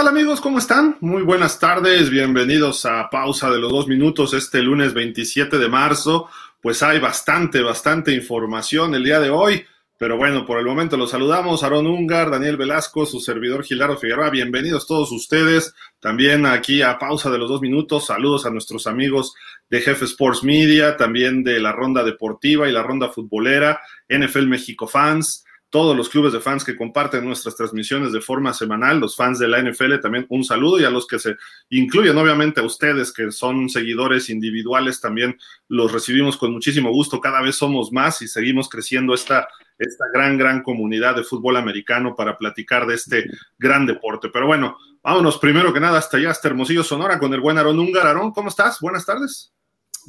¿Qué tal amigos? ¿Cómo están? Muy buenas tardes, bienvenidos a Pausa de los dos minutos este lunes 27 de marzo. Pues hay bastante, bastante información el día de hoy, pero bueno, por el momento los saludamos. Aarón Ungar, Daniel Velasco, su servidor Gilardo Figueroa, bienvenidos todos ustedes. También aquí a Pausa de los dos minutos, saludos a nuestros amigos de Jefe Sports Media, también de la Ronda Deportiva y la Ronda Futbolera, NFL México Fans todos los clubes de fans que comparten nuestras transmisiones de forma semanal, los fans de la NFL también un saludo y a los que se incluyen obviamente a ustedes que son seguidores individuales también los recibimos con muchísimo gusto, cada vez somos más y seguimos creciendo esta, esta gran, gran comunidad de fútbol americano para platicar de este gran deporte. Pero bueno, vámonos primero que nada hasta allá, hasta Hermosillo, Sonora, con el buen Aarón Ungar. Aarón, ¿cómo estás? Buenas tardes.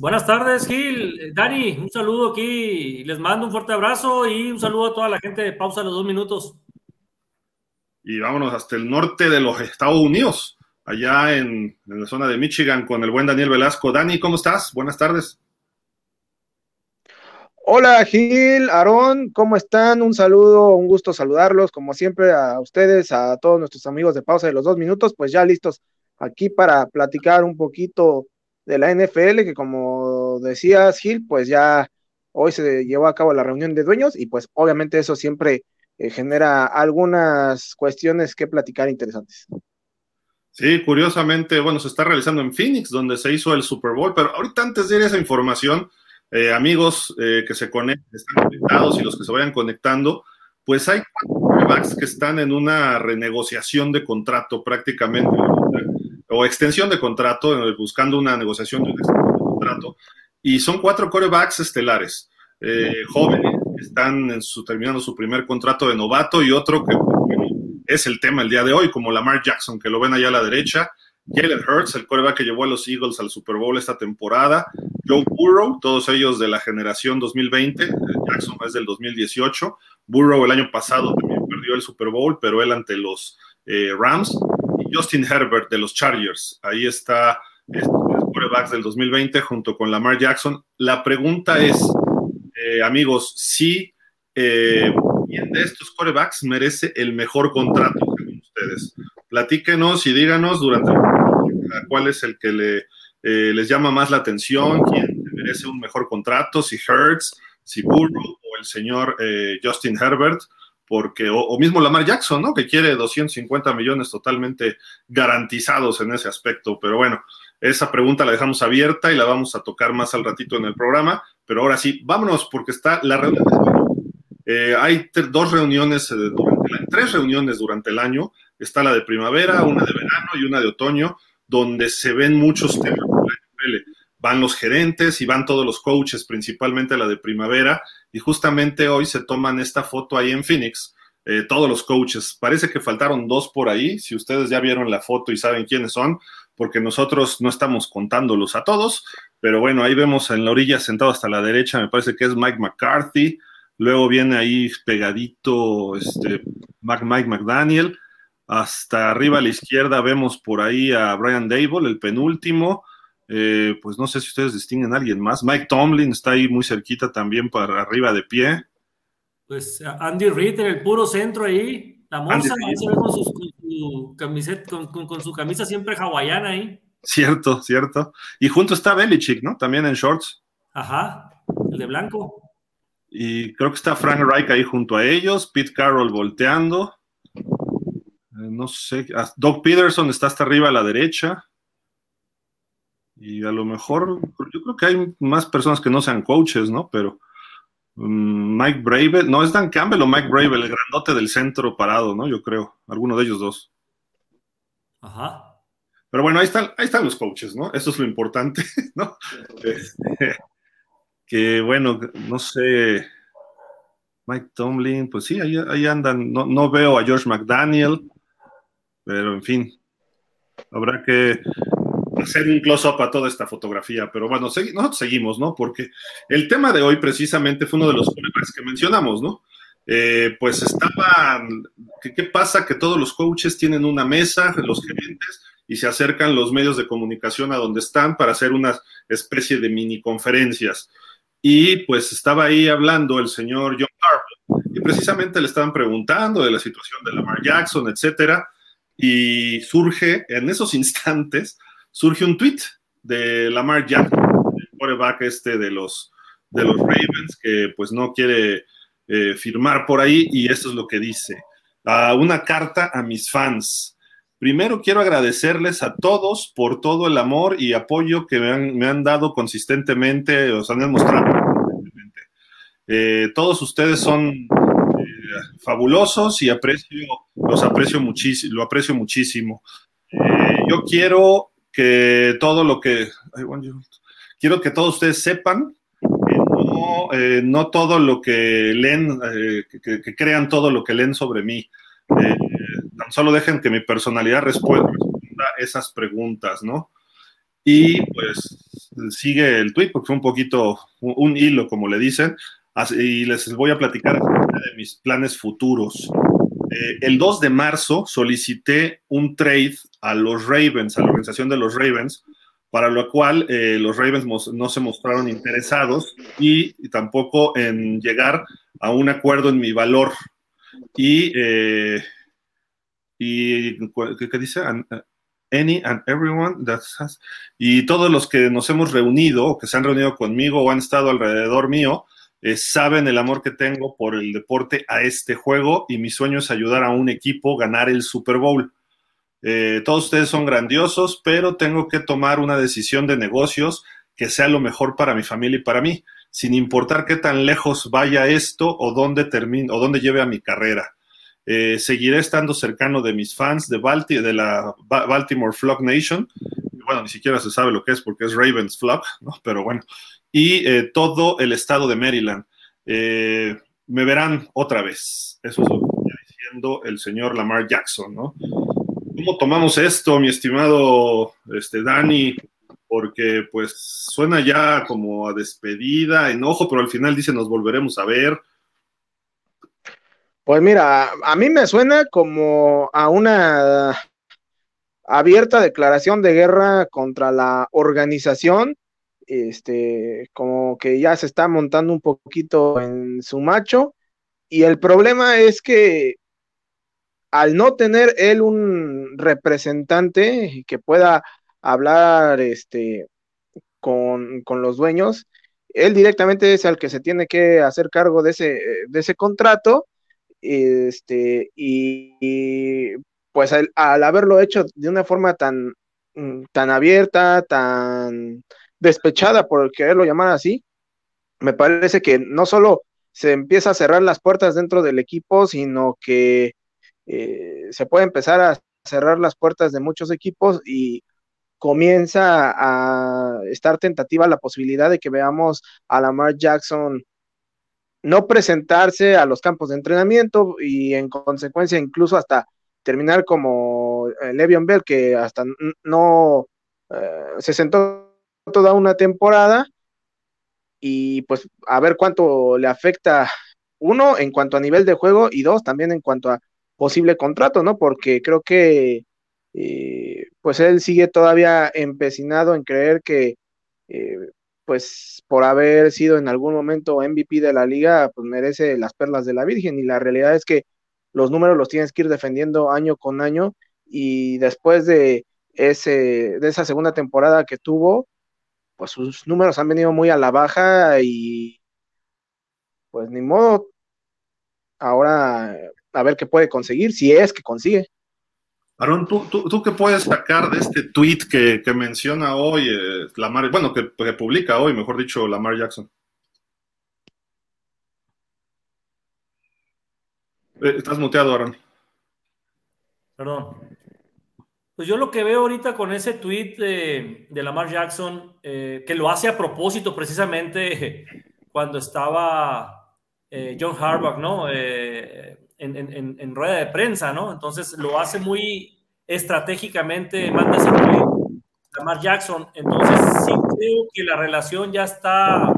Buenas tardes, Gil. Dani, un saludo aquí. Les mando un fuerte abrazo y un saludo a toda la gente de Pausa los dos minutos. Y vámonos hasta el norte de los Estados Unidos, allá en, la zona de Michigan, con el buen Daniel Velasco. Dani, ¿cómo estás? Buenas tardes. Hola Gil, Aarón, ¿cómo están? Un saludo, un gusto saludarlos, como siempre, a ustedes, a todos nuestros amigos de Pausa de los dos minutos, pues ya listos aquí para platicar un poquito de la NFL, que como decías, Gil, pues ya hoy se llevó a cabo la reunión de dueños y pues obviamente eso siempre eh, genera algunas cuestiones que platicar interesantes. Sí, curiosamente, bueno, se está realizando en Phoenix, donde se hizo el Super Bowl, pero ahorita antes de ir a esa información, eh, amigos eh, que se conecten, están conectados y los que se vayan conectando, pues hay cuatro que están en una renegociación de contrato prácticamente o extensión de contrato, eh, buscando una negociación de, de contrato, y son cuatro corebacks estelares, eh, jóvenes, que están en su, terminando su primer contrato de novato, y otro que es el tema el día de hoy, como Lamar Jackson, que lo ven allá a la derecha, Jalen Hurts, el coreback que llevó a los Eagles al Super Bowl esta temporada, Joe Burrow, todos ellos de la generación 2020, eh, Jackson es del 2018, Burrow el año pasado también perdió el Super Bowl, pero él ante los Rams, Justin Herbert de los Chargers. Ahí está este, los quarterbacks del 2020 junto con Lamar Jackson. La pregunta es, eh, amigos, si eh, ¿quién de estos quarterbacks merece el mejor contrato según ustedes? Platíquenos y díganos durante cuál es el que le, eh, les llama más la atención, quién merece un mejor contrato, si Hertz, si Burrow o el señor Justin Herbert porque, o, mismo Lamar Jackson, ¿no? Que quiere 250 millones totalmente garantizados en ese aspecto. Pero bueno, esa pregunta la dejamos abierta y la vamos a tocar más al ratito en el programa. Pero ahora sí, vámonos, porque está la reunión. Eh, hay dos reuniones, eh, durante tres reuniones durante el año. Está la de primavera, una de verano y una de otoño, donde se ven muchos temas van los gerentes y van todos los coaches, principalmente la de primavera, y justamente hoy se toman esta foto ahí en Phoenix, eh, todos los coaches. Parece que faltaron dos por ahí, si ustedes ya vieron la foto y saben quiénes son, porque nosotros no estamos contándolos a todos, pero bueno, ahí vemos en la orilla sentado hasta la derecha, me parece que es Mike McCarthy, luego viene ahí pegadito este, Mike McDaniel, hasta arriba a la izquierda vemos por ahí a Brian Dable, el penúltimo, eh, pues no sé si ustedes distinguen a alguien más. Mike Tomlin está ahí muy cerquita también para arriba de pie. Pues Andy Reid en el puro centro ahí. La moza con, su camiseta, con, su camisa siempre hawaiana ahí. Cierto, cierto. Y junto está Belichick, ¿no? También en shorts. Ajá, el de blanco. Y creo que está Frank Reich ahí junto a ellos, Pete Carroll volteando. Eh, no sé, ah, Doug Peterson está hasta arriba a la derecha. Y a lo mejor, yo creo que hay más personas que no sean coaches, ¿no? Pero mm, Mike Brave, no, es Dan Campbell o Mike Brave, el grandote del centro parado, ¿no? Yo creo, alguno de ellos dos. Ajá. Pero bueno, ahí están, ahí están los coaches, ¿no? Eso es lo importante, ¿no? Este, que bueno, no sé, Mike Tomlin, pues sí, ahí, ahí andan, no, no veo a George McDaniel, pero en fin, habrá que hacer un close-up a toda esta fotografía, pero bueno, nosotros seguimos, ¿no? Porque el tema de hoy precisamente fue uno de los problemas que mencionamos, ¿no? Eh, pues estaban, ¿qué, pasa? Que todos los coaches tienen una mesa, los gerentes, y se acercan los medios de comunicación a donde están para hacer una especie de mini conferencias. Y pues estaba ahí hablando el señor John Harbaugh, y precisamente le estaban preguntando de la situación de Lamar Jackson, etcétera, y surge, en esos instantes, surge un tweet de Lamar Jackson, el quarterback este de los, de los Ravens, que pues no quiere eh, firmar por ahí y esto es lo que dice. una carta a mis fans. Primero quiero agradecerles a todos por todo el amor y apoyo que me han, dado consistentemente, os han demostrado. Eh, todos ustedes son eh, fabulosos y aprecio, los aprecio muchísimo, lo aprecio muchísimo. yo quiero que todo lo que quiero que todos ustedes sepan eh, no, todo lo que leen, eh, que, crean todo lo que leen sobre mí. Eh, tan solo dejen que mi personalidad responda esas preguntas, ¿no? Y pues sigue el tweet porque fue un poquito un, hilo, como le dicen, y les voy a platicar de mis planes futuros. El 2 de marzo solicité un trade a los Ravens, a la organización de los Ravens, para lo cual eh, los Ravens no se mostraron interesados y, tampoco en llegar a un acuerdo en mi valor. Y, eh, ¿qué, dice? any and everyone that has, y todos los que nos hemos reunido que se han reunido conmigo o han estado alrededor mío, eh, saben el amor que tengo por el deporte a este juego y mi sueño es ayudar a un equipo a ganar el Super Bowl. Eh, todos ustedes son grandiosos, pero tengo que tomar una decisión de negocios que sea lo mejor para mi familia y para mí, sin importar qué tan lejos vaya esto o dónde termine o dónde lleve a mi carrera. Eh, seguiré estando cercano de mis fans de, de la Baltimore Flock Nation. Bueno, ni siquiera se sabe lo que es porque es Ravens Flock, ¿no? Pero bueno. Y eh, todo el estado de Maryland. me verán otra vez. Eso es lo que está diciendo el señor Lamar Jackson, ¿no? ¿Cómo tomamos esto, mi estimado este, Dani? Porque pues suena ya como a despedida, enojo, pero al final dice nos volveremos a ver. Pues mira, a mí me suena como a una abierta declaración de guerra contra la organización, este, como que ya se está montando un poquito en su macho, y el problema es que al no tener él un representante que pueda hablar este, con, los dueños, él directamente es el que se tiene que hacer cargo de ese, de ese contrato. Este, y, pues al, haberlo hecho de una forma tan, tan abierta, tan despechada, por quererlo llamar así, me parece que no solo se empieza a cerrar las puertas dentro del equipo, sino que eh, se puede empezar a cerrar las puertas de muchos equipos y comienza a estar tentativa la posibilidad de que veamos a Lamar Jackson no presentarse a los campos de entrenamiento y en consecuencia incluso hasta terminar como eh, Le'Veon Bell que hasta no eh, se sentó toda una temporada y pues a ver cuánto le afecta uno en cuanto a nivel de juego y dos también en cuanto a posible contrato, ¿no? Porque creo que eh, pues él sigue todavía empecinado en creer que eh, pues por haber sido en algún momento MVP de la liga, pues merece las perlas de la Virgen y la realidad es que los números los tienes que ir defendiendo año con año y después de ese de esa segunda temporada que tuvo, pues sus números han venido muy a la baja y pues ni modo, ahora a ver qué puede conseguir, si es que consigue. Aaron, ¿tú, tú, qué puedes sacar de este tweet que, menciona hoy eh, Lamar, bueno, que, publica hoy, mejor dicho, Lamar Jackson? Eh, estás muteado, Aaron. Perdón. Pues yo lo que veo ahorita con ese tweet de, Lamar Jackson, eh, que lo hace a propósito precisamente cuando estaba John Harbaugh, ¿no? en, rueda de prensa, ¿no? Entonces lo hace muy estratégicamente, manda ese Lamar Jackson. Entonces sí creo que la relación ya está,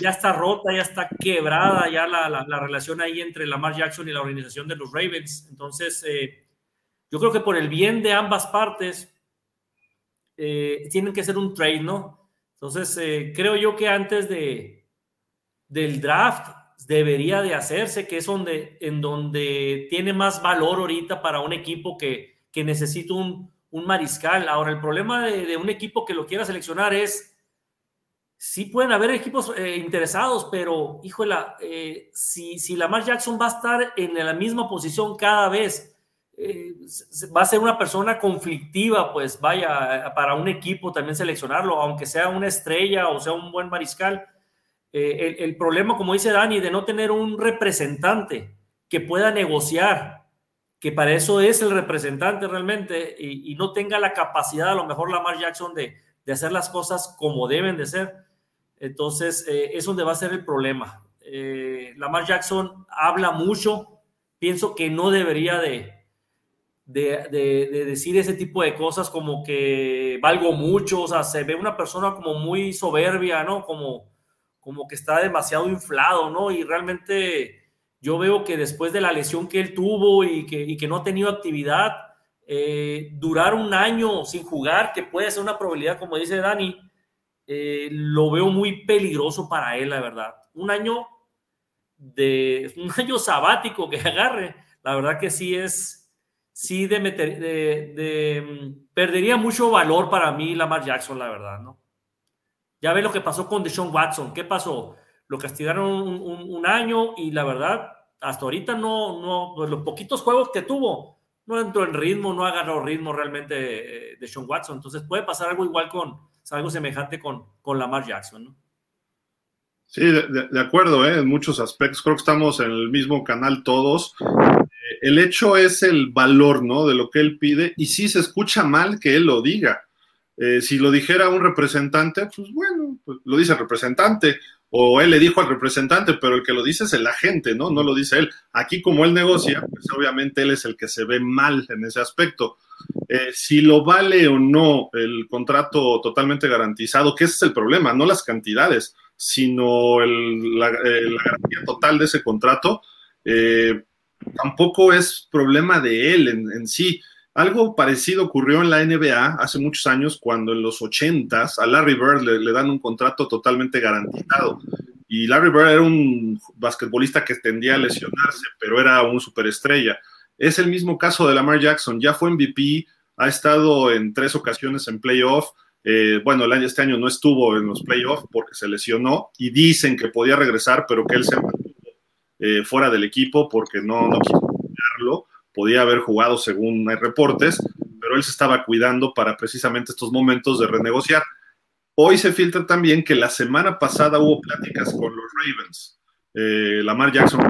ya está rota, ya está quebrada, ya la, la, relación ahí entre Lamar Jackson y la organización de los Ravens. Entonces, eh, yo creo que por el bien de ambas partes, eh, tienen que ser un trade, ¿no? Entonces, eh, creo yo que antes de, del draft debería de hacerse, que es donde, en donde tiene más valor ahorita para un equipo que, que necesita un, un mariscal. Ahora, el problema de, un equipo que lo quiera seleccionar es, sí pueden haber equipos eh, interesados, pero híjole, eh, si, si Lamar Jackson va a estar en la misma posición cada vez, eh, va a ser una persona conflictiva, pues vaya, para un equipo también seleccionarlo, aunque sea una estrella o sea un buen mariscal. el, el, problema, como dice Dani, de no tener un representante que pueda negociar que para eso es el representante realmente y, no tenga la capacidad, a lo mejor Lamar Jackson, de, de hacer las cosas como deben de ser. Entonces, eh, es donde va a ser el problema. Eh, Lamar Jackson habla mucho, pienso que no debería de, de, de, decir ese tipo de cosas como que valgo mucho, o sea, se ve una persona como muy soberbia, ¿no? Como, como que está demasiado inflado, ¿no? Y realmente yo veo que después de la lesión que él tuvo y que, que no ha tenido actividad, eh, durar un año sin jugar, que puede ser una probabilidad, como dice Dani, eh, lo veo muy peligroso para él, la verdad. Un año de un año sabático que agarre, la verdad que sí es, sí de, meter, de, mm, perdería mucho valor para mí Lamar Jackson, la verdad, ¿no? Ya ve lo que pasó con Deshaun Watson, ¿qué pasó? Lo castigaron un, año y la verdad, hasta ahorita no, no, pues los poquitos juegos que tuvo, no entró en ritmo, no agarró ritmo realmente eh, de Sean Watson. Entonces puede pasar algo igual con, algo semejante con, con Lamar Jackson, ¿no? Sí, de, acuerdo, ¿eh? en muchos aspectos. Creo que estamos en el mismo canal todos. Eh, el hecho es el valor, ¿no? De lo que él pide y sí se escucha mal que él lo diga. si lo dijera un representante, pues bueno, pues lo dice el representante o él le dijo al representante, pero el que lo dice es el agente, ¿no? No lo dice él. Aquí como él negocia, pues obviamente él es el que se ve mal en ese aspecto. Eh, si lo vale o no el contrato totalmente garantizado, que ese es el problema, no las cantidades, sino la, eh, garantía total de ese contrato, eh, tampoco es problema de él en, sí. Algo parecido ocurrió en la NBA hace muchos años cuando en los 80 a Larry Bird le, dan un contrato totalmente garantizado. Y Larry Bird era un basquetbolista que tendía a lesionarse, pero era un superestrella. Es el mismo caso de Lamar Jackson. Ya fue MVP, ha estado en tres ocasiones en playoff. Eh, bueno, el año, este año no estuvo en los playoffs porque se lesionó y dicen que podía regresar, pero que él se mantuvo eh, fuera del equipo porque no, no quiso jugarlo podía haber jugado según hay reportes, pero él se estaba cuidando para precisamente estos momentos de renegociar. Hoy se filtra también que la semana pasada hubo pláticas con los Ravens, eh, Lamar Jackson,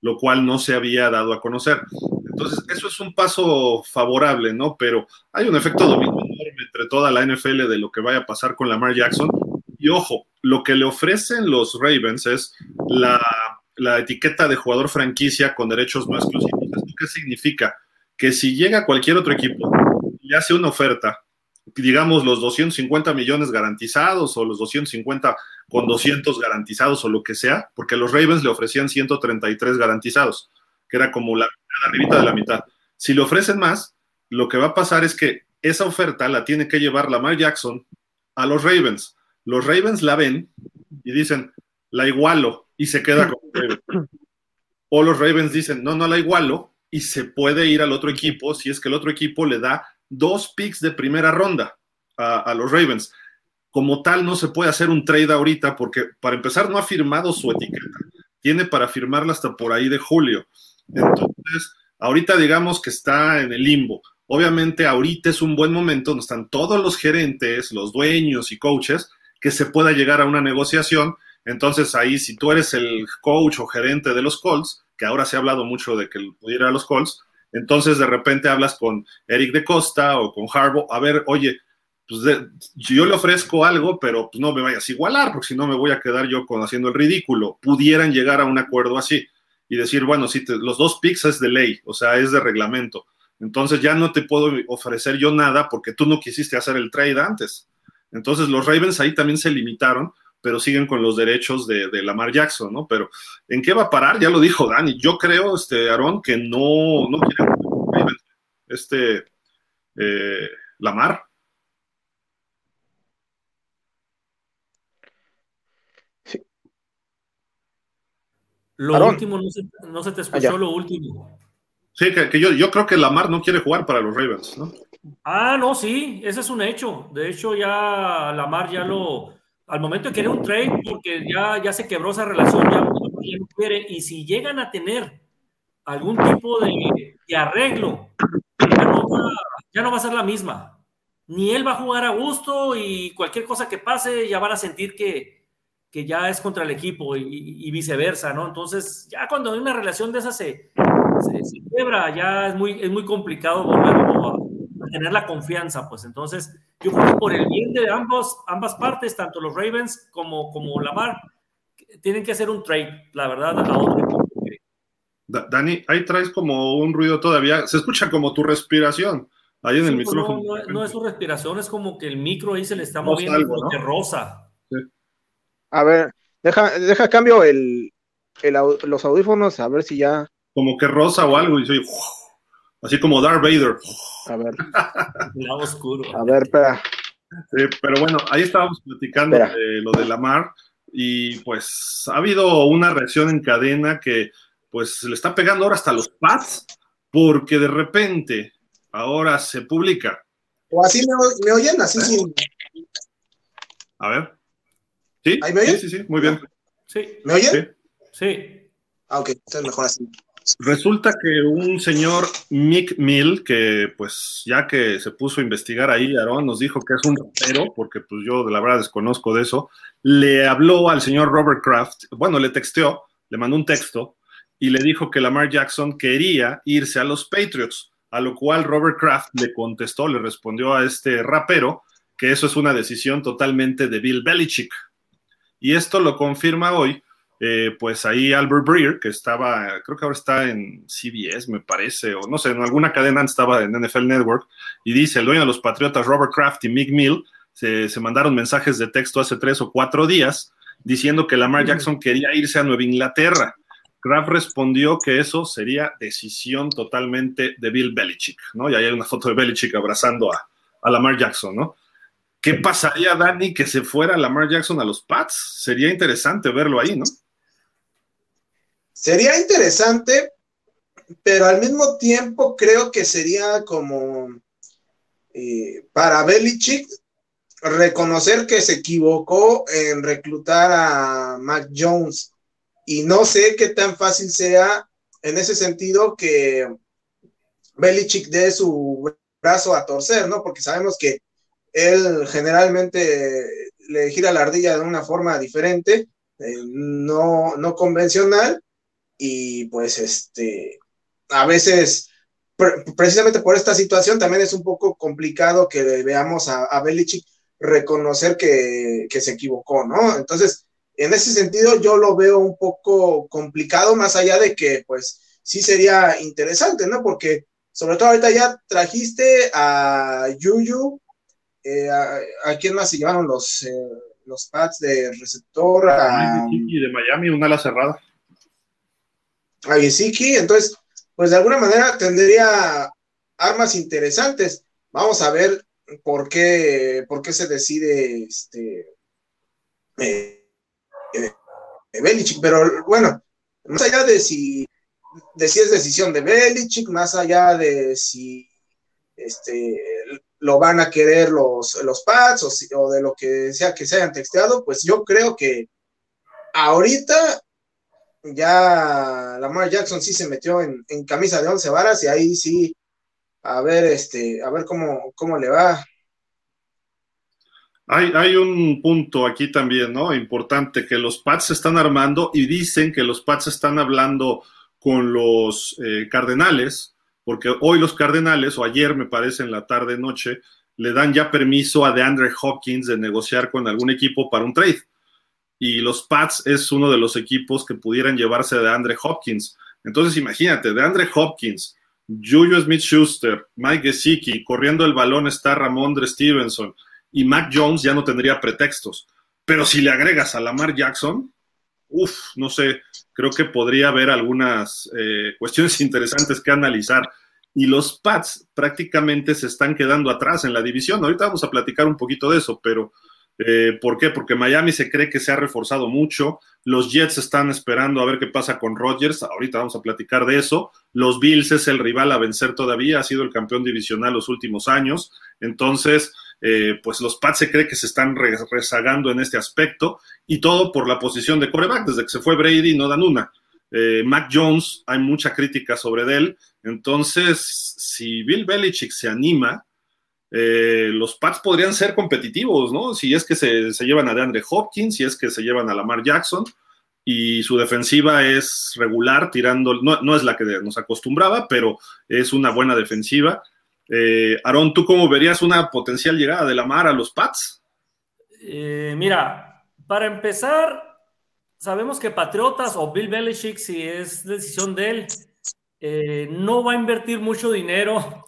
lo cual no se había dado a conocer. Entonces, eso es un paso favorable, ¿no? Pero hay un efecto domingo enorme entre toda la NFL de lo que vaya a pasar con Lamar Jackson. Y ojo, lo que le ofrecen los Ravens es la, la etiqueta de jugador franquicia con derechos no exclusivos qué significa? Que si llega cualquier otro equipo y hace una oferta, digamos los 250 millones garantizados o los 250 con 200 garantizados o lo que sea, porque los Ravens le ofrecían 133 garantizados, que era como la, la arribita de la mitad. Si le ofrecen más, lo que va a pasar es que esa oferta la tiene que llevar Lamar Jackson a los Ravens. Los Ravens la ven y dicen, la igualo y se queda con Ravens. O los Ravens dicen, no, no la igualo y se puede ir al otro equipo si es que el otro equipo le da dos picks de primera ronda a, los Ravens. Como tal, no se puede hacer un trade ahorita porque, para empezar, no ha firmado su etiqueta. Tiene para firmarla hasta por ahí de julio. Entonces, ahorita digamos que está en el limbo. Obviamente, ahorita es un buen momento donde están todos los gerentes, los dueños y coaches, que se pueda llegar a una negociación. Entonces, ahí, si tú eres el coach o gerente de los Colts, que ahora se ha hablado mucho de que pudiera a los Colts, entonces de repente hablas con Eric de Costa o con Harbaugh, a ver, oye, pues yo le ofrezco algo, pero pues no me vayas a igualar, porque si no me voy a quedar yo con haciendo el ridículo. Pudieran llegar a un acuerdo así y decir, bueno, si los dos picks es de ley, o sea, es de reglamento. Entonces ya no te puedo ofrecer yo nada porque tú no quisiste hacer el trade antes. Entonces los Ravens ahí también se limitaron pero siguen con los derechos de, de, Lamar Jackson, ¿no? Pero ¿en qué va a parar? Ya lo dijo Dani. Yo creo, este, Aarón, que no, no quiere este eh, Lamar. Lo último, no se, te escuchó lo último. Sí, que, yo, yo, creo que Lamar no quiere jugar para los Ravens, ¿no? Ah, no, sí, ese es un hecho. De hecho, ya Lamar ya lo. Al momento de querer un trade, porque ya, ya se quebró esa relación, ya, no quiere. Y si llegan a tener algún tipo de, arreglo, ya no, va, a ser la misma. Ni él va a jugar a gusto y cualquier cosa que pase, ya van a sentir que, que ya es contra el equipo y, viceversa, ¿no? Entonces, ya cuando hay una relación de esas se, se, quiebra, ya es muy, es muy complicado volver tener la confianza, pues entonces yo creo que por el bien de ambos, ambas partes, tanto los Ravens como, como Lamar, tienen que hacer un trade, la verdad, a otro equipo. Dani, ahí traes como un ruido todavía, se escucha como tu respiración ahí en el pues micrófono. No, es su respiración, es como que el micro ahí se le está moviendo algo, ¿no? rosa. A ver, deja, deja cambio el, los audífonos a ver si ya. Como que rosa o algo, y soy así como Darth Vader. A ver. Lado oscuro. A ver, espera. pero bueno, ahí estábamos platicando de lo de Lamar y pues ha habido una reacción en cadena que pues le está pegando ahora hasta los pads porque de repente ahora se publica. O así me, oyen, así sí. A ver. ¿Sí? ¿Ahí me oyen? Sí, sí, sí, muy bien. Sí. ¿Me oyen? Sí. Ah, ok, entonces mejor así. Resulta que un señor Mick Mill, que pues ya que se puso a investigar ahí, Aaron nos dijo que es un rapero, porque pues yo de la verdad desconozco de eso, le habló al señor Robert Kraft, bueno, le texteó, le mandó un texto y le dijo que Lamar Jackson quería irse a los Patriots, a lo cual Robert Kraft le contestó, le respondió a este rapero que eso es una decisión totalmente de Bill Belichick. Y esto lo confirma hoy, eh, pues ahí Albert Breer, que estaba, creo que ahora está en CBS, me parece, o no sé, en alguna cadena estaba en NFL Network, y dice, el dueño de los Patriotas, Robert Kraft y Mick Mill, se, mandaron mensajes de texto hace tres o cuatro días diciendo que Lamar Jackson quería irse a Nueva Inglaterra. Kraft respondió que eso sería decisión totalmente de Bill Belichick, ¿no? Y ahí hay una foto de Belichick abrazando a, a Lamar Jackson, ¿no? ¿Qué pasaría, Dani, que se fuera Lamar Jackson a los Pats? Sería interesante verlo ahí, ¿no? Sería interesante, pero al mismo tiempo creo que sería como eh, para Belichick reconocer que se equivocó en reclutar a Mac Jones. Y no sé qué tan fácil sea en ese sentido que Belichick dé su brazo a torcer, ¿no? Porque sabemos que él generalmente le gira la ardilla de una forma diferente, eh, no, no convencional, y pues este, a veces, precisamente por esta situación, también es un poco complicado que veamos a, a Belichick reconocer que, que, se equivocó, ¿no? Entonces, en ese sentido, yo lo veo un poco complicado, más allá de que, pues, sí sería interesante, ¿no? Porque, sobre todo ahorita ya trajiste a Yuyu, eh, a, quién más se llevaron los, eh, los pads de receptor? A, de Miami, una ala cerrada. A Gesicki, entonces, pues de alguna manera tendría armas interesantes. Vamos a ver por qué, por qué se decide este eh, Belichick, pero bueno, más allá de si, de si es decisión de Belichick, más allá de si este, lo van a querer los, los pads o, de lo que sea que se hayan texteado, pues yo creo que ahorita ya Lamar Jackson sí se metió en, camisa de once varas y ahí sí, a ver, este, a ver cómo, cómo le va. Hay, hay, un punto aquí también, ¿no? Importante, que los Pats se están armando y dicen que los Pats están hablando con los eh, Cardenales porque hoy los Cardenales, o ayer me parece en la tarde noche, le dan ya permiso a DeAndre Hopkins de negociar con algún equipo para un trade. Y los Pats es uno de los equipos que pudieran llevarse a DeAndre Hopkins. Entonces imagínate, DeAndre Hopkins, Julio Smith Schuster, Mike Gesicki, corriendo el balón está Ramondre Stevenson y Mac Jones ya no tendría pretextos. Pero si le agregas a Lamar Jackson, uff, no sé, creo que podría haber algunas eh, cuestiones interesantes que analizar. Y los Pats prácticamente se están quedando atrás en la división. Ahorita vamos a platicar un poquito de eso, pero Eh, ¿Por qué? Porque Miami se cree que se ha reforzado mucho. Los Jets están esperando a ver qué pasa con Rodgers. Ahorita vamos a platicar de eso. Los Bills es el rival a vencer todavía. Ha sido el campeón divisional los últimos años. Entonces, eh, pues los Pats se cree que se están rezagando en este aspecto. Y todo por la posición de coreback. Desde que se fue Brady no dan una. Eh, Mac Jones, hay mucha crítica sobre él. Entonces, si Bill Belichick se anima, eh, los Pats podrían ser competitivos, ¿no? Si es que se, llevan a DeAndre Hopkins, si es que se llevan a Lamar Jackson, y su defensiva es regular, tirando, no, es la que nos acostumbraba, pero es una buena defensiva. Eh, Aaron, ¿tú cómo verías una potencial llegada de Lamar a los Pats? Eh, mira, para empezar, sabemos que Patriotas o Bill Belichick, si es decisión de él, no va a invertir mucho dinero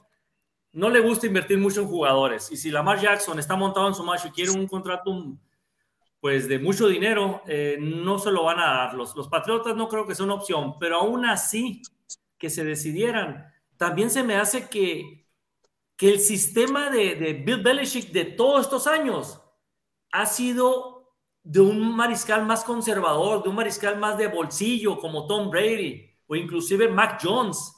no le gusta invertir mucho en jugadores. Y si Lamar Jackson está montado en su macho y quiere un contrato pues de mucho dinero, eh, no se lo van a dar. Los, los Patriotas no creo que sea una opción, pero aún así que se decidieran, también se me hace que, que el sistema de, de Bill Belichick de todos estos años ha sido de un mariscal más conservador, de un mariscal más de bolsillo como Tom Brady o inclusive Mac Jones.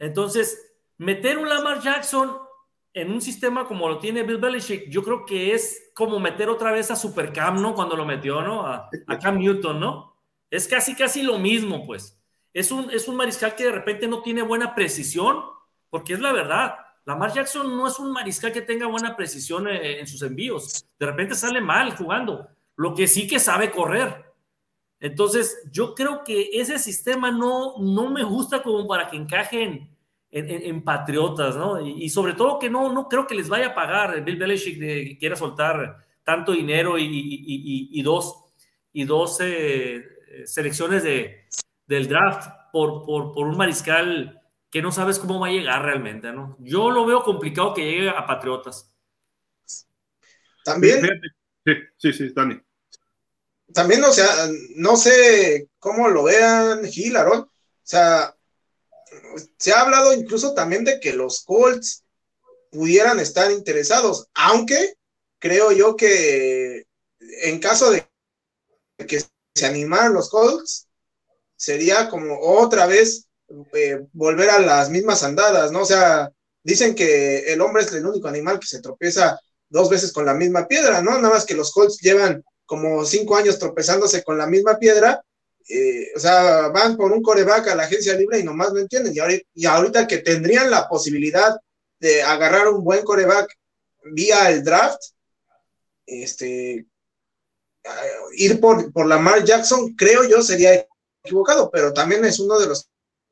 Entonces, meter un Lamar Jackson en un sistema como lo tiene Bill Belichick, yo creo que es como meter otra vez a Supercam, ¿no? Cuando lo metió, ¿no? A, Cam Newton, ¿no? Es casi, casi lo mismo, pues. Es un, es un mariscal que de repente no tiene buena precisión, porque es la verdad. Lamar Jackson no es un mariscal que tenga buena precisión eh, en sus envíos. De repente sale mal jugando. Lo que sí que sabe correr. Entonces, yo creo que ese sistema no, no me gusta como para que encajen en, Patriotas, ¿no? Y, sobre todo que no, no creo que les vaya a pagar Bill Belichick de que quiera soltar tanto dinero y, dos, y dos eh, selecciones de, del draft por, por, un mariscal que no sabes cómo va a llegar realmente, ¿no? Yo lo veo complicado que llegue a Patriotas. También. Sí, sí, sí, Dani. También, o sea, no sé cómo lo vean Gil, O sea, se ha hablado incluso también de que los Colts pudieran estar interesados, aunque creo yo que en caso de que se animaran los Colts, sería como otra vez eh, volver a las mismas andadas, ¿no? O sea, dicen que el hombre es el único animal que se tropieza dos veces con la misma piedra, ¿no? Nada más que los Colts llevan como cinco años tropezándose con la misma piedra eh, o sea, van por un coreback a la agencia libre y nomás no entienden. Y ahorita, que tendrían la posibilidad de agarrar un buen coreback vía el draft, este, eh, ir por, por Lamar Jackson, creo yo, sería equivocado, pero también es uno de los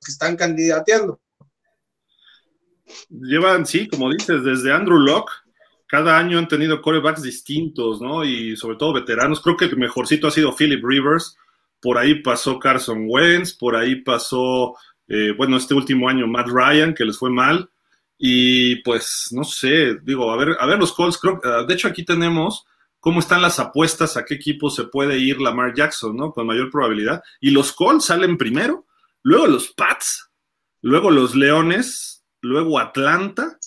que están candidateando. Llevan, sí, como dices, desde Andrew Locke, cada año han tenido corebacks distintos, ¿no? Y sobre todo veteranos. Creo que el mejorcito ha sido Philip Rivers por ahí pasó Carson Wentz, por ahí pasó, eh, bueno, este último año Matt Ryan, que les fue mal. Y pues, no sé, digo, a ver, a ver los Colts, creo, ah, de hecho aquí tenemos cómo están las apuestas a qué equipo se puede ir Lamar Jackson, ¿no? Con mayor probabilidad. Y los Colts salen primero, luego los Pats, luego los Leones, luego Atlanta,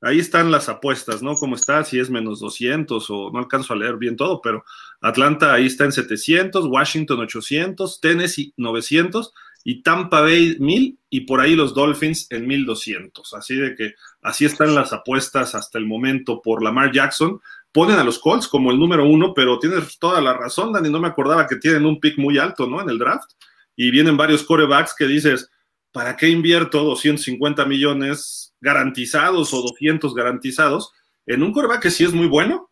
ahí están las apuestas, ¿no? ¿Cómo está? Si es menos 200 o no alcanzo a leer bien todo, pero Atlanta ahí está en 700, Washington 800, Tennessee 900 y Tampa Bay 1000 y por ahí los Dolphins en 1200. Así de que así están las apuestas hasta el momento por Lamar Jackson. Ponen a los Colts como el número uno, pero tienes toda la razón, Dani. No me acordaba que tienen un pick muy alto, ¿no? En el draft. Y vienen varios corebacks que dices, ¿para qué invierto 250 millones garantizados o 200 garantizados en un coreback que sí es muy bueno,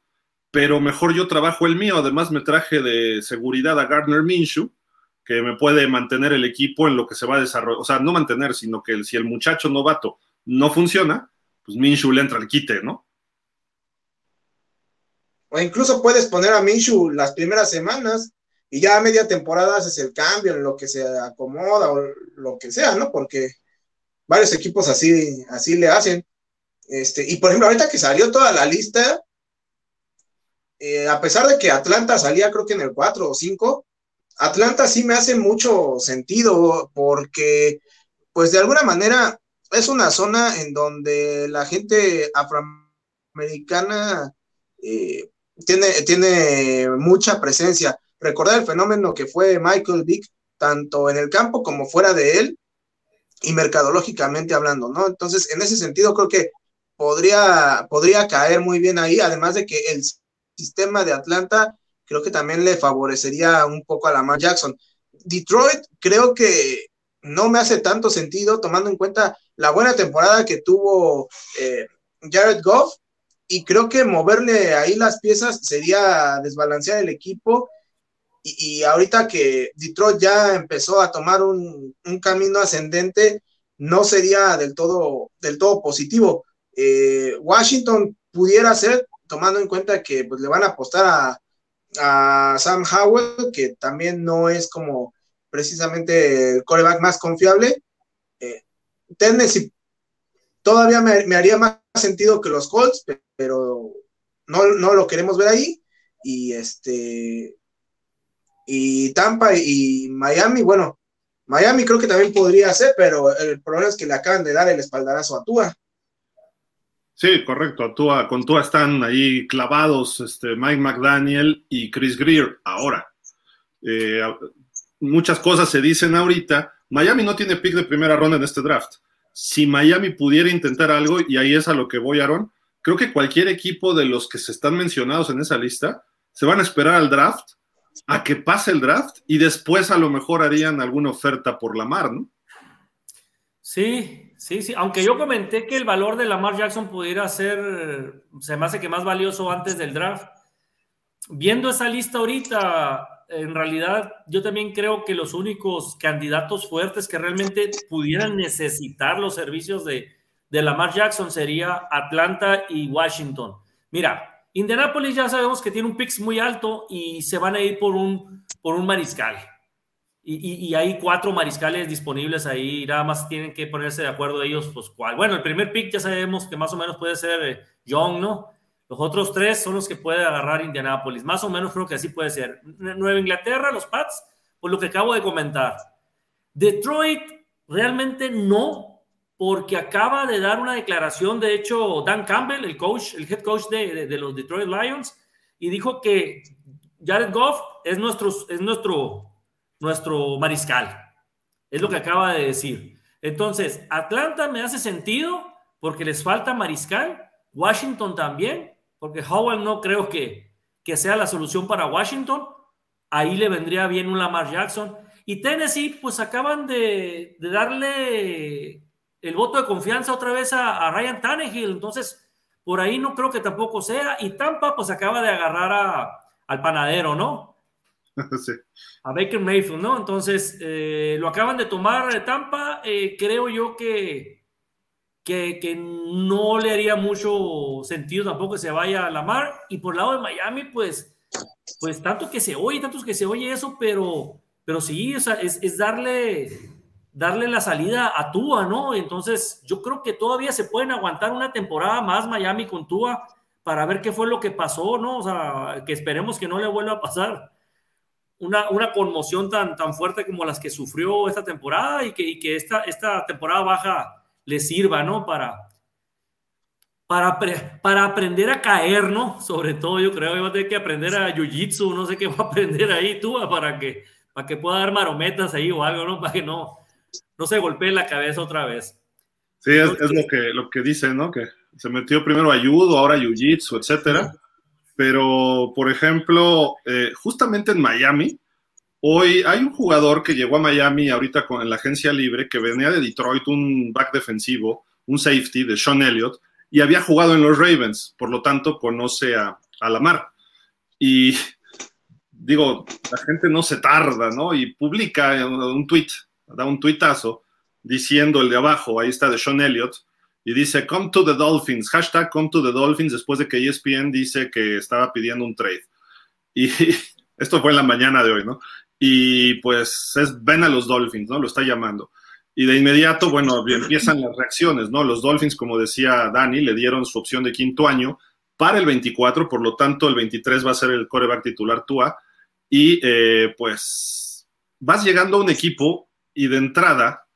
pero mejor yo trabajo el mío. Además, me traje de seguridad a Gardner Minshew, que me puede mantener el equipo en lo que se va a desarrollar. O sea, no mantener, sino que si el muchacho novato no funciona, pues Minshew le entra al quite, ¿no? O incluso puedes poner a Minshew las primeras semanas y ya a media temporada haces el cambio en lo que se acomoda o lo que sea, ¿no? Porque varios equipos así, así le hacen. Este, y por ejemplo, ahorita que salió toda la lista, eh, a pesar de que Atlanta salía creo que en el 4 o 5, Atlanta sí me hace mucho sentido porque, pues de alguna manera, es una zona en donde la gente afroamericana, eh, tiene, tiene mucha presencia. Recordar el fenómeno que fue Michael Vick, tanto en el campo como fuera de él, y mercadológicamente hablando, ¿no? Entonces, en ese sentido, creo que podría, podría caer muy bien ahí, además de que el sistema de Atlanta creo que también le favorecería un poco a Lamar Jackson. Detroit creo que no me hace tanto sentido tomando en cuenta la buena temporada que tuvo eh, Jared Goff y creo que moverle ahí las piezas sería desbalancear el equipo y, ahorita que Detroit ya empezó a tomar un, camino ascendente no sería del todo, del todo positivo. Eh, Washington pudiera ser, tomando en cuenta que pues, le van a apostar a, a Sam Howell, que también no es como precisamente el coreback más confiable. Eh, Tennessee todavía me, haría más sentido que los Colts, pero no, no, lo queremos ver ahí. Y este y Tampa y Miami, bueno, Miami creo que también podría ser, pero el problema es que le acaban de dar el espaldarazo a Tua. Sí, correcto. Tua, con Tua están ahí clavados este, Mike McDaniel y Chris Greer ahora. Eh, muchas cosas se dicen ahorita. Miami no tiene pick de primera ronda en este draft. Si Miami pudiera intentar algo, y ahí es a lo que voy, Aaron, creo que cualquier equipo de los que se están mencionados en esa lista se van a esperar al draft, a que pase el draft, y después a lo mejor harían alguna oferta por la mar, ¿no? Sí, sí, sí. Aunque yo comenté que el valor de Lamar Jackson pudiera ser, se me hace que más valioso antes del draft. Viendo esa lista ahorita, en realidad yo también creo que los únicos candidatos fuertes que realmente pudieran necesitar los servicios de, de Lamar Jackson sería Atlanta y Washington. Mira, Indianapolis ya sabemos que tiene un pix muy alto y se van a ir por un, por un mariscal. Y, hay cuatro mariscales disponibles ahí, nada más tienen que ponerse de acuerdo ellos, pues cuál. Bueno, el primer pick ya sabemos que más o menos puede ser eh, Young, ¿no? Los otros tres son los que puede agarrar Indianapolis, más o menos creo que así puede ser. Nueva Inglaterra, los Pats, por lo que acabo de comentar. Detroit, realmente no, porque acaba de dar una declaración, de hecho, Dan Campbell, el coach, el head coach de, de los Detroit Lions, y dijo que Jared Goff es nuestro, es nuestro nuestro mariscal. Es lo que acaba de decir. Entonces, Atlanta me hace sentido porque les falta mariscal. Washington también, porque Howell no creo que, que sea la solución para Washington. Ahí le vendría bien un Lamar Jackson. Y Tennessee, pues acaban de, darle el voto de confianza otra vez a, Ryan Tannehill. Entonces, por ahí no creo que tampoco sea. Y Tampa, pues acaba de agarrar al panadero, ¿no? A Baker Mayfield, ¿no? Entonces, eh, lo acaban de tomar de Tampa. Eh, creo yo que, que, no le haría mucho sentido tampoco que se vaya a la mar. Y por el lado de Miami, pues, pues tanto que se oye, tanto que se oye eso, pero, pero sí, es, es darle, darle la salida a Tua, ¿no? Entonces, yo creo que todavía se pueden aguantar una temporada más Miami con Tua para ver qué fue lo que pasó, ¿no? O sea, que esperemos que no le vuelva a pasar una, una, conmoción tan, tan fuerte como las que sufrió esta temporada y que, y que esta, esta temporada baja le sirva, ¿no? Para, para, para aprender a caer, ¿no? Sobre todo yo creo que va a tener que aprender a Jiu-Jitsu, no sé qué va a aprender ahí tú, para que, para que pueda dar marometas ahí o algo, ¿no? Para que no, no se golpee la cabeza otra vez. Sí, es, lo, que, lo que dicen, ¿no? Que se metió primero a judo, ahora jiu-jitsu, etcétera pero por ejemplo, eh, justamente en Miami, hoy hay un jugador que llegó a Miami ahorita con la agencia libre que venía de Detroit, un back defensivo, un safety de Sean Elliott, y había jugado en los Ravens, por lo tanto conoce a, a Lamar. Y digo, la gente no se tarda, ¿no? Y publica un tweet, da un tuitazo diciendo el de abajo, ahí está de Sean Elliott, y dice, come to the Dolphins, hashtag come to the Dolphins, después de que ESPN dice que estaba pidiendo un trade. Y esto fue en la mañana de hoy, ¿no? Y pues es, ven a los Dolphins, ¿no? Lo está llamando. Y de inmediato, bueno, empiezan las reacciones, ¿no? Los Dolphins, como decía Dani, le dieron su opción de quinto año para el 24, por lo tanto el 23 va a ser el coreback titular Tua. Y eh, pues vas llegando a un equipo y de entrada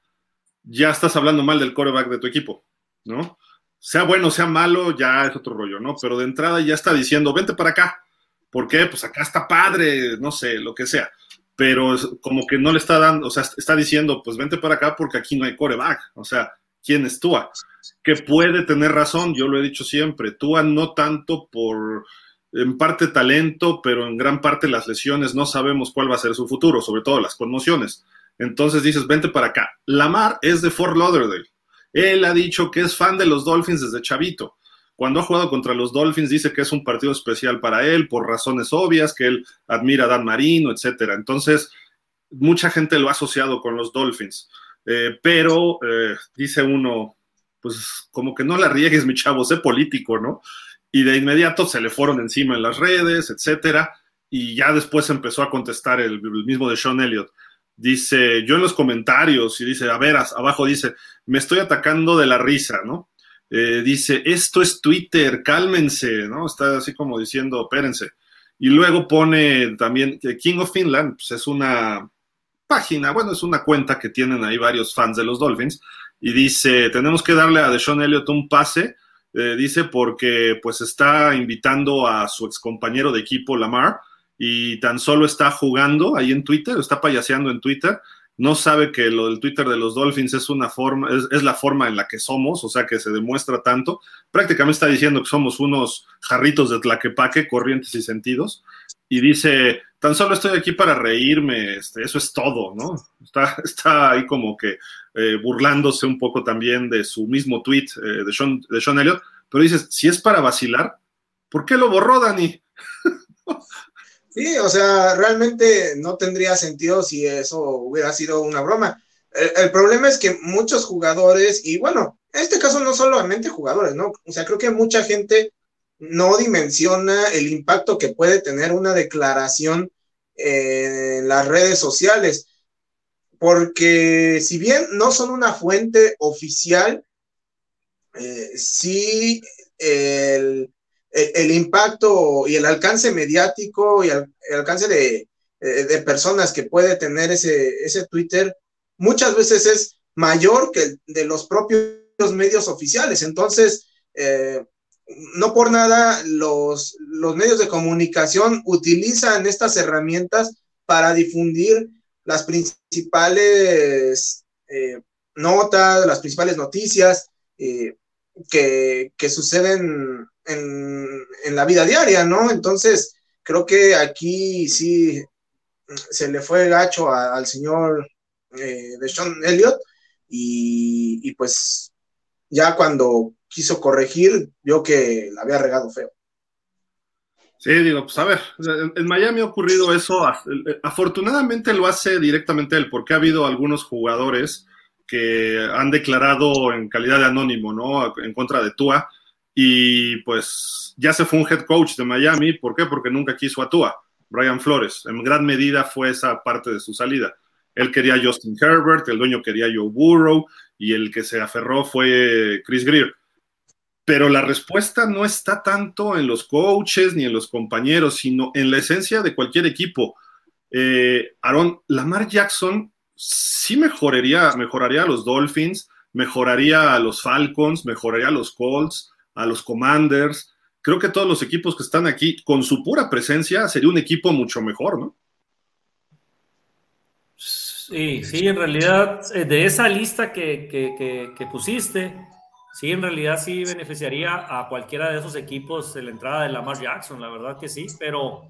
ya estás hablando mal del coreback de tu equipo. ¿No? Sea bueno, sea malo, ya es otro rollo, ¿no? Pero de entrada ya está diciendo, vente para acá, ¿Por qué? Pues acá está padre, no sé, lo que sea. Pero como que no le está dando, o sea, está diciendo, pues vente para acá porque aquí no hay coreback. O sea, ¿quién es Tua? Que puede tener razón, yo lo he dicho siempre. Tua no tanto por, en parte talento, pero en gran parte las lesiones no sabemos cuál va a ser su futuro, sobre todo las conmociones. Entonces dices, vente para acá. Lamar es de Fort Lauderdale. Él ha dicho que es fan de los Dolphins desde chavito. Cuando ha jugado contra los Dolphins dice que es un partido especial para él por razones obvias, que él admira a Dan Marino, etcétera. Entonces, mucha gente lo ha asociado con los Dolphins. Eh, pero eh, dice uno, pues como que no la riegues, mi chavo, sé político, ¿no? Y de inmediato se le fueron encima en las redes, etcétera. Y ya después empezó a contestar el, el mismo de Sean Elliott dice, yo en los comentarios, y dice, a ver, abajo dice, me estoy atacando de la risa, ¿no? Eh, dice, esto es Twitter, cálmense, ¿no? Está así como diciendo, espérense. Y luego pone también King of Finland, pues es una página, bueno, es una cuenta que tienen ahí varios fans de los Dolphins, y dice, tenemos que darle a Deshaun Elliott un pase, eh, dice, porque pues está invitando a su ex compañero de equipo, Lamar, y tan solo está jugando ahí en Twitter, está payaseando en Twitter, no sabe que lo del Twitter de los Dolphins es una forma, es, la forma en la que somos, o sea que se demuestra tanto. Prácticamente está diciendo que somos unos jarritos de tlaquepaque, corrientes y sentidos. Y dice, tan solo estoy aquí para reírme, este, eso es todo, ¿no? Está, ahí como que eh, burlándose un poco también de su mismo tweet eh, de, Sean, de Sean Elliott, pero dices, si es para vacilar, ¿por qué lo borró, Dani? Sí, o sea, realmente no tendría sentido si eso hubiera sido una broma. El, problema es que muchos jugadores, y bueno, en este caso no solamente jugadores, ¿no? O sea, creo que mucha gente no dimensiona el impacto que puede tener una declaración en las redes sociales, porque si bien no son una fuente oficial, eh, sí el, el, impacto y el alcance mediático y el, alcance de, eh, de, personas que puede tener ese, ese Twitter muchas veces es mayor que el de los propios medios oficiales. Entonces, eh, no por nada los, los medios de comunicación utilizan estas herramientas para difundir las principales eh, notas, las principales noticias que, que, suceden en, la vida diaria, ¿no? Entonces, creo que aquí sí se le fue gacho al señor eh, de Sean Elliott y, pues ya cuando quiso corregir, vio que la había regado feo. Sí, digo, pues a ver, en Miami ha ocurrido eso, afortunadamente lo hace directamente él, porque ha habido algunos jugadores que han declarado en calidad de anónimo, ¿no? En contra de Tua, y pues ya se fue un head coach de Miami. ¿Por qué? Porque nunca quiso a Tua, Brian Flores. En gran medida fue esa parte de su salida. Él quería Justin Herbert, el dueño quería Joe Burrow y el que se aferró fue Chris Greer. Pero la respuesta no está tanto en los coaches ni en los compañeros, sino en la esencia de cualquier equipo. Eh, Aaron, Lamar Jackson sí mejoraría, mejoraría a los Dolphins, mejoraría a los Falcons, mejoraría a los Colts, a los Commanders. Creo que todos los equipos que están aquí, con su pura presencia, sería un equipo mucho mejor, ¿no? Sí, sí, en realidad, eh, de esa lista que, pusiste, sí, en realidad sí beneficiaría a cualquiera de esos equipos de la entrada de Lamar Jackson, la verdad que sí, pero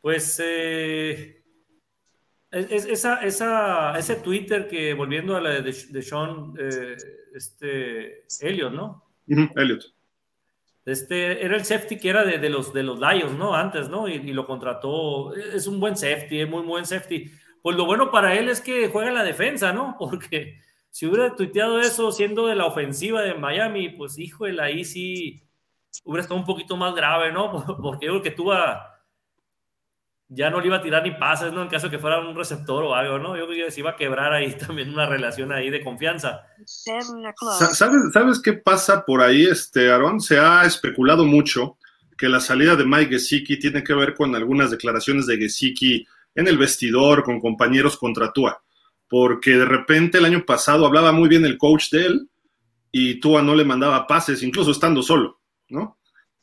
pues eh, esa, ese Twitter que volviendo a la de, Sean eh, este, ¿no? Elliot. Este era el safety que era de, los, de los Lions, ¿no? Antes, ¿no? Y, lo contrató. Es un buen safety, es muy buen safety. Pues lo bueno para él es que juega en la defensa, ¿no? Porque si hubiera tuiteado eso siendo de la ofensiva de Miami, pues híjole, ahí sí hubiera estado un poquito más grave, ¿no? Porque yo creo que tuvo ya no le iba a tirar ni pases, ¿no? En caso de que fuera un receptor o algo, ¿no? Yo creo que se iba a quebrar ahí también una relación ahí de confianza. ¿Sabes, ¿Sabes qué pasa por ahí, este, Aaron? Se ha especulado mucho que la salida de Mike Gesicki tiene que ver con algunas declaraciones de Gesicki en el vestidor, con compañeros contra Tua. Porque de repente el año pasado hablaba muy bien el coach de él y Tua no le mandaba pases, incluso estando solo, ¿no?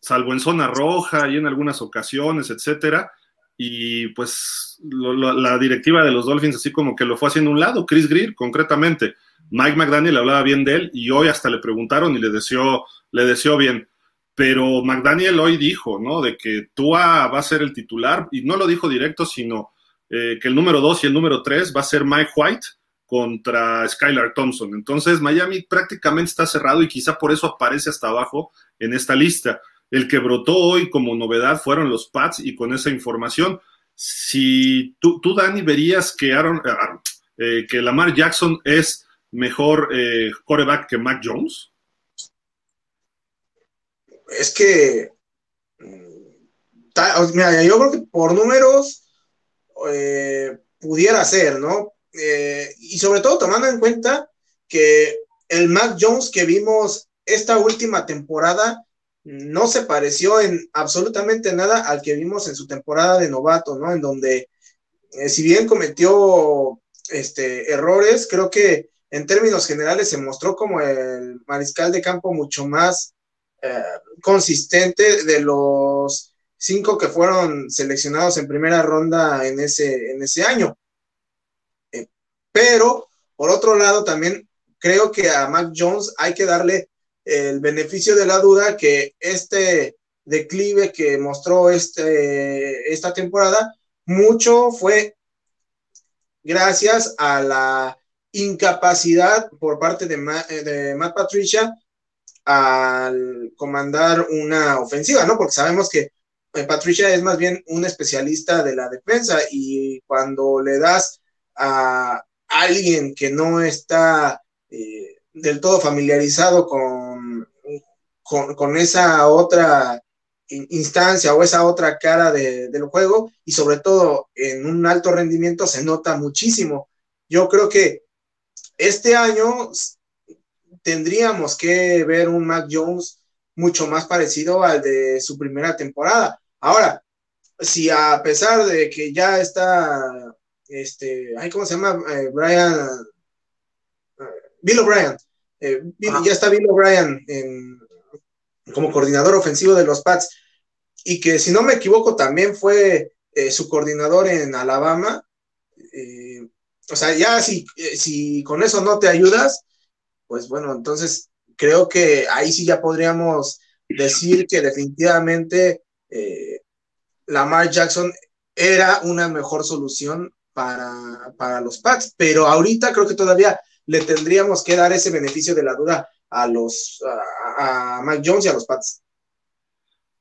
salvo en zona roja y en algunas ocasiones, etcétera. Y pues la directiva de los Dolphins así como que lo fue haciendo un lado, Chris Greer concretamente. Mike McDaniel hablaba bien de él y hoy hasta le preguntaron y le deseó, le deseó bien. Pero McDaniel hoy dijo, ¿no? De que Tua va a ser el titular y no lo dijo directo, sino eh, que el número dos y el número tres va a ser Mike White contra Skylar Thompson. Entonces Miami prácticamente está cerrado y quizá por eso aparece hasta abajo en esta lista. El que brotó hoy como novedad fueron los Pats y con esa información, si tú, tú Dani, verías que, Aaron, eh, eh, que Lamar Jackson es mejor eh, quarterback que Mac Jones. Es que, mm, mira, yo creo que por números pudiera ser, ¿no? y sobre todo tomando en cuenta que el Mac Jones que vimos esta última temporada no se pareció en absolutamente nada al que vimos en su temporada de novato, ¿no? En donde, eh, si bien cometió este, errores, creo que en términos generales se mostró como el mariscal de campo mucho más eh, consistente de los cinco que fueron seleccionados en primera ronda en ese, en ese año. Eh, pero, por otro lado, también creo que a Mac Jones hay que darle el beneficio de la duda que este declive que mostró este, esta temporada, mucho fue gracias a la incapacidad por parte de, de Matt Patricia al comandar una ofensiva, ¿no? Porque sabemos que eh, Patricia es más bien un especialista de la defensa y cuando le das a alguien que no está eh, del todo familiarizado con, con, esa otra instancia o esa otra cara del juego y sobre todo en un alto rendimiento se nota muchísimo. Yo creo que este año tendríamos que ver un Mac Jones mucho más parecido al de su primera temporada. Ahora, si a pesar de que ya está, este, ¿cómo se llama? Eh, Brian, eh, Bill O'Brien, eh, ya está Bill O'Brien como coordinador ofensivo de los Pats y que si no me equivoco también fue eh, su coordinador en Alabama. Eh, o sea, ya si, si con eso no te ayudas, pues bueno, entonces creo que ahí sí ya podríamos decir que definitivamente Lamar Jackson era una mejor solución para, para los Pats, pero ahorita creo que todavía le tendríamos que dar ese beneficio de la duda a los a, Mac Jones y a los Pats.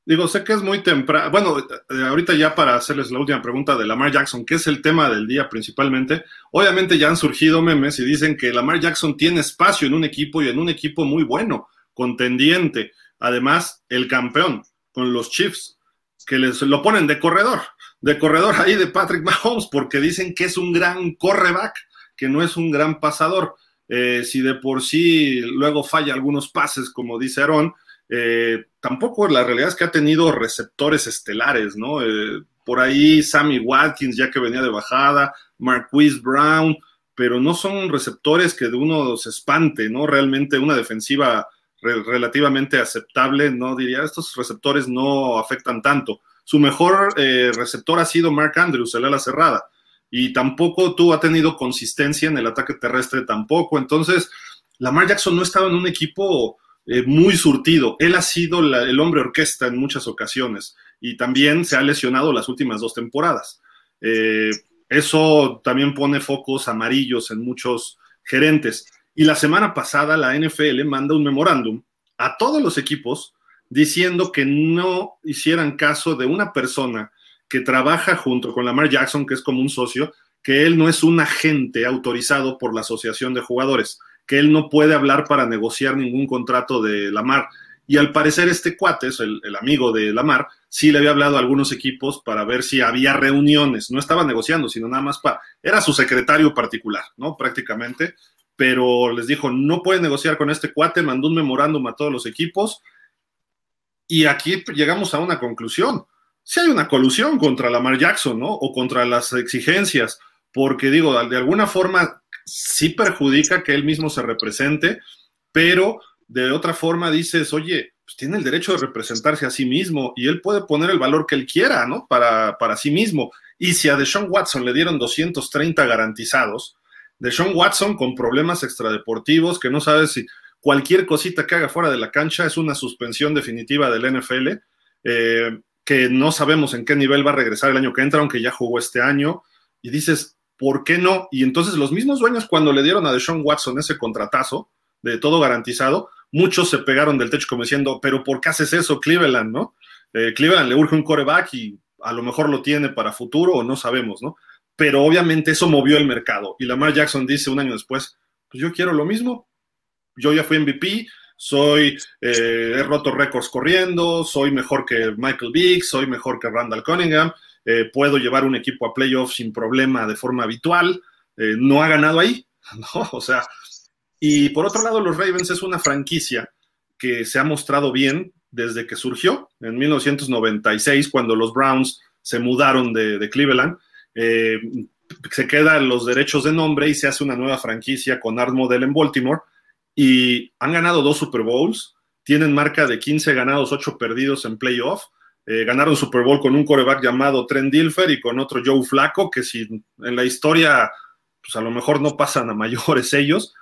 Digo, sé que es muy temprano. Bueno, eh, ahorita ya para hacerles la última pregunta de Lamar Jackson, que es el tema del día principalmente. Obviamente ya han surgido memes y dicen que Lamar Jackson tiene espacio en un equipo y en un equipo muy bueno, contendiente. Además, el campeón con los Chiefs, que les lo ponen de corredor, de corredor ahí de Patrick Mahomes, porque dicen que es un gran correback que no es un gran pasador. Eh, si de por sí luego falla algunos pases, como dice Aaron, eh, tampoco la realidad es que ha tenido receptores estelares, ¿no? Eh, por ahí Sammy Watkins, ya que venía de bajada, Marquise Brown, pero no son receptores que de uno se espante, ¿no? Realmente una defensiva relativamente aceptable, no diría, estos receptores no afectan tanto. Su mejor receptor ha sido Mark Andrews, el ala cerrada y tampoco tú ha tenido consistencia en el ataque terrestre tampoco. Entonces, Lamar Jackson no ha estado en un equipo eh, muy surtido. Él ha sido el hombre orquesta en muchas ocasiones y también se ha lesionado las últimas dos temporadas. Eh, eso también pone focos amarillos en muchos gerentes. Y la semana pasada la NFL manda un memorándum a todos los equipos diciendo que no hicieran caso de una persona que trabaja junto con Lamar Jackson, que es como un socio, que él no es un agente autorizado por la Asociación de Jugadores, que él no puede hablar para negociar ningún contrato de Lamar. Y al parecer este cuate, es el, amigo de Lamar, sí le había hablado a algunos equipos para ver si había reuniones. No estaba negociando, sino nada más para... Era su secretario particular, ¿no? Prácticamente. Pero les dijo, no puede negociar con este cuate, mandó un memorándum a todos los equipos. Y aquí llegamos a una conclusión si hay una colusión contra Lamar Jackson, ¿no? O contra las exigencias, porque digo, de alguna forma sí perjudica que él mismo se represente, pero de otra forma dices, oye, pues tiene el derecho de representarse a sí mismo y él puede poner el valor que él quiera, ¿no? Para, para sí mismo. Y si a Deshaun Watson le dieron 230 garantizados, Deshaun Watson con problemas extradeportivos que no sabe si cualquier cosita que haga fuera de la cancha es una suspensión definitiva del NFL, eh, que no sabemos en qué nivel va a regresar el año que entra, aunque ya jugó este año, y dices, ¿por qué no? Y entonces los mismos dueños cuando le dieron a Deshaun Watson ese contratazo de todo garantizado, muchos se pegaron del techo como diciendo, pero ¿por qué haces eso, Cleveland, no? Eh, Cleveland le urge un coreback y a lo mejor lo tiene para futuro o no sabemos, ¿no? Pero obviamente eso movió el mercado. Y Lamar Jackson dice un año después, pues yo quiero lo mismo. Yo ya fui MVP, soy, eh, he roto récords corriendo, soy mejor que Michael Vick, soy mejor que Randall Cunningham, eh, puedo llevar un equipo a playoffs sin problema de forma habitual, eh, no ha ganado ahí, ¿no? O sea, y por otro lado, los Ravens es una franquicia que se ha mostrado bien desde que surgió en 1996, cuando los Browns se mudaron de, Cleveland. Eh, se quedan los derechos de nombre y se hace una nueva franquicia con Art Model en Baltimore y han ganado dos Super Bowls, tienen marca de 15 ganados, 8 perdidos en playoff. Eh, ganaron Super Bowl con un coreback llamado Trent Dilfer y con otro Joe Flaco, que si en la historia, pues a lo mejor no pasan a mayores ellos.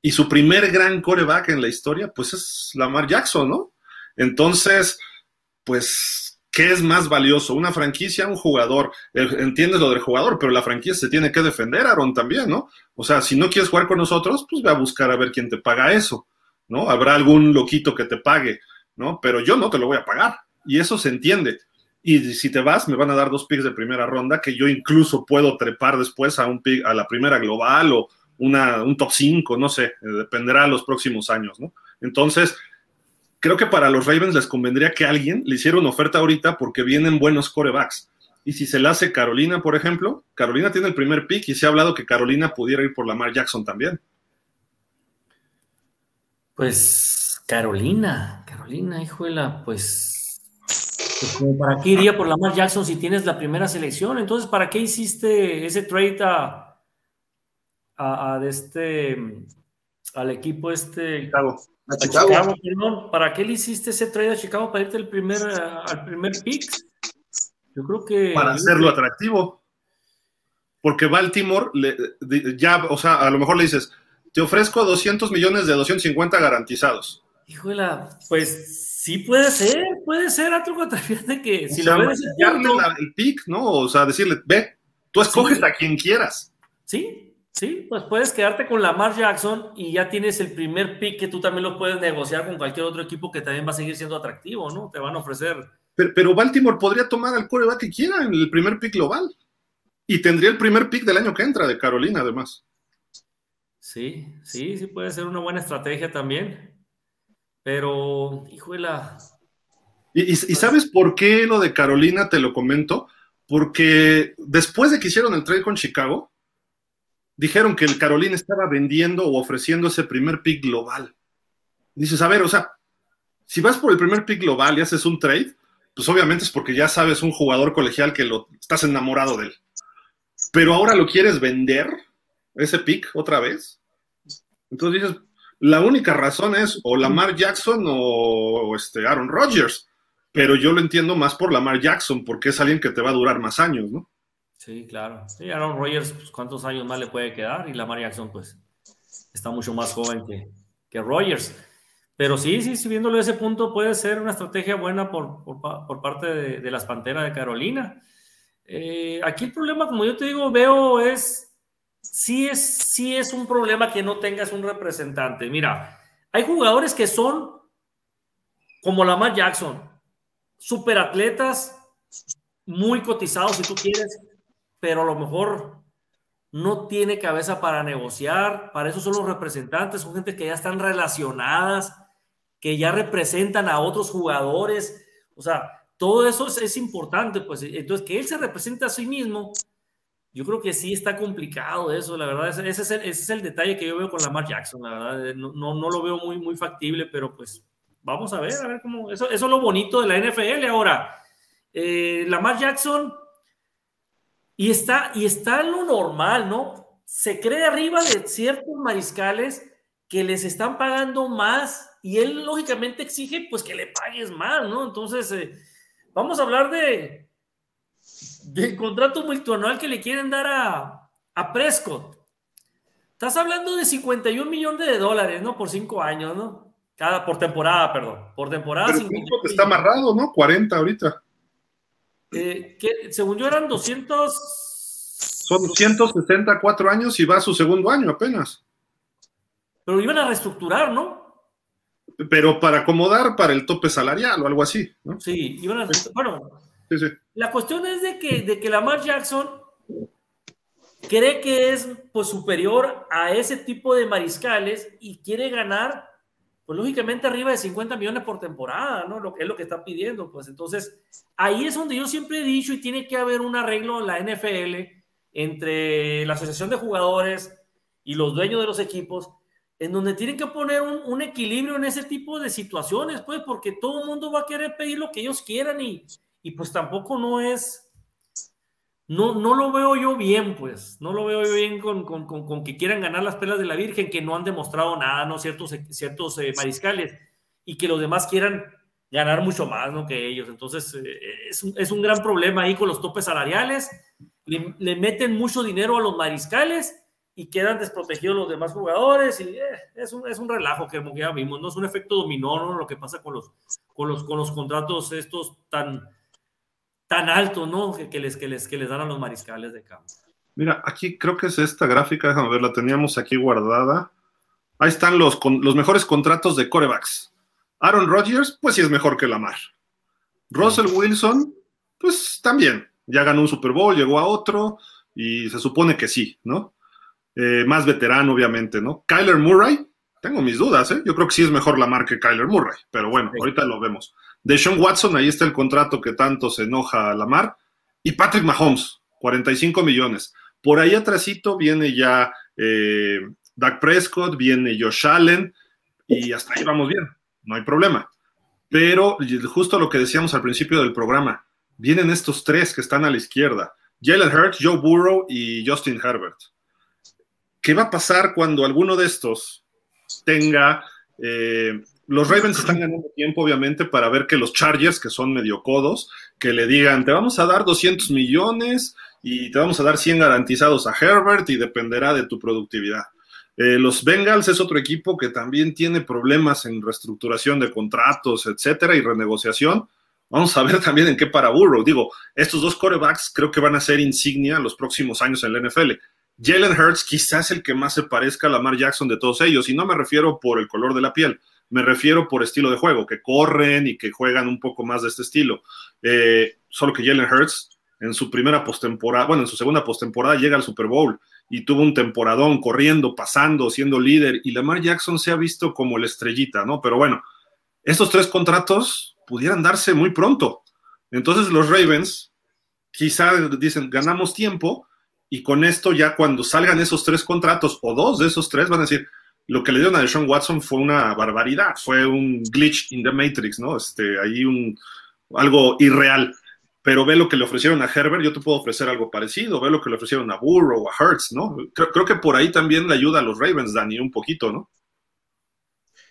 Y su primer gran coreback en la historia, pues es Lamar Jackson, ¿no? Entonces, pues, ¿qué es más valioso? ¿Una franquicia, un jugador? Entiendes lo del jugador, pero la franquicia se tiene que defender, Aaron, también, ¿no? O sea, si no quieres jugar con nosotros, pues ve a buscar a ver quién te paga eso, ¿no? Habrá algún loquito que te pague, ¿no? Pero yo no te lo voy a pagar. Y eso se entiende. Y si te vas, me van a dar dos picks de primera ronda que yo incluso puedo trepar después a, un pick, a la primera global o una, un top 5, no sé, eh, dependerá de los próximos años, ¿no? Entonces, creo que para los Ravens les convendría que alguien le hiciera una oferta ahorita porque vienen buenos corebacks. Y si se la hace Carolina, por ejemplo, Carolina tiene el primer pick y se ha hablado que Carolina pudiera ir por Lamar Jackson también. Pues Carolina, Carolina, hijuela, pues, pues ¿para qué iría por Lamar Jackson si tienes la primera selección? Entonces, ¿para qué hiciste ese trade a, a, este, al equipo este? A Chicago. ¿Para qué le hiciste ese trade a Chicago para irte el primer, al primer pick? Yo creo que. Para hacerlo atractivo. Porque Baltimore, ya, o sea, a lo mejor le dices, te ofrezco 200 millones de 250 garantizados. Híjole, pues sí puede ser, puede ser, otro de que si lo ves. el pick, ¿no? O sea, decirle, ve, tú escoges a quien quieras. Sí, Sí, pues puedes quedarte con Lamar Jackson y ya tienes el primer pick que tú también lo puedes negociar con cualquier otro equipo que también va a seguir siendo atractivo, ¿no? Te van a ofrecer. Pero, Baltimore podría tomar al coreback que quiera en el primer pick global. Y tendría el primer pick del año que entra de Carolina, además. Sí, sí, sí puede ser una buena estrategia también. Pero, híjole. ¿Y, y, ¿Y sabes por qué lo de Carolina te lo comento? Porque después de que hicieron el trade con Chicago, dijeron que el Carolina estaba vendiendo o ofreciendo ese primer pick global. dices, a ver, o sea, si vas por el primer pick global y haces un trade, pues obviamente es porque ya sabes un jugador colegial que lo estás enamorado de él. Pero ahora lo quieres vender, ese pick, otra vez. Entonces dices, la única razón es o Lamar Jackson o, este Aaron Rodgers. Pero yo lo entiendo más por Lamar Jackson, porque es alguien que te va a durar más años, ¿no? Sí, claro. Sí, Aaron Rodgers, pues, ¿cuántos años más le puede quedar? Y Lamar Jackson, pues, está mucho más joven que, que Rodgers. Pero sí, sí, viéndolo ese punto, puede ser una estrategia buena por, por, parte de, las Panteras de Carolina. Eh, aquí el problema, como yo te digo, veo es, sí es, sí es un problema que no tengas un representante. Mira, hay jugadores que son como Lamar Jackson, superatletas, muy cotizados, si tú quieres, pero a lo mejor no tiene cabeza para negociar. Para eso son los representantes, son gente que ya están relacionadas, que ya representan a otros jugadores. O sea, todo eso es, importante, pues. Entonces, que él se represente a sí mismo, yo creo que sí está complicado eso, la verdad. Ese, es, el, ese es, el, detalle que yo veo con Lamar Jackson, la verdad. No, no, lo veo muy, muy factible, pero pues vamos a ver, a ver cómo. Eso, eso es lo bonito de la NFL. Ahora, eh, Lamar Jackson y está, y está lo normal, ¿no? Se cree arriba de ciertos mariscales que les están pagando más y él lógicamente exige pues que le pagues más, ¿no? Entonces, eh, vamos a hablar de del contrato multianual que le quieren dar a, a Prescott. Estás hablando de 51 millones de dólares, ¿no? Por cinco años, ¿no? Cada, por temporada, perdón. Por temporada. Pero está amarrado, ¿no? 40 ahorita. Eh, que, según yo eran 200. Son 264 años y va a su segundo año apenas. Pero iban a reestructurar, ¿no? Pero para acomodar para el tope salarial o algo así, ¿no? Sí, iban a. Bueno, sí, sí. la cuestión es de que, de que Lamar Jackson cree que es pues, superior a ese tipo de mariscales y quiere ganar, pues lógicamente arriba de 50 millones por temporada, ¿no? Lo es lo que está pidiendo, pues entonces ahí es donde yo siempre he dicho y tiene que haber un arreglo en la NFL entre la asociación de jugadores y los dueños de los equipos en donde tienen que poner un, equilibrio en ese tipo de situaciones, pues, porque todo el mundo va a querer pedir lo que ellos quieran y, y pues tampoco no es, no, no lo veo yo bien, pues, no lo veo yo bien con, con, con, que quieran ganar las pelas de la Virgen, que no han demostrado nada, ¿no? Ciertos, ciertos eh, mariscales, y que los demás quieran ganar mucho más, ¿no? Que ellos. Entonces, eh, es, un, es, un, gran problema ahí con los topes salariales, le, le meten mucho dinero a los mariscales y quedan desprotegidos los demás jugadores y eh, es, un, es un relajo que ya vimos, no es un efecto dominó ¿no? lo que pasa con los, con los, con los contratos estos tan, tan altos ¿no? que, les, que, les, que les dan a los mariscales de campo. Mira, aquí creo que es esta gráfica, déjame ver, la teníamos aquí guardada. Ahí están los, los mejores contratos de corebacks. Aaron Rodgers, pues sí es mejor que Lamar. Russell Wilson, pues también. Ya ganó un Super Bowl, llegó a otro y se supone que sí, ¿no? Eh, más veterano, obviamente, ¿no? Kyler Murray, tengo mis dudas, ¿eh? Yo creo que sí es mejor la marca que Kyler Murray, pero bueno, ahorita lo vemos. De Sean Watson, ahí está el contrato que tanto se enoja a la mar. Y Patrick Mahomes, 45 millones. Por ahí atrásito viene ya eh, Prescott, viene Josh Allen, y hasta ahí vamos bien, no hay problema. Pero justo lo que decíamos al principio del programa, vienen estos tres que están a la izquierda, Jalen Hurts, Joe Burrow y Justin Herbert. ¿Qué va a pasar cuando alguno de estos tenga... Eh, los Ravens están ganando tiempo, obviamente, para ver que los Chargers, que son medio codos, que le digan, te vamos a dar 200 millones y te vamos a dar 100 garantizados a Herbert y dependerá de tu productividad. Eh, los Bengals es otro equipo que también tiene problemas en reestructuración de contratos, etcétera, y renegociación. Vamos a ver también en qué para Burrow. Digo, estos dos corebacks creo que van a ser insignia los próximos años en la NFL. Jalen Hurts quizás el que más se parezca a Lamar Jackson de todos ellos, y no me refiero por el color de la piel, me refiero por estilo de juego, que corren y que juegan un poco más de este estilo. Eh, solo que Jalen Hurts en su primera postemporada, bueno, en su segunda postemporada llega al Super Bowl y tuvo un temporadón corriendo, pasando, siendo líder, y Lamar Jackson se ha visto como la estrellita, ¿no? Pero bueno, estos tres contratos pudieran darse muy pronto. Entonces los Ravens quizá dicen, ganamos tiempo, y con esto ya cuando salgan esos tres contratos o dos de esos tres van a decir, lo que le dieron a Deshaun Watson fue una barbaridad, fue un glitch in the Matrix, ¿no? Este, ahí un, algo irreal. Pero ve lo que le ofrecieron a Herbert, yo te puedo ofrecer algo parecido, ve lo que le ofrecieron a Burrow, a Hertz, ¿no? Creo, que por ahí también le ayuda a los Ravens, Dani, un poquito, ¿no?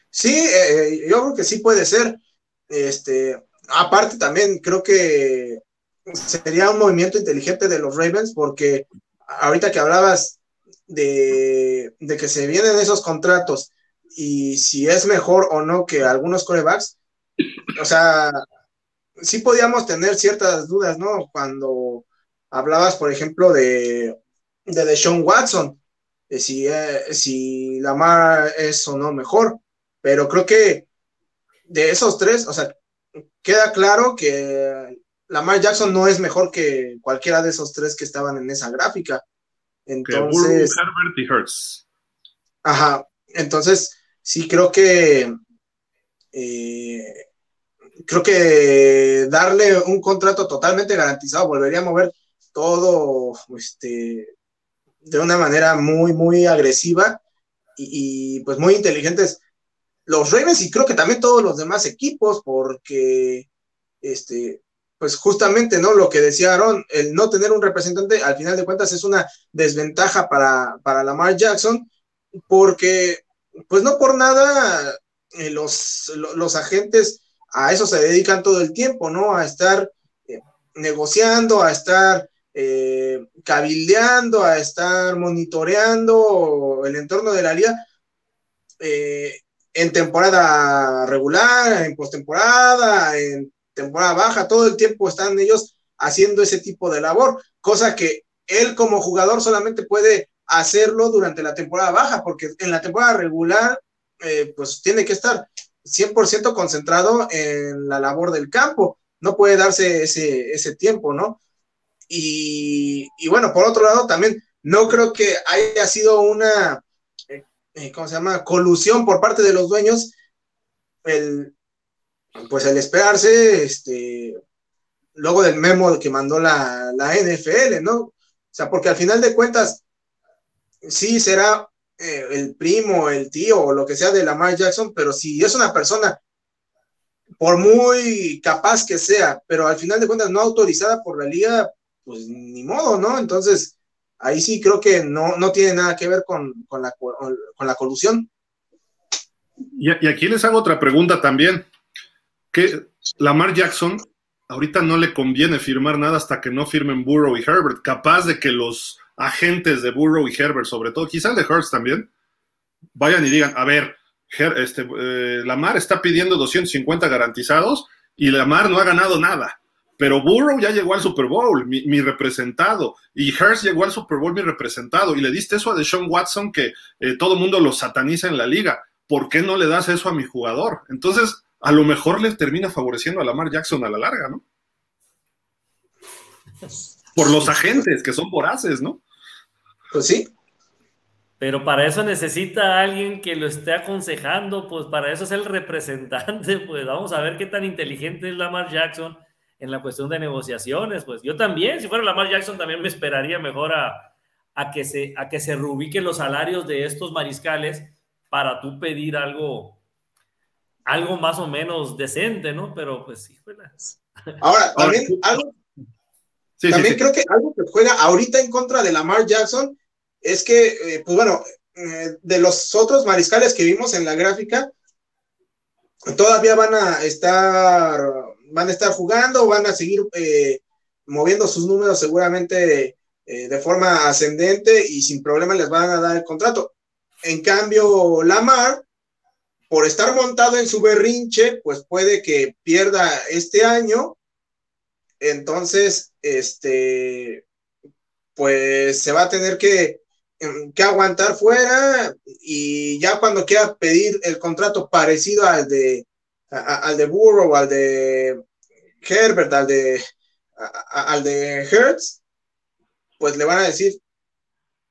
Sí, eh, yo creo que sí puede ser. Este, aparte también creo que sería un movimiento inteligente de los Ravens porque ahorita que hablabas de, que se vienen esos contratos y si es mejor o no que algunos corebacks, o sea, sí podíamos tener ciertas dudas, ¿no? Cuando hablabas, por ejemplo, de, de Deshaun Watson, de si, eh, si Lamar es o no mejor, pero creo que de esos tres, o sea, queda claro que Lamar Jackson no es mejor que cualquiera de esos tres que estaban en esa gráfica. Entonces. Herbert y Hurts. Ajá. Entonces, sí creo que. Eh, creo que darle un contrato totalmente garantizado volvería a mover todo este, de una manera muy, muy agresiva y, y, pues muy inteligentes los Ravens y creo que también todos los demás equipos porque este, pues justamente, ¿no? Lo que decía Aaron, el no tener un representante, al final de cuentas, es una desventaja para, para Lamar Jackson, porque pues no por nada eh, los, los agentes a eso se dedican todo el tiempo, ¿no? A estar eh, negociando, a estar eh, cabildeando, a estar monitoreando el entorno de la liga en temporada regular, en postemporada, en temporada baja, todo el tiempo están ellos haciendo ese tipo de labor, cosa que él como jugador solamente puede hacerlo durante la temporada baja, porque en la temporada regular, eh, pues tiene que estar 100% concentrado en la labor del campo, no puede darse ese, ese tiempo, ¿no? Y, y, bueno, por otro lado, también no creo que haya sido una, eh, eh, ¿cómo se llama?, colusión por parte de los dueños, el, pues el esperarse, este, luego del memo que mandó la, la NFL, ¿no? O sea, porque al final de cuentas, sí será eh, el primo, el tío o lo que sea de Lamar Jackson, pero si es una persona, por muy capaz que sea, pero al final de cuentas no autorizada por la liga, pues ni modo, ¿no? Entonces, ahí sí creo que no, no tiene nada que ver con, con, la, con la colusión. Y, aquí les hago otra pregunta también. Que Lamar Jackson ahorita no le conviene firmar nada hasta que no firmen Burrow y Herbert, capaz de que los agentes de Burrow y Herbert, sobre todo, quizá de Hurts también, vayan y digan, a ver, este, eh, Lamar está pidiendo 250 garantizados y Lamar no ha ganado nada. Pero Burrow ya llegó al Super Bowl, mi, representado, y Hurts llegó al Super Bowl, mi representado, y le diste eso a Deshaun Watson, que eh, todo el mundo lo sataniza en la liga. ¿Por qué no le das eso a mi jugador? Entonces, a lo mejor le termina favoreciendo a Lamar Jackson a la larga, ¿no? Por los agentes que son voraces, ¿no? Pues sí. Pero para eso necesita alguien que lo esté aconsejando, pues para eso es el representante, pues vamos a ver qué tan inteligente es Lamar Jackson en la cuestión de negociaciones, pues yo también, si fuera Lamar Jackson, también me esperaría mejor a, que, se, a que se reubiquen los salarios de estos mariscales para tú pedir algo, algo más o menos decente, ¿no? Pero pues sí, Ahora, también algo, también creo que algo que juega ahorita en contra de Lamar Jackson es que, eh, pues bueno, eh, de los otros mariscales que vimos en la gráfica, todavía van a estar, van a estar jugando, van a seguir eh, moviendo sus números seguramente de forma ascendente y sin problema les van a dar el contrato. En cambio, Lamar, por estar montado en su berrinche, pues puede que pierda este año. Entonces, este, pues se va a tener que Em, que aguantar fuera y ya cuando quiera pedir el contrato parecido al de al de Burrow, al de Herbert, al de al de Hertz, pues le van a decir,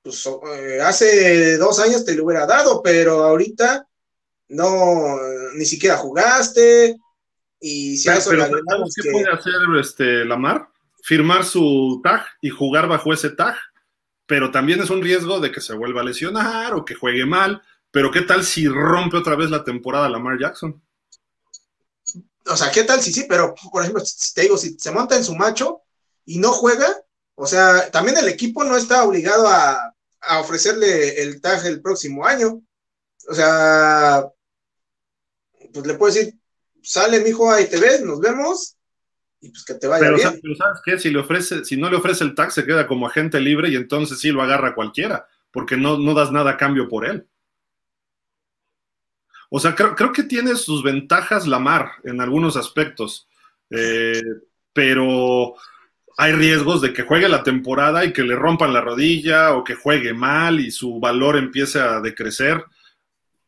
pues eh, hace dos años te lo hubiera dado, pero ahorita no, ni siquiera jugaste. Y si eso le ¿Qué puede hacer este Lamar? Firmar su tag y jugar bajo ese tag pero también es un riesgo de que se vuelva a lesionar o que juegue mal. Pero ¿qué tal si rompe otra vez la temporada Lamar Jackson? O sea, ¿qué tal si sí? Pero, por ejemplo, si te digo, si se monta en su macho y no juega, o sea, también el equipo no está obligado a, ofrecerle el tag el próximo año. O sea, pues le puedo decir, sale, mijo, ahí te ves, nos vemos, y pues que te vaya pero, bien. Pero ¿sabes qué? Si, le ofrece, si no le ofrece el tag, se queda como agente libre y entonces sí lo agarra cualquiera, porque no, no das nada a cambio por él. O sea, creo, creo que tiene sus ventajas Lamar en algunos aspectos, eh, pero hay riesgos de que juegue la temporada y que le rompan la rodilla o que juegue mal y su valor empiece a decrecer.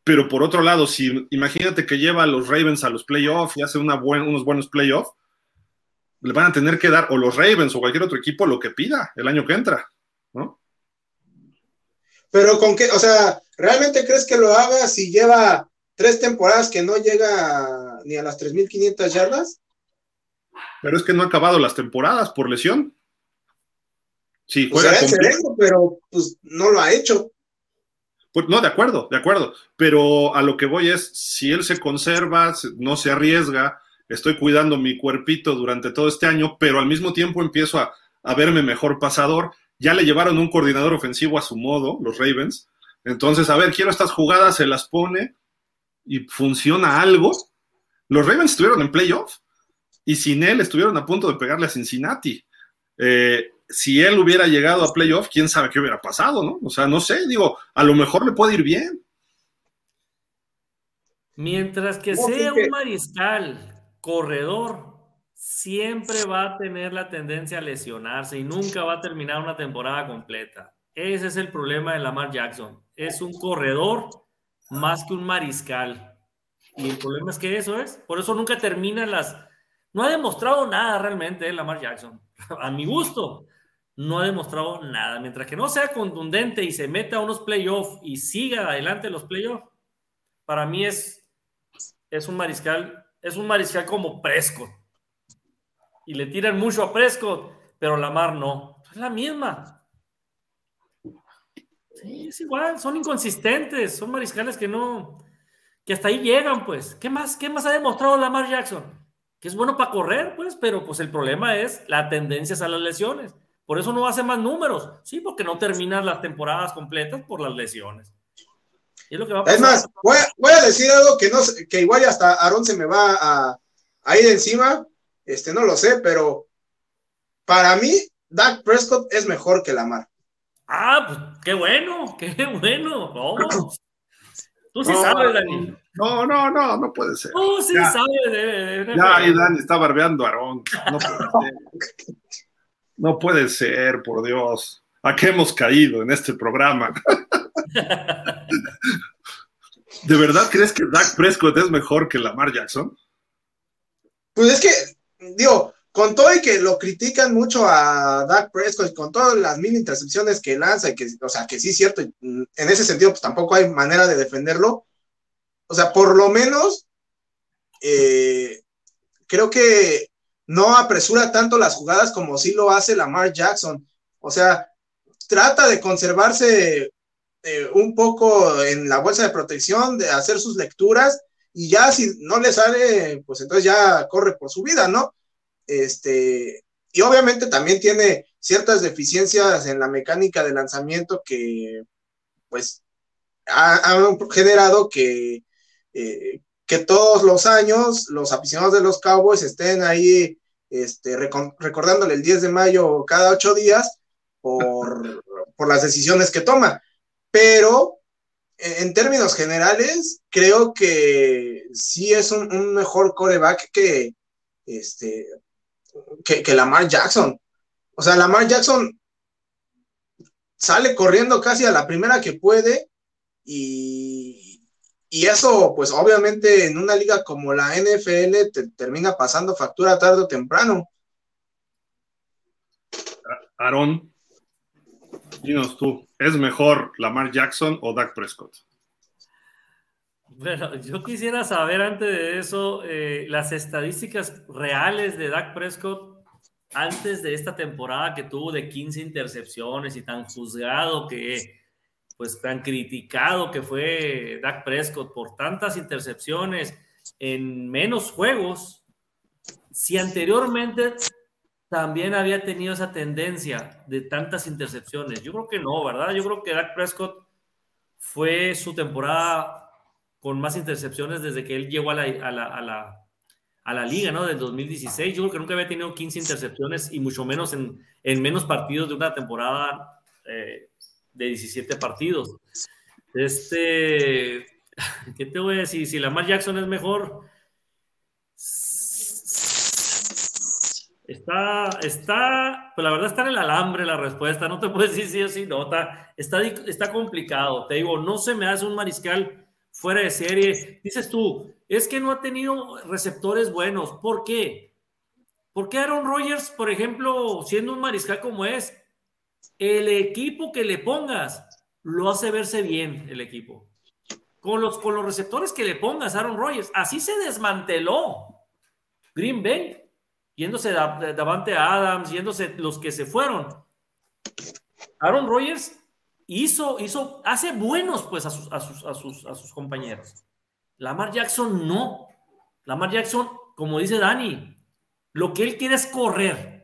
Pero por otro lado, si imagínate que lleva a los Ravens a los playoffs y hace una buen, unos buenos playoffs, le van a tener que dar o los Ravens o cualquier otro equipo lo que pida el año que entra, ¿no? Pero con qué, o sea, ¿realmente crees que lo haga si lleva tres temporadas que no llega ni a las 3.500 yardas? Pero es que no ha acabado las temporadas por lesión. Sí, pues juega pero pues no lo ha hecho. Pues, no, de acuerdo, de acuerdo. Pero a lo que voy es, si él se conserva, no se arriesga, estoy cuidando mi cuerpito durante todo este año, pero al mismo tiempo empiezo a, verme mejor pasador. Ya le llevaron un coordinador ofensivo a su modo, los Ravens. Entonces, a ver, quiero estas jugadas, se las pone y funciona algo. Los Ravens estuvieron en playoff y sin él estuvieron a punto de pegarle a Cincinnati. Eh, si él hubiera llegado a playoff, quién sabe qué hubiera pasado, ¿no? O sea, no sé, digo, a lo mejor le puede ir bien. Mientras que sea un mariscal corredor, siempre va a tener la tendencia a lesionarse y nunca va a terminar una temporada completa. Ese es el problema de Lamar Jackson. Es un corredor más que un mariscal. Y el problema es que eso es. Por eso nunca termina las... No ha demostrado nada realmente Lamar Jackson. A mi gusto, no ha demostrado nada. Mientras que no sea contundente y se meta a unos playoffs y siga adelante los playoffs, para mí es es un mariscal, es un mariscal como Prescott. Y le tiran mucho a Prescott, pero Lamar no. Es la misma. Sí, es igual, son inconsistentes, son mariscales que no, que hasta ahí llegan, pues. ¿Qué más, qué más ha demostrado Lamar Jackson? Que es bueno para correr, pues, pero pues el problema es la tendencia a las lesiones. Por eso no hace más números. Sí, porque no termina las temporadas completas por las lesiones. Es, más, voy a, decir algo que, no, que igual hasta Aaron se me va a, ir encima, este, no lo sé, pero para mí, Dak Prescott es mejor que Lamar. Ah, pues qué bueno, qué bueno. Tú sí sabes, Dani. No, no, no, no puede ser. Tú sí sabes. De, ya, ahí Dani está barbeando a Aarón. No puede ser. No puede ser, por Dios. ¿A qué hemos caído en este programa? ¿De verdad crees que Dak Prescott es mejor que Lamar Jackson? Pues es que, digo, con todo y que lo critican mucho a Dak Prescott, con todas las mil intercepciones que lanza, y que, o sea, que sí es cierto, en ese sentido, pues tampoco hay manera de defenderlo. O sea, por lo menos, eh, creo que no apresura tanto las jugadas como sí lo hace Lamar Jackson. O sea, trata de conservarse eh, un poco en la bolsa de protección, de hacer sus lecturas y ya si no le sale, pues entonces ya corre por su vida, ¿no? Este, y obviamente también tiene ciertas deficiencias en la mecánica de lanzamiento que, pues, han generado que, eh, que todos los años los aficionados de los Cowboys estén ahí este, recordándole el 10 de mayo cada ocho días por, por las decisiones que toma pero en términos generales, creo que sí es un, mejor coreback que, este, que, Lamar Jackson. O sea, Lamar Jackson sale corriendo casi a la primera que puede y, y eso, pues obviamente en una liga como la NFL te termina pasando factura tarde o temprano. Aaron, dinos tú. ¿Es mejor Lamar Jackson o Dak Prescott? Bueno, yo quisiera saber antes de eso eh, las estadísticas reales de Dak Prescott antes de esta temporada que tuvo de 15 intercepciones y tan juzgado que, pues tan criticado que fue Dak Prescott por tantas intercepciones en menos juegos. Si anteriormente también había tenido esa tendencia de tantas intercepciones. Yo creo que no, ¿verdad? Yo creo que Dak Prescott fue su temporada con más intercepciones desde que él llegó a la, a la, a la, a la liga, ¿no? Del 2016. Yo creo que nunca había tenido 15 intercepciones y mucho menos en, en menos partidos de una temporada eh, de 17 partidos. Este, ¿qué te voy a decir? Si Lamar Jackson es mejor, Está, está, pues la verdad está en el alambre la respuesta, no te puedo decir sí o sí, no, está, está, complicado, te digo, no se me hace un mariscal fuera de serie. Dices tú, es que no ha tenido receptores buenos, ¿por qué? ¿Por qué Aaron Rodgers, por ejemplo, siendo un mariscal como es, el equipo que le pongas lo hace verse bien el equipo? Con los, con los receptores que le pongas Aaron Rodgers, así se desmanteló Green Bay yéndose Davante Adams, yéndose los que se fueron. Aaron Rodgers hizo, hizo, hace buenos pues a sus, a sus, a sus, a sus compañeros. Lamar Jackson no. Lamar Jackson, como dice Dani, lo que él quiere es correr.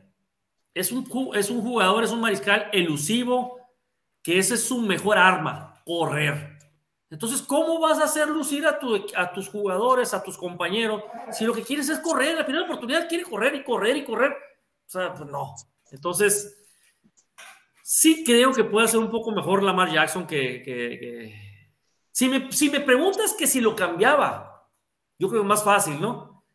Es un, es un jugador, es un mariscal elusivo, que ese es su mejor arma. correr. Entonces, ¿cómo vas a hacer lucir a, a tus jugadores, a tus compañeros, si lo que quieres es correr? La primera oportunidad quiere correr y correr y correr. O sea, pues no. Entonces, sí creo que puede ser un poco mejor Lamar Jackson que... Si, me, si me preguntas que si lo cambiaba, yo creo que más fácil, ¿no?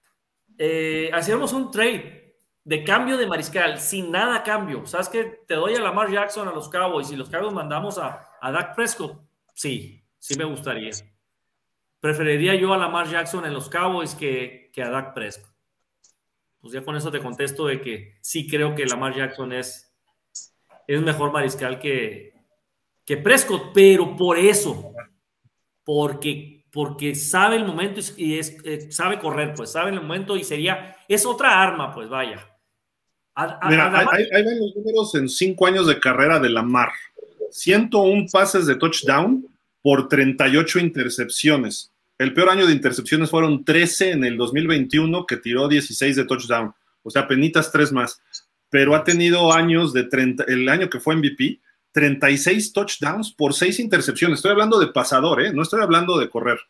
Eh, hacíamos un trade de cambio de mariscal, sin nada cambio. ¿Sabes qué? Te doy a Lamar Jackson a los Cowboys y los Cowboys mandamos a, a Dak Prescott. Sí, sí me gustaría. Preferiría yo a Lamar Jackson en los Cowboys que, que a Dak Prescott. Pues ya con eso te contesto de que sí creo que Lamar Jackson es, es mejor mariscal que, que Prescott, pero por eso, porque, porque sabe el momento y es, eh, sabe correr, pues sabe el momento y sería, es otra arma, pues vaya. Mira, ahí, ven los números en cinco años de carrera de Lamar. 101 pases de touchdown por 38 intercepciones. El peor año de intercepciones fueron 13 en el 2021, que tiró 16 de touchdown. O sea, penitas tres más. Pero ha tenido años de 30, el año que fue MVP, 36 touchdowns por 6 intercepciones. Estoy hablando de pasador, ¿eh? no estoy hablando de correr.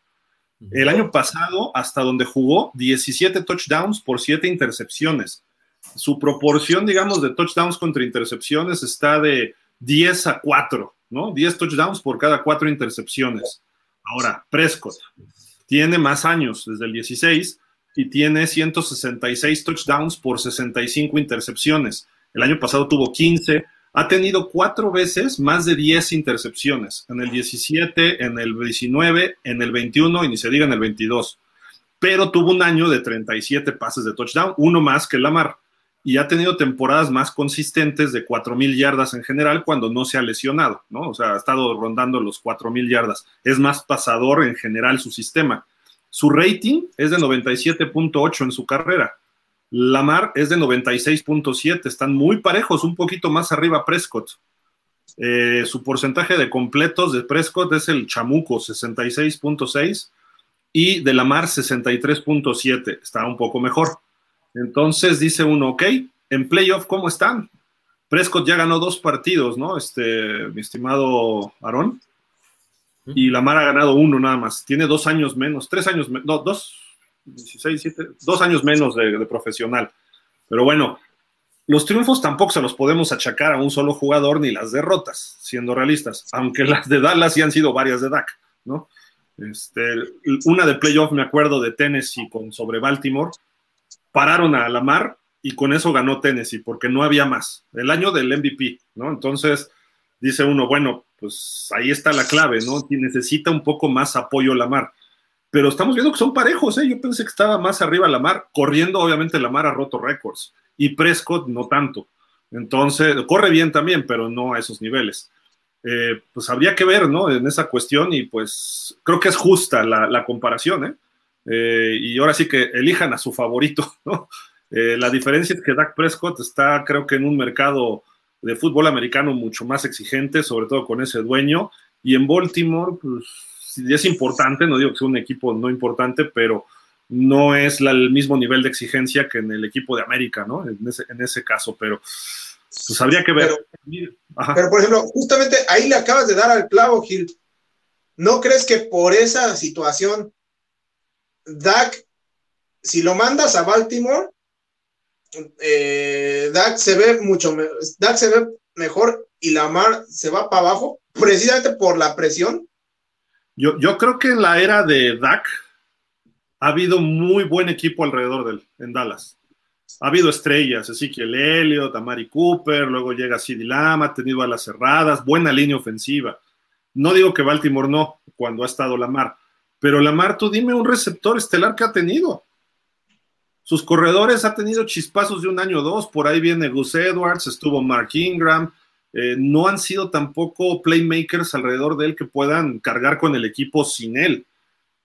El año pasado, hasta donde jugó, 17 touchdowns por 7 intercepciones. Su proporción, digamos, de touchdowns contra intercepciones está de 10 a 4, ¿no? 10 touchdowns por cada 4 intercepciones. Ahora, Prescott tiene más años, desde el 16, y tiene 166 touchdowns por 65 intercepciones. El año pasado tuvo 15, ha tenido cuatro veces más de 10 intercepciones, en el 17, en el 19, en el 21 y ni se diga en el 22. Pero tuvo un año de 37 pases de touchdown, uno más que Lamar y ha tenido temporadas más consistentes de 4.000 yardas en general cuando no se ha lesionado, ¿no? O sea, ha estado rondando los 4.000 yardas. Es más pasador en general su sistema. Su rating es de 97.8 en su carrera. Lamar es de 96.7, están muy parejos, un poquito más arriba Prescott. Eh, su porcentaje de completos de Prescott es el chamuco, 66.6, y de Lamar 63.7, está un poco mejor. Entonces dice uno, ok, en playoff, ¿cómo están? Prescott ya ganó dos partidos, ¿no? Este, mi estimado Aarón. Y Lamar ha ganado uno nada más. Tiene dos años menos, tres años, no, dos, 16, siete, dos años menos de, de, profesional. Pero bueno, los triunfos tampoco se los podemos achacar a un solo jugador ni las derrotas, siendo realistas, aunque las de Dallas sí han sido varias de Dak, ¿no? Este, una de playoff me acuerdo de Tennessee con sobre Baltimore, pararon a Lamar y con eso ganó Tennessee, porque no había más. El año del MVP, ¿no? Entonces dice uno, bueno, pues ahí está la clave, ¿no? Y necesita un poco más apoyo Lamar. Pero estamos viendo que son parejos, ¿eh? Yo pensé que estaba más arriba Lamar, corriendo, obviamente Lamar ha roto récords y Prescott no tanto. Entonces, corre bien también, pero no a esos niveles. Eh, pues habría que ver, ¿no? En esa cuestión y pues creo que es justa la, la comparación, ¿eh? Eh, y ahora sí que elijan a su favorito, ¿no? Eh, la diferencia es que Dak Prescott está, creo que en un mercado de fútbol americano mucho más exigente, sobre todo con ese dueño, y en Baltimore, pues es importante, no digo que sea un equipo no importante, pero no es la, el mismo nivel de exigencia que en el equipo de América, ¿no? En ese, en ese caso, pero pues habría que ver. Pero, pero, por ejemplo, justamente ahí le acabas de dar al clavo, Gil. ¿No crees que por esa situación Dak, si lo mandas a Baltimore, eh, Dak se ve mucho, Dak se ve mejor y Lamar se va para abajo, precisamente por la presión. Yo, creo que en la era de Dak ha habido muy buen equipo alrededor de él, en Dallas. Ha habido estrellas, Ezekiel Elliott, Amari Cooper, luego llega Sid Lamb, ha tenido alas cerradas, buena línea ofensiva. No digo que Baltimore no, cuando ha estado Lamar, pero Lamar, tú dime un receptor estelar que ha tenido. Sus corredores ha tenido chispazos de un año o dos, por ahí viene Gus Edwards, estuvo Mark Ingram, eh, no han sido tampoco playmakers alrededor de él que puedan cargar con el equipo sin él.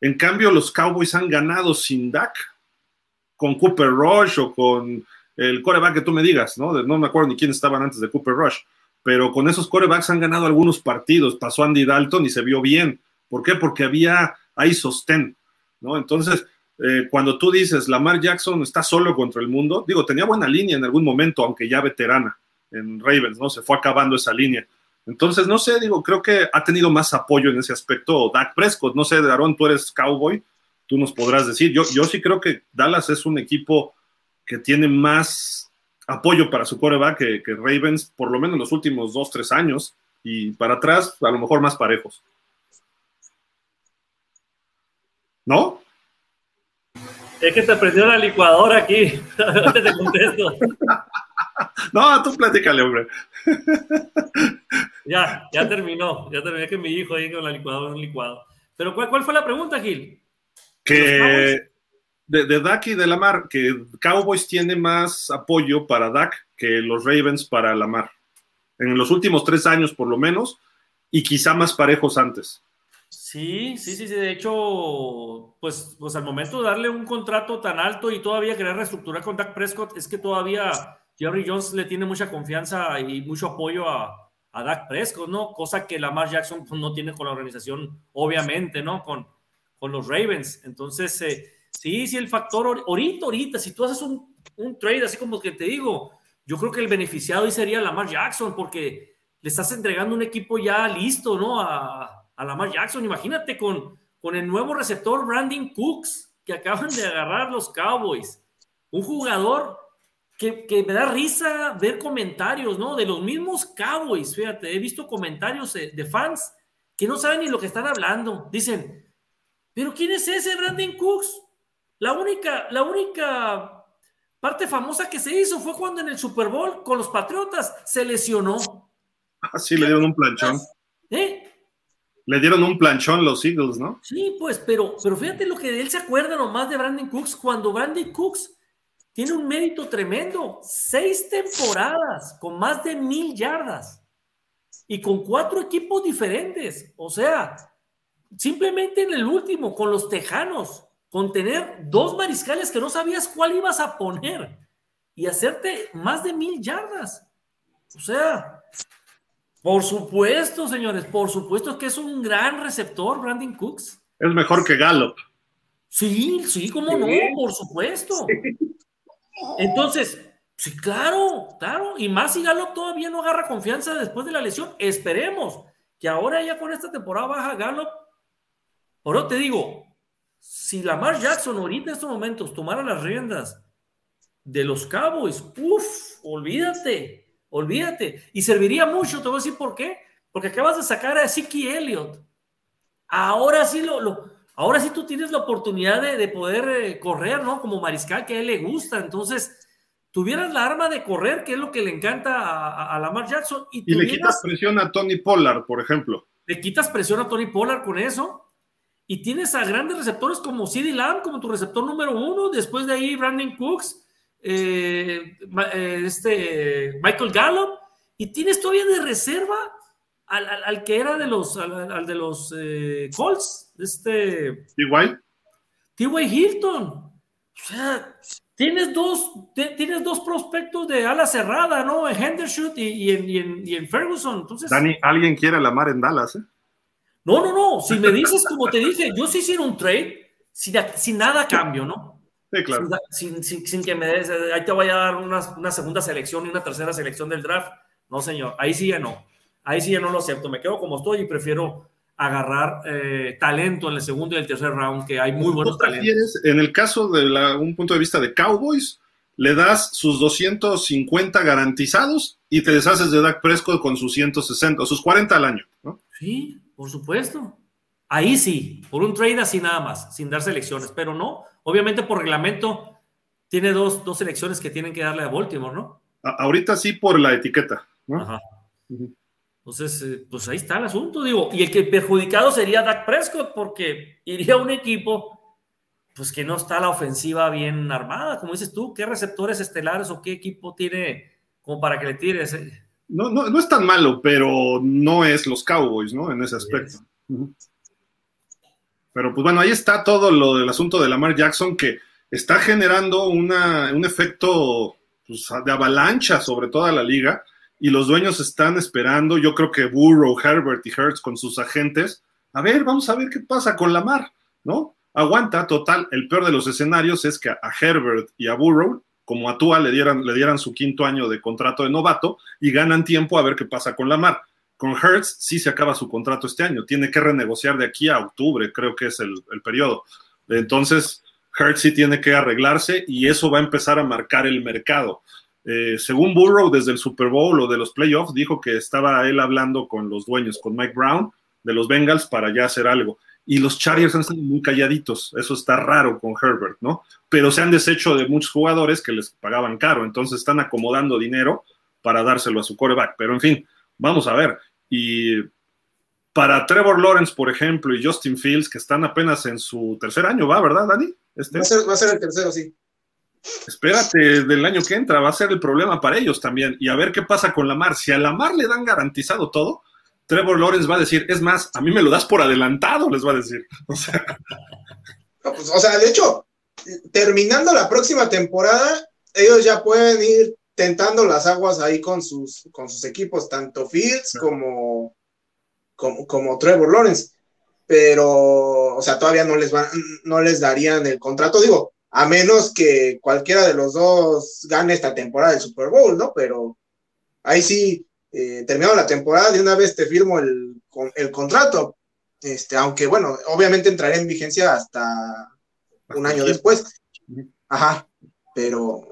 En cambio, los Cowboys han ganado sin Dak, con Cooper Rush o con el coreback que tú me digas, ¿no? No me acuerdo ni quién estaban antes de Cooper Rush, pero con esos corebacks han ganado algunos partidos. Pasó Andy Dalton y se vio bien. ¿Por qué? Porque había hay sostén, ¿no? Entonces, eh, cuando tú dices Lamar Jackson está solo contra el mundo, digo, tenía buena línea en algún momento, aunque ya veterana en Ravens, ¿no? Se fue acabando esa línea. Entonces, no sé, digo, creo que ha tenido más apoyo en ese aspecto Dak Prescott. No sé, Aaron, tú eres cowboy, tú nos podrás decir. Yo, yo sí creo que Dallas es un equipo que tiene más apoyo para su coreback que, que Ravens, por lo menos en los últimos dos, tres años, y para atrás, a lo mejor más parejos. ¿No? Es que te prendió la licuadora aquí. te contesto. No, tú platícale, hombre. Ya, ya terminó. Ya terminé que mi hijo ahí con la licuadora un licuado. Pero ¿cuál, cuál fue la pregunta, Gil? Que de, de Dak y de Lamar, que Cowboys tiene más apoyo para Dak que los Ravens para Lamar. En los últimos tres años, por lo menos, y quizá más parejos antes. Sí, sí, sí, sí. De hecho, pues, pues al momento de darle un contrato tan alto y todavía querer reestructurar con Dak Prescott, es que todavía Jerry Jones le tiene mucha confianza y mucho apoyo a, Dak Prescott, ¿no? Cosa que Lamar Jackson pues, no tiene con la organización, obviamente, ¿no? Con, con los Ravens. Entonces, eh, sí, sí, el factor, ahorita, ahorita, si tú haces un, un trade, así como que te digo, yo creo que el beneficiado ahí sería Lamar Jackson, porque le estás entregando un equipo ya listo, ¿no? A, a Lamar Jackson. Imagínate con, con el nuevo receptor Brandon Cooks que acaban de agarrar los Cowboys. Un jugador que, que, me da risa ver comentarios, ¿no? De los mismos Cowboys. Fíjate, he visto comentarios de, fans que no saben ni lo que están hablando. Dicen, ¿pero quién es ese Brandon Cooks? La única, la única parte famosa que se hizo fue cuando en el Super Bowl con los Patriotas se lesionó. Así le dieron un planchón. ¿Eh? Le dieron un planchón los Eagles, ¿no? Sí, pues, pero, pero fíjate lo que él se acuerda nomás de Brandon Cooks, cuando Brandon Cooks tiene un mérito tremendo, seis temporadas con más de mil yardas y con cuatro equipos diferentes. O sea, simplemente en el último, con los Tejanos, con tener dos mariscales que no sabías cuál ibas a poner y hacerte más de mil yardas. O sea, por supuesto, señores, por supuesto que es un gran receptor, Brandon Cooks. Es mejor que Gallup. Sí, sí, cómo no, por supuesto. Entonces, sí, claro, claro. Y más si Gallup todavía no agarra confianza después de la lesión. Esperemos que ahora ya con esta temporada baja Gallup. Ahora te digo, si Lamar Jackson ahorita en estos momentos tomara las riendas de los Cowboys, uff, olvídate olvídate. Y serviría mucho, te voy a decir por qué. Porque acabas de sacar a Siki Elliott. Ahora sí lo, ahora sí tú tienes la oportunidad de, de poder eh, correr, ¿no? Como mariscal que a él le gusta. Entonces, tuvieras la arma de correr, que es lo que le encanta a, a, Lamar Jackson. Y, y le quitas presión a Tony Pollard, por ejemplo. Le quitas presión a Tony Pollard con eso. Y tienes a grandes receptores como CD Lamb, como tu receptor número uno. Después de ahí, Brandon Cooks eh, este Michael Gallup, y tienes todavía de reserva al, al, al que era de los, al, al de los eh, Colts, este T.Y. T.Y. Hilton. O sea, tienes dos, tienes dos prospectos de ala cerrada, ¿no? En Henderson y, y, en, y, en, y en, Ferguson. Entonces, Dani, alguien quiere la mar en Dallas, ¿eh? No, no, no. Si me dices, como te dije, yo sí hiciera un trade sin, sin nada cambio, ¿no? Sí, claro. Sin, sin, sin, que me des, ahí te voy a dar una, una, segunda selección y una tercera selección del draft. No, señor, ahí sí ya no. Ahí sí ya no lo acepto. Me quedo como estoy y prefiero agarrar eh, talento en el segundo y el tercer round, que hay muy buenos talentos. En el caso de la, un punto de vista de Cowboys, le das sus 250 garantizados y te deshaces de Dak Prescott con sus 160, o sus 40 al año, ¿no? Sí, por supuesto. Ahí sí, por un trade así nada más, sin dar selecciones, pero no, obviamente por reglamento tiene dos, dos selecciones que tienen que darle a Baltimore, ¿no? A ahorita sí por la etiqueta, ¿no? Ajá. Uh -huh. Entonces, eh, pues ahí está el asunto, digo, y el que perjudicado sería Dak Prescott porque iría a un equipo pues que no está la ofensiva bien armada, como dices tú, ¿qué receptores estelares o qué equipo tiene como para que le tires? No, no, no es tan malo, pero no es los Cowboys, ¿no? En ese aspecto. Pero pues bueno, ahí está todo lo del asunto de Lamar Jackson que está generando una, un efecto pues, de avalancha sobre toda la liga y los dueños están esperando, yo creo que Burrow, Herbert y Hertz con sus agentes, a ver, vamos a ver qué pasa con Lamar, ¿no? Aguanta, total, el peor de los escenarios es que a Herbert y a Burrow, como a Tua, le dieran, le dieran su quinto año de contrato de novato y ganan tiempo a ver qué pasa con Lamar. Con Hertz sí se acaba su contrato este año, tiene que renegociar de aquí a octubre, creo que es el, el periodo. Entonces, Hertz sí tiene que arreglarse y eso va a empezar a marcar el mercado. Eh, según Burrow, desde el Super Bowl o de los playoffs, dijo que estaba él hablando con los dueños, con Mike Brown de los Bengals para ya hacer algo. Y los Chargers han estado muy calladitos. Eso está raro con Herbert, ¿no? Pero se han deshecho de muchos jugadores que les pagaban caro. Entonces están acomodando dinero para dárselo a su coreback. Pero en fin, vamos a ver. Y para Trevor Lawrence, por ejemplo, y Justin Fields, que están apenas en su tercer año, ¿va, verdad, Dani? Este. Va, a ser, va a ser el tercero, sí. Espérate, del año que entra va a ser el problema para ellos también. Y a ver qué pasa con Lamar. Si a Lamar le dan garantizado todo, Trevor Lawrence va a decir, es más, a mí me lo das por adelantado, les va a decir. O sea, pues, o sea de hecho, terminando la próxima temporada, ellos ya pueden ir tentando las aguas ahí con sus, con sus equipos, tanto Fields como, como, como, Trevor Lawrence. Pero, o sea, todavía no les, van, no les darían el contrato, digo, a menos que cualquiera de los dos gane esta temporada del Super Bowl, ¿no? Pero ahí sí, eh, terminado la temporada, de una vez te firmo el, el contrato. Este, aunque bueno, obviamente entraré en vigencia hasta un año después. Ajá, pero.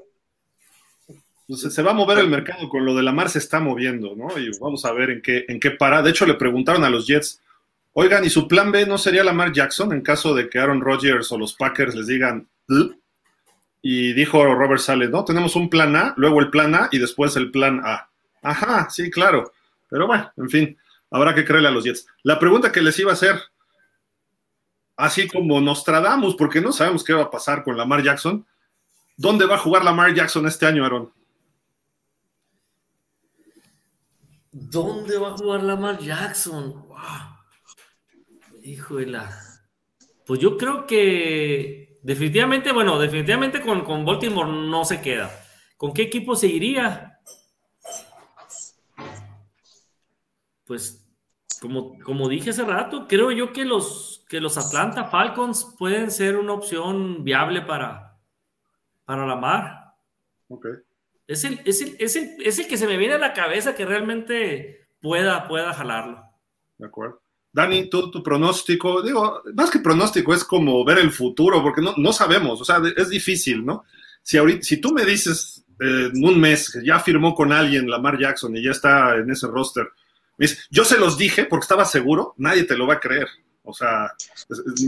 Pues se va a mover el mercado con lo de la mar se está moviendo, ¿no? Y vamos a ver en qué, en qué para. De hecho, le preguntaron a los Jets, oigan, ¿y su plan B no sería Lamar Jackson en caso de que Aaron Rodgers o los Packers les digan, y dijo Robert Sales, no, tenemos un plan A, luego el plan A y después el plan A. Ajá, sí, claro. Pero bueno, en fin, habrá que creerle a los Jets. La pregunta que les iba a hacer, así como Nostradamus, porque no sabemos qué va a pasar con Lamar Jackson, ¿dónde va a jugar Lamar Jackson este año, Aaron? ¿Dónde va a jugar Lamar Jackson? Wow. Híjole. Pues yo creo que definitivamente, bueno, definitivamente con, con Baltimore no se queda. ¿Con qué equipo se iría? pues como, como dije hace rato, creo yo que los, que los Atlanta Falcons pueden ser una opción viable para, para la mar. Okay. Es el, es, el, es, el, es el que se me viene a la cabeza que realmente pueda, pueda jalarlo. De acuerdo. Dani, tú, tu pronóstico, digo, más que pronóstico, es como ver el futuro, porque no, no sabemos, o sea, es difícil, ¿no? Si, ahorita, si tú me dices eh, en un mes que ya firmó con alguien Lamar Jackson y ya está en ese roster, yo se los dije porque estaba seguro, nadie te lo va a creer. O sea,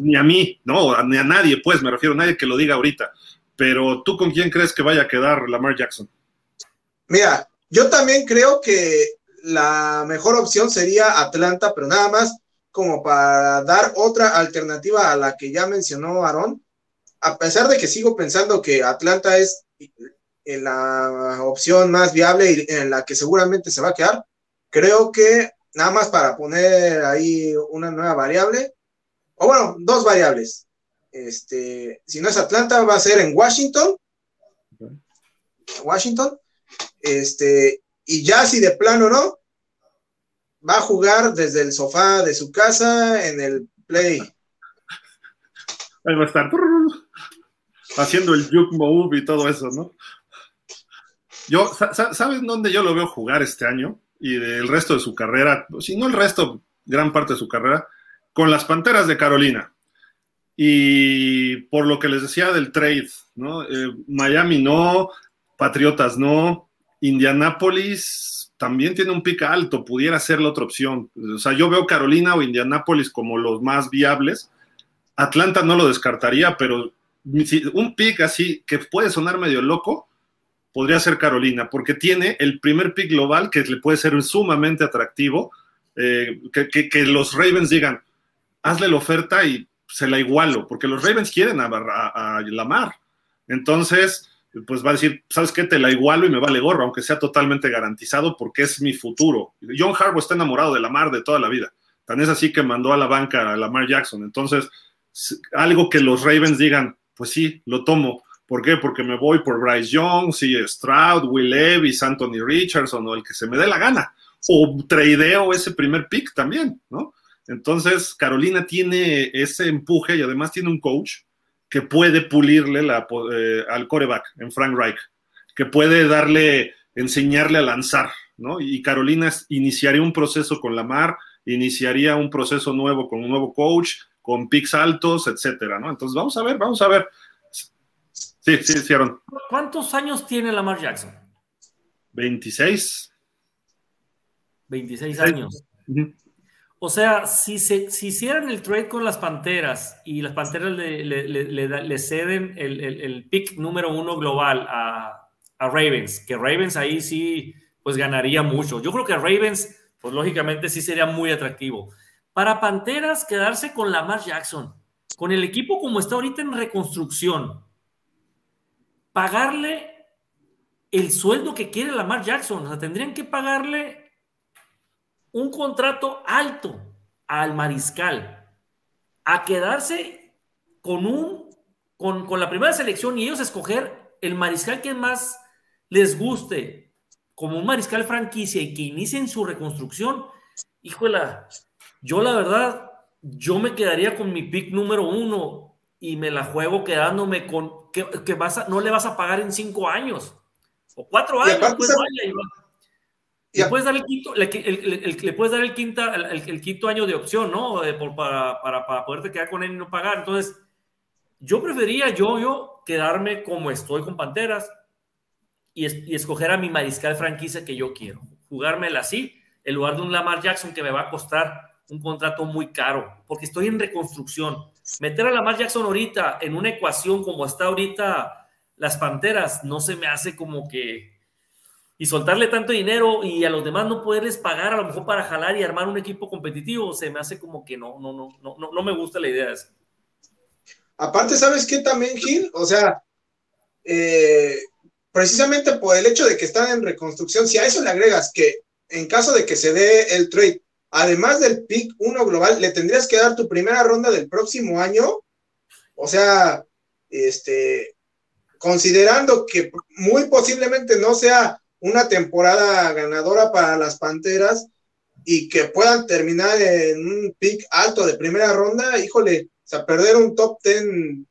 ni a mí, ¿no? Ni a nadie, pues, me refiero a nadie que lo diga ahorita. Pero tú con quién crees que vaya a quedar Lamar Jackson? Mira, yo también creo que la mejor opción sería Atlanta, pero nada más como para dar otra alternativa a la que ya mencionó Aaron. A pesar de que sigo pensando que Atlanta es la opción más viable y en la que seguramente se va a quedar, Creo que nada más para poner ahí una nueva variable, o bueno, dos variables. Este, si no es Atlanta, va a ser en Washington. Washington. Este, y ya si de plano no, va a jugar desde el sofá de su casa en el play. Ahí va a estar haciendo el juke move y todo eso, ¿no? Yo, ¿sabes dónde yo lo veo jugar este año? y del resto de su carrera, si no el resto, gran parte de su carrera, con las Panteras de Carolina. Y por lo que les decía del trade, ¿no? Eh, Miami no, Patriotas no, Indianápolis también tiene un pick alto, pudiera ser la otra opción. O sea, yo veo Carolina o Indianápolis como los más viables. Atlanta no lo descartaría, pero un pick así que puede sonar medio loco, podría ser Carolina, porque tiene el primer pick global que le puede ser sumamente atractivo, eh, que, los Ravens digan, hazle la oferta y se la igualo, porque los Ravens quieren a, a, Lamar. Entonces, pues va a decir, ¿sabes qué? Te la igualo y me vale gorro, aunque sea totalmente garantizado, porque es mi futuro. John Harbaugh está enamorado de Lamar de toda la vida. Tan es así que mandó a la banca a Lamar Jackson. Entonces, algo que los Ravens digan, pues sí, lo tomo ¿Por qué? Porque me voy por Bryce Young, si Stroud, Will Levis, Anthony Richardson o el que se me dé la gana. O tradeo ese primer pick también, ¿no? Entonces, Carolina tiene ese empuje y además tiene un coach que puede pulirle la, eh, al coreback en Frank Reich, que puede darle, enseñarle a lanzar ¿no? Y Carolina iniciaría un proceso con Lamar, iniciaría un proceso nuevo con un nuevo coach, con picks altos, etcétera, ¿no? Entonces vamos a ver, vamos a ver. Sí, sí, hicieron. ¿Cuántos años tiene Lamar Jackson? 26. 26 años. O sea, si, se, si hicieran el trade con las Panteras y las Panteras le, ceden el, pick número uno global a, a, Ravens, que Ravens ahí sí, pues ganaría mucho. Yo creo que Ravens, pues lógicamente sí sería muy atractivo. Para Panteras, quedarse con Lamar Jackson, con el equipo como está ahorita en reconstrucción, pagarle el sueldo que quiere Lamar Jackson. O sea, tendrían que pagarle un contrato alto al mariscal a quedarse con un con, con, la primera selección y ellos escoger el mariscal que más les guste como un mariscal franquicia y que inicien su reconstrucción. Híjole, yo la verdad, yo me quedaría con mi pick número uno y me la juego quedándome con que, vas no le vas a pagar en cinco años o cuatro años. Pues, le puedes dar el quinto, le, puedes dar el, el, quinto año de opción, ¿no? para, para, para, poderte quedar con él y no pagar. Entonces, yo prefería yo, yo quedarme como estoy con Panteras y, y escoger a mi mariscal franquicia que yo quiero. Jugármela así, en lugar de un Lamar Jackson que me va a costar un contrato muy caro, porque estoy en reconstrucción meter a Lamar Jackson ahorita en una ecuación como está ahorita las Panteras, no se me hace como que... Y soltarle tanto dinero y a los demás no poderles pagar a lo mejor para jalar y armar un equipo competitivo, se me hace como que no, no, no, no, no, me gusta la idea de eso. Aparte, ¿sabes qué también, Gil? O sea, eh, precisamente por el hecho de que están en reconstrucción, si a eso le agregas que en caso de que se dé el trade además del pick 1 global, le tendrías que dar tu primera ronda del próximo año. O sea, este, considerando que muy posiblemente no sea una temporada ganadora para las Panteras y que puedan terminar en un pick alto de primera ronda, híjole, o sea, perder un top 10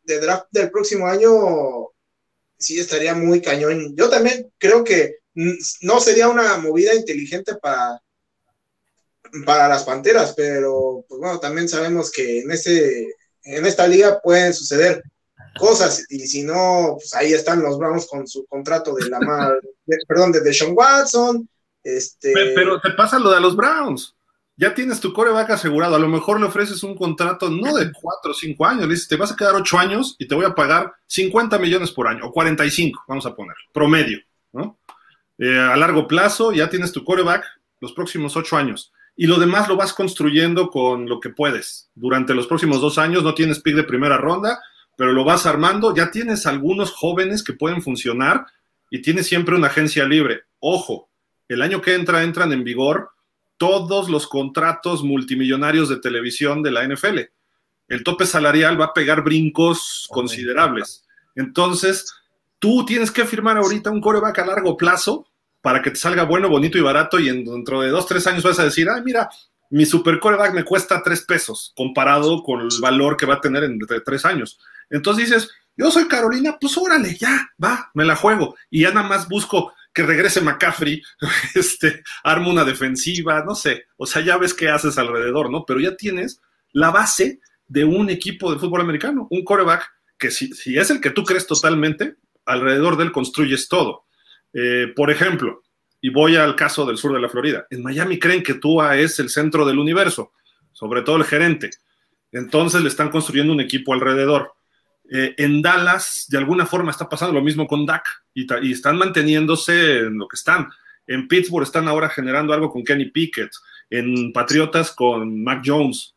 de draft del próximo año sí estaría muy cañón. Yo también creo que no sería una movida inteligente para, para las Panteras, pero pues bueno, también sabemos que en, ese, en esta liga pueden suceder cosas y si no, pues ahí están los Browns con su contrato de la perdón, de Deshaun Watson. Este... Pero te pasa lo de los Browns. Ya tienes tu coreback asegurado. A lo mejor le ofreces un contrato no de cuatro o cinco años. Le dices, te vas a quedar ocho años y te voy a pagar 50 millones por año, o 45, vamos a poner, promedio, ¿no? Eh, a largo plazo ya tienes tu coreback los próximos ocho años y lo demás lo vas construyendo con lo que puedes. Durante los próximos dos años no tienes pick de primera ronda, pero lo vas armando, ya tienes algunos jóvenes que pueden funcionar y tienes siempre una agencia libre. Ojo, el año que entra entran en vigor todos los contratos multimillonarios de televisión de la NFL. El tope salarial va a pegar brincos considerables. Entonces, tú tienes que firmar ahorita un coreback a largo plazo para que te salga bueno, bonito y barato y dentro de dos, tres años vas a decir, ay, mira, mi super coreback me cuesta tres pesos comparado con el valor que va a tener en tres años. Entonces dices, yo soy Carolina, pues órale, ya, va, me la juego. Y ya nada más busco que regrese McCaffrey, este, armo una defensiva, no sé, o sea, ya ves qué haces alrededor, ¿no? Pero ya tienes la base de un equipo de fútbol americano, un coreback que si, es el que tú crees totalmente, alrededor de él construyes todo. Eh, por ejemplo, y voy al caso del sur de la Florida, en Miami creen que Tua es el centro del universo, sobre todo el gerente. Entonces le están construyendo un equipo alrededor. Eh, en Dallas, de alguna forma, está pasando lo mismo con Dak y, están manteniéndose en lo que están. En Pittsburgh están ahora generando algo con Kenny Pickett. En Patriotas con Mac Jones.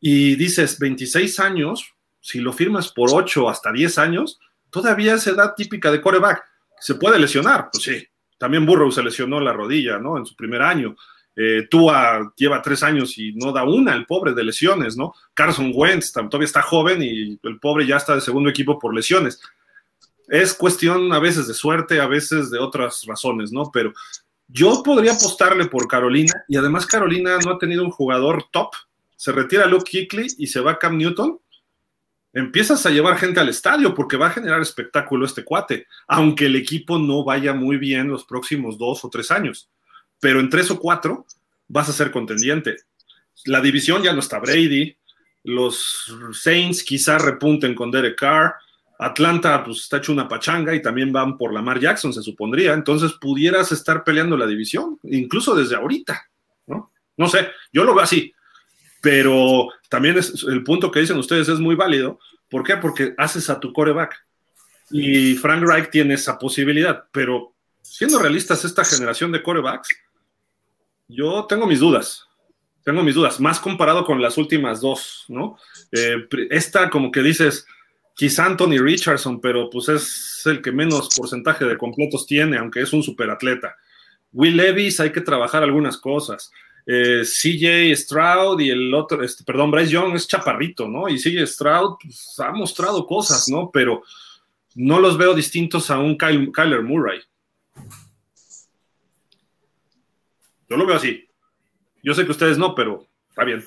Y dices, 26 años, si lo firmas por 8 hasta 10 años, todavía es edad típica de coreback se puede lesionar, pues sí. También Burrow se lesionó la rodilla, ¿no? En su primer año. Eh, Tua lleva tres años y no da una, el pobre, de lesiones, ¿no? Carson Wentz todavía está joven y el pobre ya está de segundo equipo por lesiones. Es cuestión a veces de suerte, a veces de otras razones, ¿no? Pero yo podría apostarle por Carolina y además Carolina no ha tenido un jugador top. Se retira Luke Kuechly y se va Cam Newton empiezas a llevar gente al estadio porque va a generar espectáculo este cuate, aunque el equipo no vaya muy bien los próximos dos o tres años. Pero en tres o cuatro vas a ser contendiente. La división ya no está Brady, los Saints quizá repunten con Derek Carr, Atlanta pues está hecho una pachanga y también van por Lamar Jackson, se supondría, entonces pudieras estar peleando la división, incluso desde ahorita, ¿no? No sé, yo lo veo así, pero también es, el punto que dicen ustedes es muy válido. ¿Por qué? Porque haces a tu coreback. Y Frank Reich tiene esa posibilidad, pero siendo realistas, esta generación de corebacks, yo tengo mis dudas. Tengo mis dudas, más comparado con las últimas dos, ¿no? Eh, esta, como que dices, quizá Anthony Richardson, pero pues es el que menos porcentaje de completos tiene, aunque es un superatleta. Will Levis, hay que trabajar algunas cosas. Eh, CJ Stroud y el otro, este, perdón, Bryce Young es chaparrito, ¿no? Y CJ Stroud pues, ha mostrado cosas, ¿no? Pero no los veo distintos a un Kyler Murray. Yo lo veo así. Yo sé que ustedes no, pero está bien.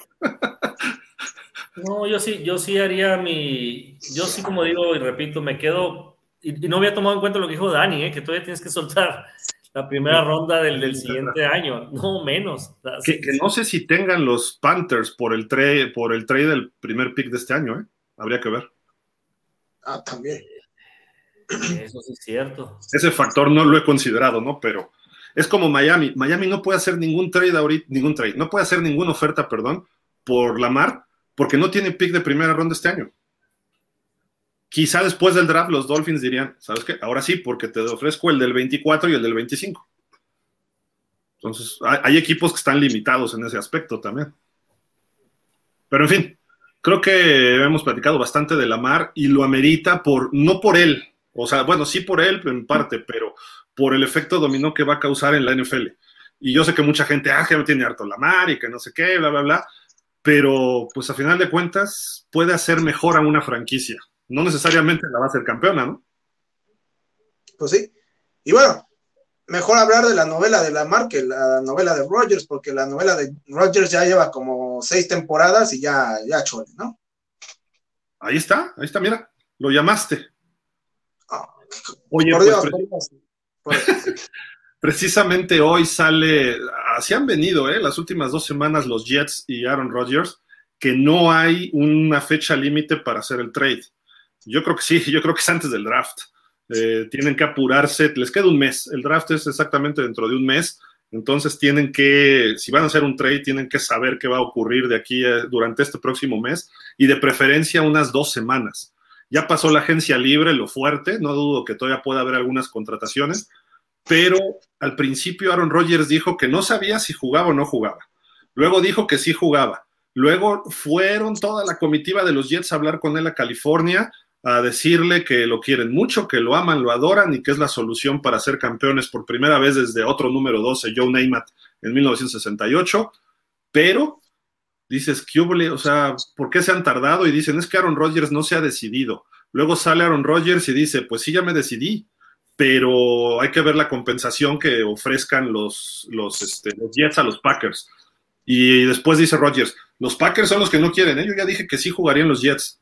No, yo sí, yo sí haría mi, yo sí como digo y repito, me quedo, y, no había tomado en cuenta lo que dijo Dani, ¿eh? que todavía tienes que soltar la primera ronda del, del siguiente año, no menos. Que, no sé si tengan los Panthers por el trade, por el trade del primer pick de este año, ¿eh? Habría que ver. Ah, también. Eso sí es cierto. Ese factor no lo he considerado, ¿no? Pero es como Miami. Miami no puede hacer ningún trade ahorita, ningún trade, no puede hacer ninguna oferta, perdón, por Lamar, porque no tiene pick de primera ronda este año. Quizá después del draft los Dolphins dirían, ¿sabes qué? Ahora sí, porque te ofrezco el del 24 y el del 25. Entonces, hay, equipos que están limitados en ese aspecto también. Pero en fin, creo que hemos platicado bastante de Lamar y lo amerita por, no por él, o sea, bueno, sí por él en parte, pero por el efecto dominó que va a causar en la NFL. Y yo sé que mucha gente, ah, que no tiene harto Lamar y que no sé qué, bla, bla, bla, pero pues a final de cuentas puede hacer mejor a una franquicia no necesariamente la va a ser campeona, ¿no? Pues sí. Y bueno, mejor hablar de la novela de Lamar que la novela de Rogers, porque la novela de Rogers ya lleva como seis temporadas y ya, ya chole, ¿no? Ahí está, ahí está, mira, lo llamaste. Oye, por pues, Dios, precisamente hoy sale, así han venido, ¿eh? Las últimas dos semanas los Jets y Aaron Rodgers, que no hay una fecha límite para hacer el trade. Yo creo que sí, yo creo que es antes del draft. Eh, tienen que apurarse, les queda un mes. El draft es exactamente dentro de un mes. Entonces tienen que, si van a hacer un trade, tienen que saber qué va a ocurrir de aquí eh, durante este próximo mes y de preferencia unas dos semanas. Ya pasó la agencia libre, lo fuerte, no dudo que todavía pueda haber algunas contrataciones, pero al principio Aaron Rodgers dijo que no sabía si jugaba o no jugaba. Luego dijo que sí jugaba. Luego fueron toda la comitiva de los Jets a hablar con él a California a decirle que lo quieren mucho, que lo aman, lo adoran y que es la solución para ser campeones por primera vez desde otro número 12, Joe Namath, en 1968. Pero dices, ¿qué O sea, ¿por qué se han tardado? Y dicen, es que Aaron Rodgers no se ha decidido. Luego sale Aaron Rodgers y dice, pues sí, ya me decidí, pero hay que ver la compensación que ofrezcan los, los, este, los Jets a los Packers. Y después dice Rodgers, los Packers son los que no quieren, ¿eh? yo ya dije que sí jugarían los Jets.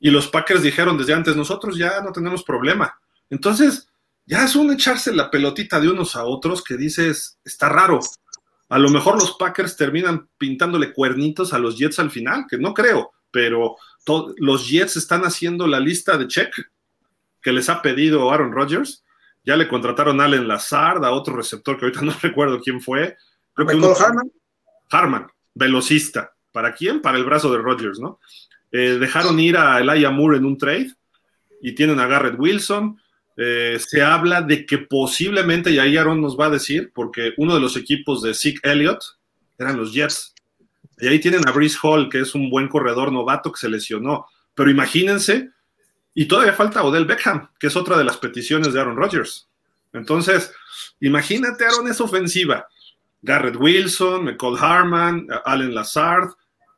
Y los Packers dijeron desde antes, nosotros ya no tenemos problema. Entonces, ya es un echarse la pelotita de unos a otros que dices, está raro. A lo mejor los Packers terminan pintándole cuernitos a los Jets al final, que no creo, pero los Jets están haciendo la lista de check que les ha pedido Aaron Rodgers. Ya le contrataron a Allen Lazard, a otro receptor que ahorita no recuerdo quién fue. Creo que Harman. Harman, velocista. ¿Para quién? Para el brazo de Rodgers, ¿no? Eh, dejaron ir a Elijah Moore en un trade y tienen a Garrett Wilson. Eh, se habla de que posiblemente, y ahí Aaron nos va a decir, porque uno de los equipos de Zeke Elliott eran los Jets. Y ahí tienen a Brice Hall, que es un buen corredor novato que se lesionó. Pero imagínense, y todavía falta Odell Beckham, que es otra de las peticiones de Aaron Rodgers. Entonces, imagínate, Aaron es ofensiva. Garrett Wilson, McCall Harman, Allen Lazard,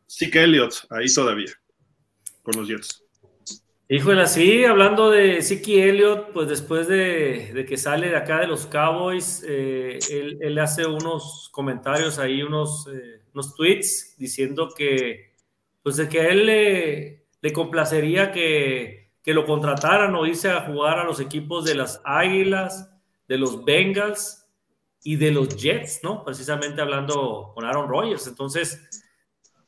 Zeke Elliott, ahí todavía con los Jets. Híjole, sí, hablando de Siki Elliott, pues después de, que sale de acá de los Cowboys, eh, él, hace unos comentarios ahí, unos, eh, unos tweets diciendo que, pues que a él le, le complacería que, que, lo contrataran o irse a jugar a los equipos de las Águilas, de los Bengals y de los Jets, ¿no? Precisamente hablando con Aaron Rodgers. Entonces,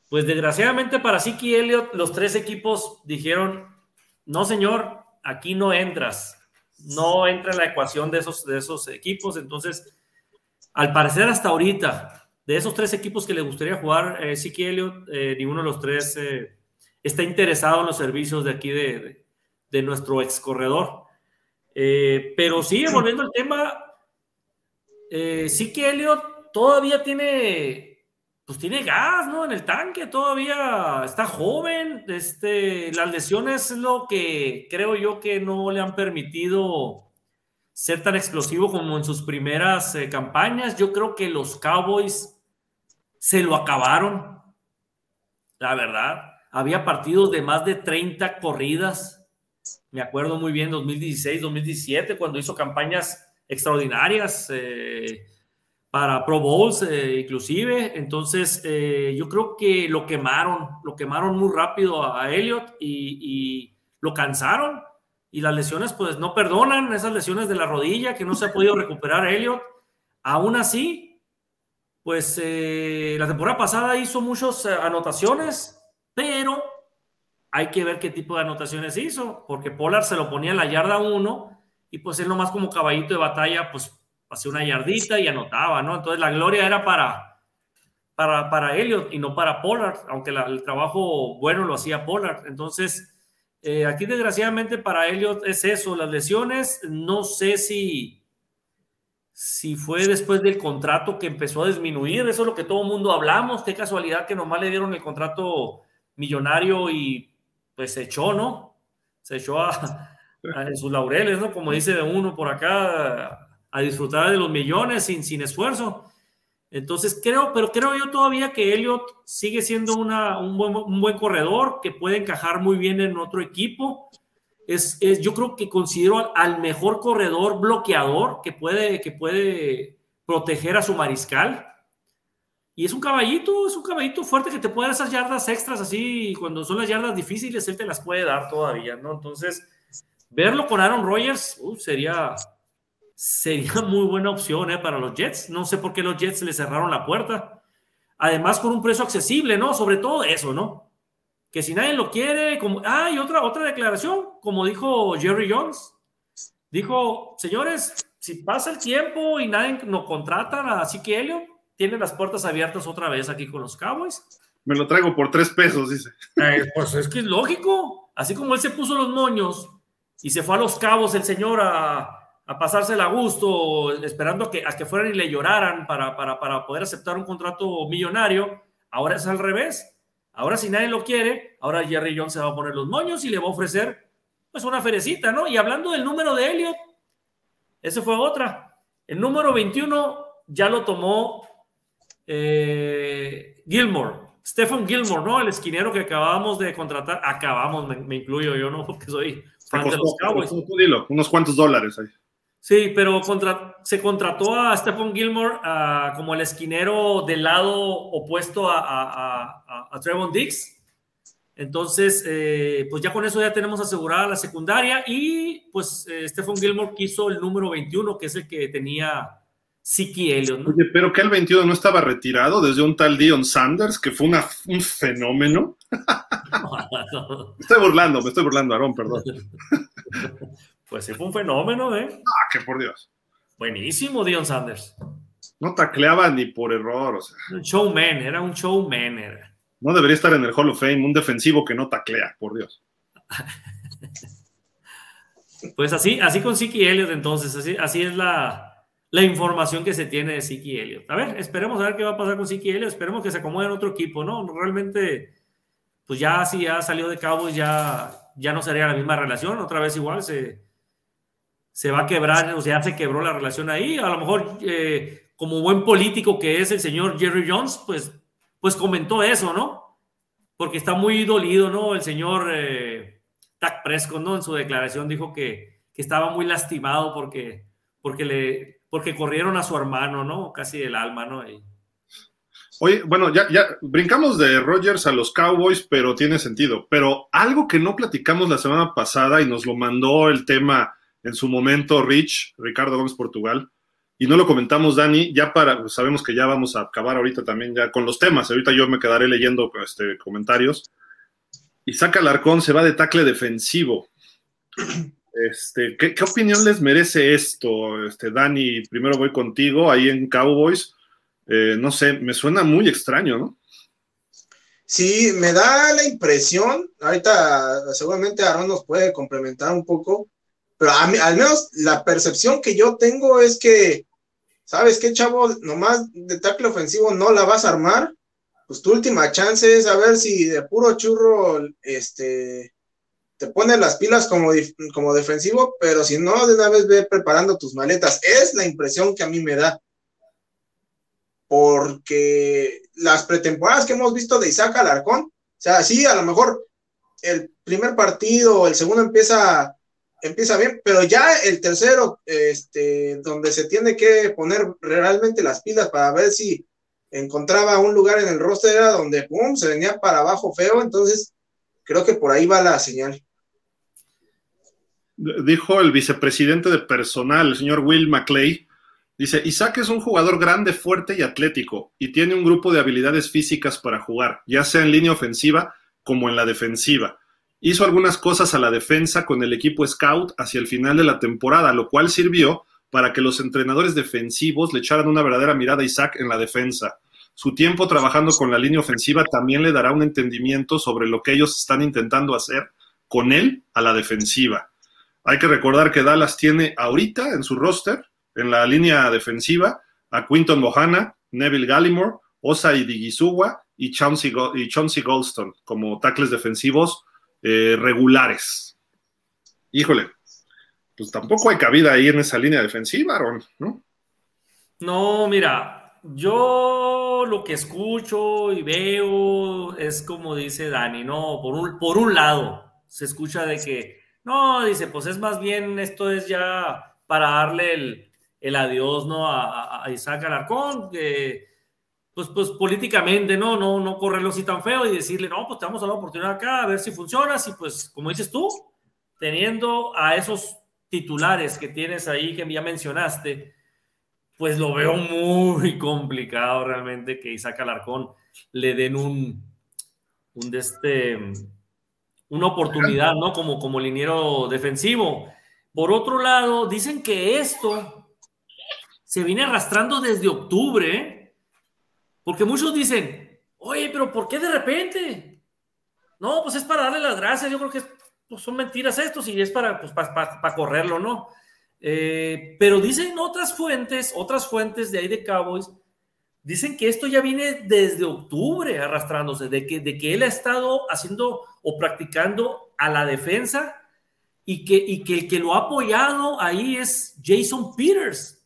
pues desgraciadamente para Siki Elliott, los tres equipos dijeron, no señor, aquí no entras, no entra en la ecuación de esos, de esos equipos. Entonces, al parecer hasta ahorita, de esos tres equipos que le gustaría jugar eh, Siki Elliott, eh, ninguno de los tres eh, está interesado en los servicios de aquí de, de, nuestro ex corredor. Eh, pero sí, volviendo al tema, eh, que Elliot todavía tiene, pues tiene gas, ¿no? En el tanque, todavía está joven. Este, las lesiones es lo que creo yo que no le han permitido ser tan explosivo como en sus primeras eh, campañas. Yo creo que los Cowboys se lo acabaron, la verdad. Había partidos de más de 30 corridas. Me acuerdo muy bien 2016, 2017, cuando hizo campañas extraordinarias eh, para Pro Bowls, eh, inclusive. Entonces, eh, yo creo que lo quemaron, lo quemaron muy rápido a, Elliot y, lo cansaron. Y las lesiones, pues no perdonan esas lesiones de la rodilla que no se ha podido recuperar Elliot. Aún así, pues la temporada pasada hizo muchas anotaciones, pero hay que ver qué tipo de anotaciones hizo, porque Pollard se lo ponía en la yarda 1 y pues él nomás como caballito de batalla, pues hacía una yardita y anotaba, ¿no? Entonces la gloria era para, para, para Elliot y no para Pollard, aunque el trabajo bueno lo hacía Pollard. Entonces, eh, aquí desgraciadamente para Elliot es eso, las lesiones, no sé si, si fue después del contrato que empezó a disminuir, eso es lo que todo el mundo hablamos, qué casualidad que nomás le dieron el contrato millonario y pues se echó, ¿no? Se echó a, en sus laureles, ¿no? Como dice uno por acá, a disfrutar de los millones sin, sin esfuerzo. Entonces creo, pero creo yo todavía que Elliot sigue siendo una, un, buen, un, buen, corredor que puede encajar muy bien en otro equipo. Es, es, yo creo que considero al mejor corredor bloqueador que puede, que puede proteger a su mariscal. Y es un caballito, es un caballito fuerte que te puede dar esas yardas extras así, cuando son las yardas difíciles, él te las puede dar todavía, ¿no? Entonces, Verlo con Aaron Rodgers uh, sería, sería muy buena opción eh, para los Jets. No sé por qué los Jets le cerraron la puerta. Además, con un precio accesible, ¿no? Sobre todo eso, ¿no? Que si nadie lo quiere, como. Ah, y otra, otra declaración, como dijo Jerry Jones. Dijo, señores, si pasa el tiempo y nadie nos contrata así que Helio tiene las puertas abiertas otra vez aquí con los Cowboys. Me lo traigo por tres pesos, dice. Eh, pues es que es lógico. Así como él se puso los moños y se fue a los cabos el señor a, a pasársela a gusto, esperando a que, a que fueran y le lloraran para, para, para poder aceptar un contrato millonario. Ahora es al revés. Ahora si nadie lo quiere, ahora Jerry Jones se va a poner los moños y le va a ofrecer pues una ferecita, ¿no? Y hablando del número de Elliot, ese fue otra. El número 21 ya lo tomó eh, Gilmore, Stephen Gilmore, ¿no? El esquinero que acabamos de contratar. Acabamos, me, me incluyo yo, ¿no? Porque soy unos cuantos dólares ahí. Sí, pero contra, se contrató a Stephen Gilmore como el esquinero del lado opuesto a, a, a, Trevon Dix. Entonces, eh, pues ya con eso ya tenemos asegurada la secundaria y pues eh, Stephen Gilmore quiso el número 21, que es el que tenía Siki Elliott. ¿no? Oye, pero que el 21 no estaba retirado desde un tal Dion Sanders, que fue una, un fenómeno. Me estoy burlando, me estoy burlando, Aarón, perdón. Pues sí fue un fenómeno, ¿eh? Ah, que por Dios. Buenísimo, Dion Sanders. No tacleaba ni por error, o sea. Un showman, era un showman. Era. No debería estar en el Hall of Fame, un defensivo que no taclea, por Dios. pues así, así con Siki Elliott, entonces, así, así es la, la información que se tiene de Siki Elliott. A ver, esperemos a ver qué va a pasar con Siki Elliott, esperemos que se acomode en otro equipo, ¿no? Realmente pues ya si ya salió de cabo ya, ya no sería la misma relación, otra vez igual se, se va a quebrar, o sea, se quebró la relación ahí, a lo mejor eh, como buen político que es el señor Jerry Jones, pues, pues comentó eso, ¿no? Porque está muy dolido, ¿no? El señor eh, Prescott, ¿no? En su declaración dijo que, que estaba muy lastimado porque, porque, le, porque corrieron a su hermano, ¿no? Casi del alma, ¿no? Y, Oye, bueno, ya, ya brincamos de Rogers a los Cowboys, pero tiene sentido. Pero algo que no platicamos la semana pasada y nos lo mandó el tema en su momento Rich, Ricardo Gómez Portugal, y no lo comentamos, Dani, ya para, pues, sabemos que ya vamos a acabar ahorita también ya con los temas, ahorita yo me quedaré leyendo este, comentarios. Isaac Alarcón se va de tackle defensivo. Este, ¿qué, opinión les merece esto? Este, Dani, primero voy contigo, ahí en Cowboys. Eh, no sé, me suena muy extraño, ¿no? Sí, me da la impresión, ahorita seguramente Aaron nos puede complementar un poco, pero a mí, al menos la percepción que yo tengo es que, ¿sabes qué, chavo? Nomás de tackle ofensivo no la vas a armar, pues tu última chance es a ver si de puro churro, este, te pones las pilas como, como defensivo, pero si no, de una vez ve preparando tus maletas. Es la impresión que a mí me da. Porque las pretemporadas que hemos visto de Isaac Alarcón, o sea, sí, a lo mejor el primer partido el segundo empieza, empieza bien, pero ya el tercero, este, donde se tiene que poner realmente las pilas para ver si encontraba un lugar en el roster, era donde, pum, se venía para abajo feo, entonces creo que por ahí va la señal dijo el vicepresidente de personal, el señor Will McClay, dice, Isaac es un jugador grande, fuerte y atlético, y tiene un grupo de habilidades físicas para jugar, ya sea en línea ofensiva como en la defensiva. Hizo algunas cosas a la defensa con el equipo Scout hacia el final de la temporada, lo cual sirvió para que los entrenadores defensivos le echaran una verdadera mirada a Isaac en la defensa. Su tiempo trabajando con la línea ofensiva también le dará un entendimiento sobre lo que ellos están intentando hacer con él a la defensiva. Hay que recordar que Dallas tiene ahorita en su roster, en la línea defensiva, a Quinton Mohana, Neville Gallimore, Osa Chauncey, y Chauncey Goldstone como tackles defensivos eh, regulares. Híjole, pues tampoco hay cabida ahí en esa línea defensiva, ¿no? No, mira, yo lo que escucho y veo es como dice Dani, ¿no? Por un, por un lado, se escucha de que no, dice, pues es más bien, esto es ya para darle el, adiós, ¿no? A, Isaac Alarcón, que, pues, pues políticamente, ¿no? No, no correrlo así tan feo y decirle, no, pues te vamos a la oportunidad acá, a ver si funciona, si pues, como dices tú, teniendo a esos titulares que tienes ahí, que ya mencionaste, pues lo veo muy complicado realmente que Isaac Alarcón le den un, un de este una oportunidad, ¿no? Como, como liniero defensivo. Por otro lado, dicen que esto se viene arrastrando desde octubre, ¿eh? Porque muchos dicen, oye, pero ¿por qué de repente? No, pues es para darle las gracias, yo creo que pues, son mentiras estos y es para, pues, para, correrlo, ¿no? Eh, pero dicen otras fuentes, otras fuentes de ahí de Cowboys, Dicen que esto ya viene desde octubre arrastrándose, de que, de que él ha estado haciendo o practicando a la defensa y que, y que el que lo ha apoyado ahí es Jason Peters.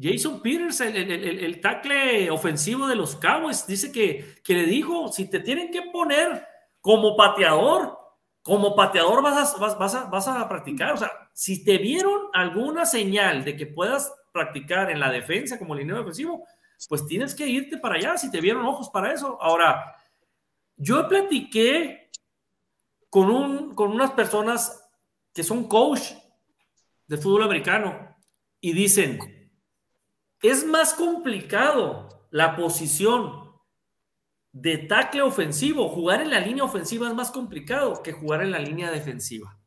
Jason Peters, el, el, el, tackle ofensivo de los Cowboys, dice que, que, le dijo, si te tienen que poner como pateador, como pateador vas a, vas, a, vas a practicar. O sea, si te vieron alguna señal de que puedas practicar en la defensa como línea ofensivo, pues tienes que irte para allá si te vieron ojos para eso. Ahora, yo platiqué con, un, con unas personas que son coach de fútbol americano y dicen, es más complicado la posición de tackle ofensivo. Jugar en la línea ofensiva es más complicado que jugar en la línea defensiva.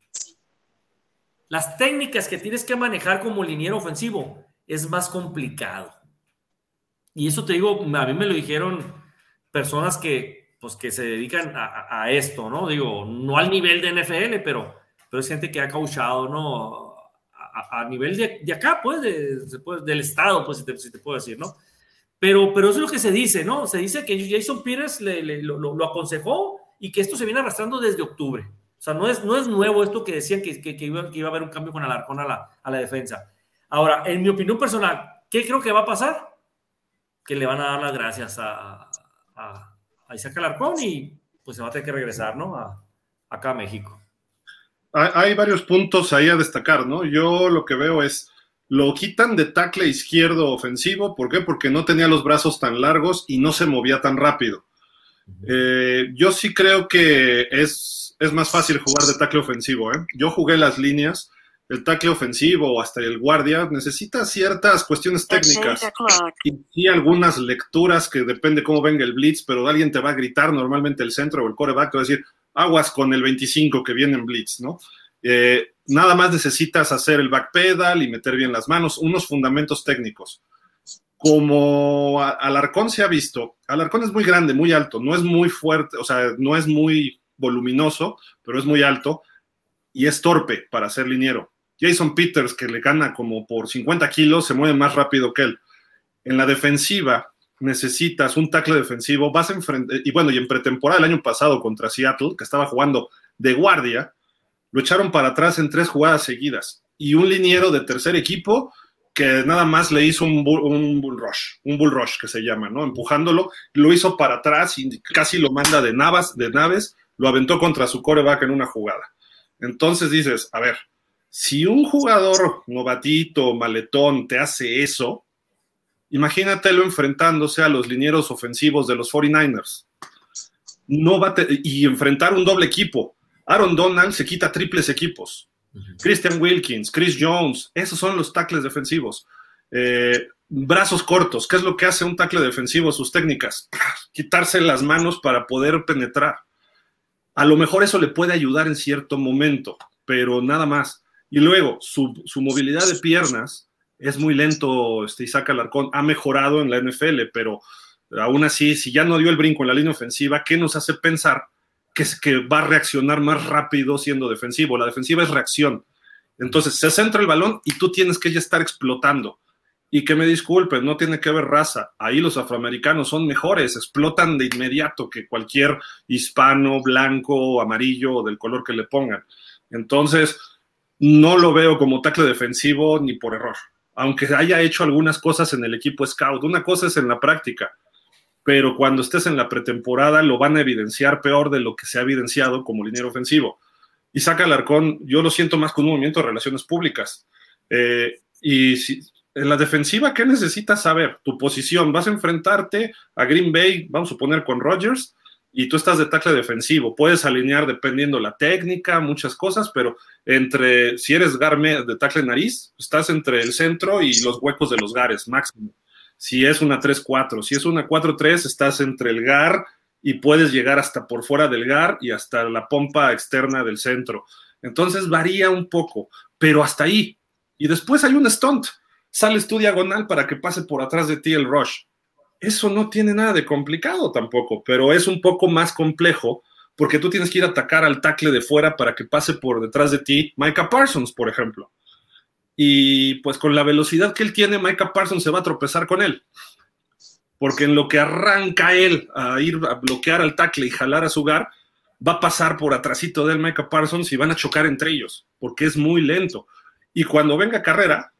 Las técnicas que tienes que manejar como liniero ofensivo es más complicado. Y eso te digo, a mí me lo dijeron personas que, pues, que se dedican a, esto, ¿no? Digo, no al nivel de NFL, pero, pero es gente que ha cauchado, ¿no? A, nivel de, acá, pues, del Estado, pues, si te, puedo decir, ¿no? Pero, pero eso es lo que se dice, ¿no? Se dice que Jason Peters le, lo, aconsejó y que esto se viene arrastrando desde octubre. O sea, no es, no es nuevo esto que decían que, que, iba, a haber un cambio con Alarcón a la, a la defensa. Ahora, en mi opinión personal, ¿qué creo que va a pasar? que le van a dar las gracias a, a, Isaac Alarcón y pues se va a tener que regresar, ¿no? A, acá a México. Hay, varios puntos ahí a destacar, ¿no? Yo lo que veo es, lo quitan de tackle izquierdo ofensivo, ¿por qué? Porque no tenía los brazos tan largos y no se movía tan rápido. Eh, yo sí creo que es, es más fácil jugar de tackle ofensivo, ¿eh? Yo jugué las líneas, el tackle ofensivo o hasta el guardia necesita ciertas cuestiones técnicas y, algunas lecturas que depende cómo venga el blitz, pero alguien te va a gritar normalmente el centro o el coreback te va a decir aguas con el 25 que viene en blitz, ¿no? Eh, nada más necesitas hacer el backpedal y meter bien las manos, unos fundamentos técnicos. Como Alarcón se ha visto, Alarcón es muy grande, muy alto, no es muy fuerte, o sea, no es muy voluminoso, pero es muy alto y es torpe para ser liniero. Jason Peters, que le gana como por 50 kilos, se mueve más rápido que él. En la defensiva necesitas un tackle defensivo, vas a enfrentar, y bueno, y en pretemporada el año pasado contra Seattle, que estaba jugando de guardia, lo echaron para atrás en tres jugadas seguidas. Y un liniero de tercer equipo que nada más le hizo un bull, rush, un bull rush que se llama, ¿no? Empujándolo, lo hizo para atrás y casi lo manda de, navas, de naves, lo aventó contra su coreback en una jugada. Entonces dices, a ver, si un jugador novatito, maletón, te hace eso, imagínatelo enfrentándose a los linieros ofensivos de los 49ers. No va y enfrentar un doble equipo. Aaron Donald se quita triples equipos. Christian Wilkins, Chris Jones, esos son los tackles defensivos. Eh, brazos cortos, ¿qué es lo que hace un tackle defensivo? Sus técnicas, quitarse las manos para poder penetrar. A lo mejor eso le puede ayudar en cierto momento, pero nada más. Y luego, su, movilidad de piernas es muy lento, este, Isaac Alarcón ha mejorado en la NFL, pero aún así, si ya no dio el brinco en la línea ofensiva, ¿qué nos hace pensar que, que va a reaccionar más rápido siendo defensivo. La defensiva es reacción. Entonces se centra el balón y tú tienes que ya estar explotando. Y que me disculpen, no tiene que ver raza. Ahí los afroamericanos son mejores, explotan de inmediato que cualquier hispano, blanco, amarillo o del color que le pongan. Entonces, no lo veo como tackle defensivo ni por error. Aunque haya hecho algunas cosas en el equipo scout. Una cosa es en la práctica pero cuando estés en la pretemporada lo van a evidenciar peor de lo que se ha evidenciado como liniero ofensivo. Y saca Alarcón, yo lo siento más con un movimiento de relaciones públicas. Eh, y si, en la defensiva, ¿qué necesitas saber? Tu posición. Vas a enfrentarte a Green Bay, vamos a poner con Rodgers, y tú estás de tackle defensivo. Puedes alinear dependiendo la técnica, muchas cosas, pero entre, si eres garme de tackle nariz, estás entre el centro y los huecos de los gares, máximo si es una 3-4. Si es una 4-3, estás entre el GAR y puedes llegar hasta por fuera del GAR y hasta la pompa externa del centro. Entonces varía un poco, pero hasta ahí. Y después hay un stunt. Sales tú diagonal para que pase por atrás de ti el rush. Eso no tiene nada de complicado tampoco, pero es un poco más complejo porque tú tienes que ir a atacar al tackle de fuera para que pase por detrás de ti Micah Parsons, por ejemplo y pues con la velocidad que él tiene, Micah Parsons se va a tropezar con él. Porque en lo que arranca él a ir a bloquear al tackle y jalar a su gar, va a pasar por atrásito del Micah Parsons y van a chocar entre ellos, porque es muy lento. Y cuando venga carrera,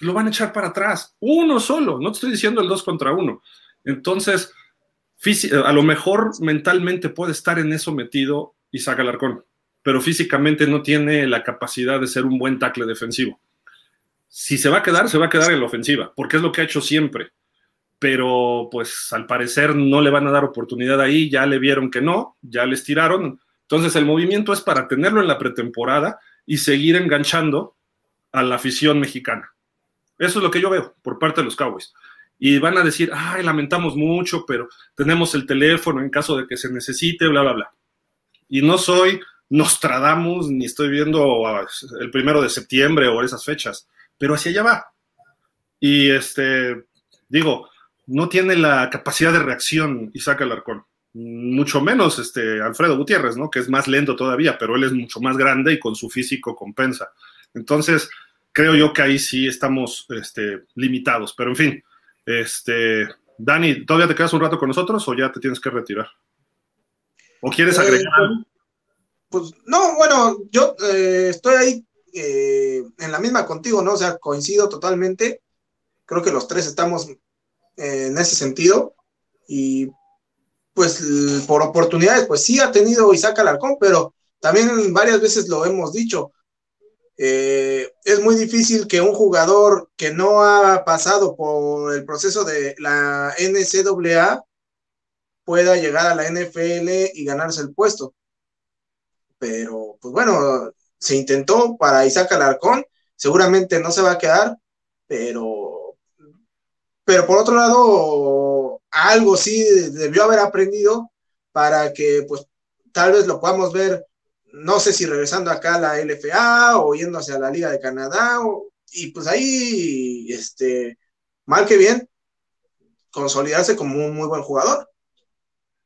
lo van a echar para atrás, uno solo, no te estoy diciendo el dos contra uno. Entonces, a lo mejor mentalmente puede estar en eso metido y saca el arcón, pero físicamente no tiene la capacidad de ser un buen tackle defensivo si se va a quedar, se va a quedar en la ofensiva, porque es lo que ha hecho siempre. Pero pues al parecer no le van a dar oportunidad ahí, ya le vieron que no, ya les tiraron. Entonces el movimiento es para tenerlo en la pretemporada y seguir enganchando a la afición mexicana. Eso es lo que yo veo por parte de los Cowboys. Y van a decir, ay, lamentamos mucho, pero tenemos el teléfono en caso de que se necesite, bla, bla, bla. Y no soy Nostradamus, ni estoy viendo el primero de septiembre o esas fechas pero hacia allá va. Y este, digo, no tiene la capacidad de reacción Isaac Alarcón, mucho menos este Alfredo Gutiérrez, ¿no? Que es más lento todavía, pero él es mucho más grande y con su físico compensa. Entonces, creo yo que ahí sí estamos este, limitados, pero en fin, este, Dani, ¿todavía te quedas un rato con nosotros o ya te tienes que retirar? ¿O quieres eh, agregar algo? Pues no, bueno, yo eh, estoy ahí eh, en la misma contigo, ¿no? O sea, coincido totalmente. Creo que los tres estamos en ese sentido. Y pues por oportunidades, pues sí ha tenido Isaac Alarcón, pero también varias veces lo hemos dicho. Eh, es muy difícil que un jugador que no ha pasado por el proceso de la NCAA pueda llegar a la NFL y ganarse el puesto. Pero, pues bueno, se intentó para Isaac Alarcón, seguramente no se va a quedar, pero, pero por otro lado, algo sí debió haber aprendido para que pues tal vez lo podamos ver, no sé si regresando acá a la LFA o yendo hacia la Liga de Canadá, y pues ahí, este, mal que bien, consolidarse como un muy buen jugador.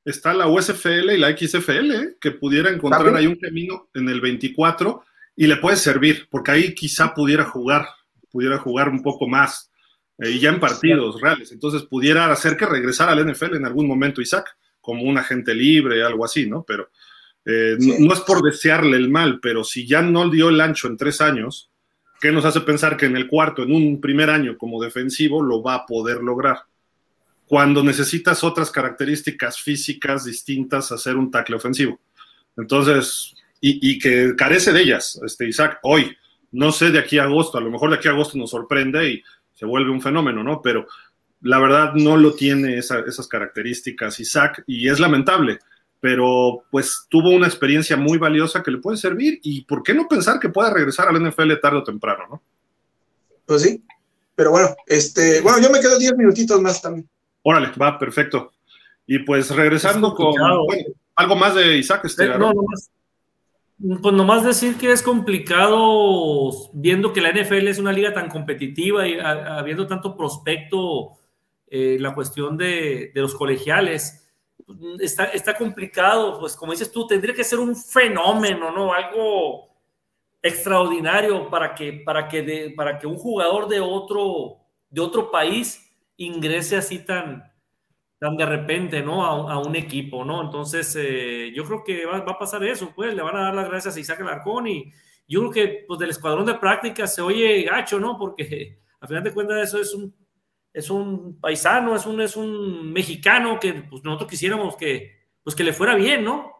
Está la USFL y la XFL, ¿eh? que pudiera encontrar ahí un camino en el 24 y le puede servir, porque ahí quizá pudiera jugar, pudiera jugar un poco más, eh, y ya en partidos reales. Entonces pudiera hacer que regresara al NFL en algún momento Isaac, como un agente libre, algo así, ¿no? Pero eh, no es por desearle el mal, pero si ya no dio el ancho en tres años, ¿qué nos hace pensar que en el cuarto, en un primer año como defensivo, lo va a poder lograr? cuando necesitas otras características físicas distintas a ser un tackle ofensivo. Entonces, y, que carece de ellas, este Isaac, hoy, no sé de aquí a agosto, a lo mejor de aquí a agosto nos sorprende y se vuelve un fenómeno, ¿no? Pero la verdad no lo tiene esas características Isaac y es lamentable, pero pues tuvo una experiencia muy valiosa que le puede servir y ¿por qué no pensar que pueda regresar al NFL tarde o temprano, ¿no? Pues sí, pero bueno, este, bueno, yo me quedo 10 minutitos más también. Órale, va, perfecto. Y pues regresando con algo más de Isaac. Este, eh, no, nomás, pues nomás decir que es complicado viendo que la NFL es una liga tan competitiva y habiendo tanto prospecto, eh, la cuestión de, los colegiales. Está, está complicado, pues como dices tú, tendría que ser un fenómeno, ¿no? Algo extraordinario para que, para que, para que un jugador de otro, de otro país ingrese así tan, tan de repente, ¿no? A, un equipo, ¿no? Entonces, eh, yo creo que va, a pasar eso, pues, le van a dar las gracias a Isaac Alarcón y yo creo que, pues, del escuadrón de práctica se oye gacho, ¿no? Porque, a final de cuentas, eso es un, es un paisano, es un, es un mexicano que, pues, nosotros quisiéramos que, pues, que le fuera bien, ¿no?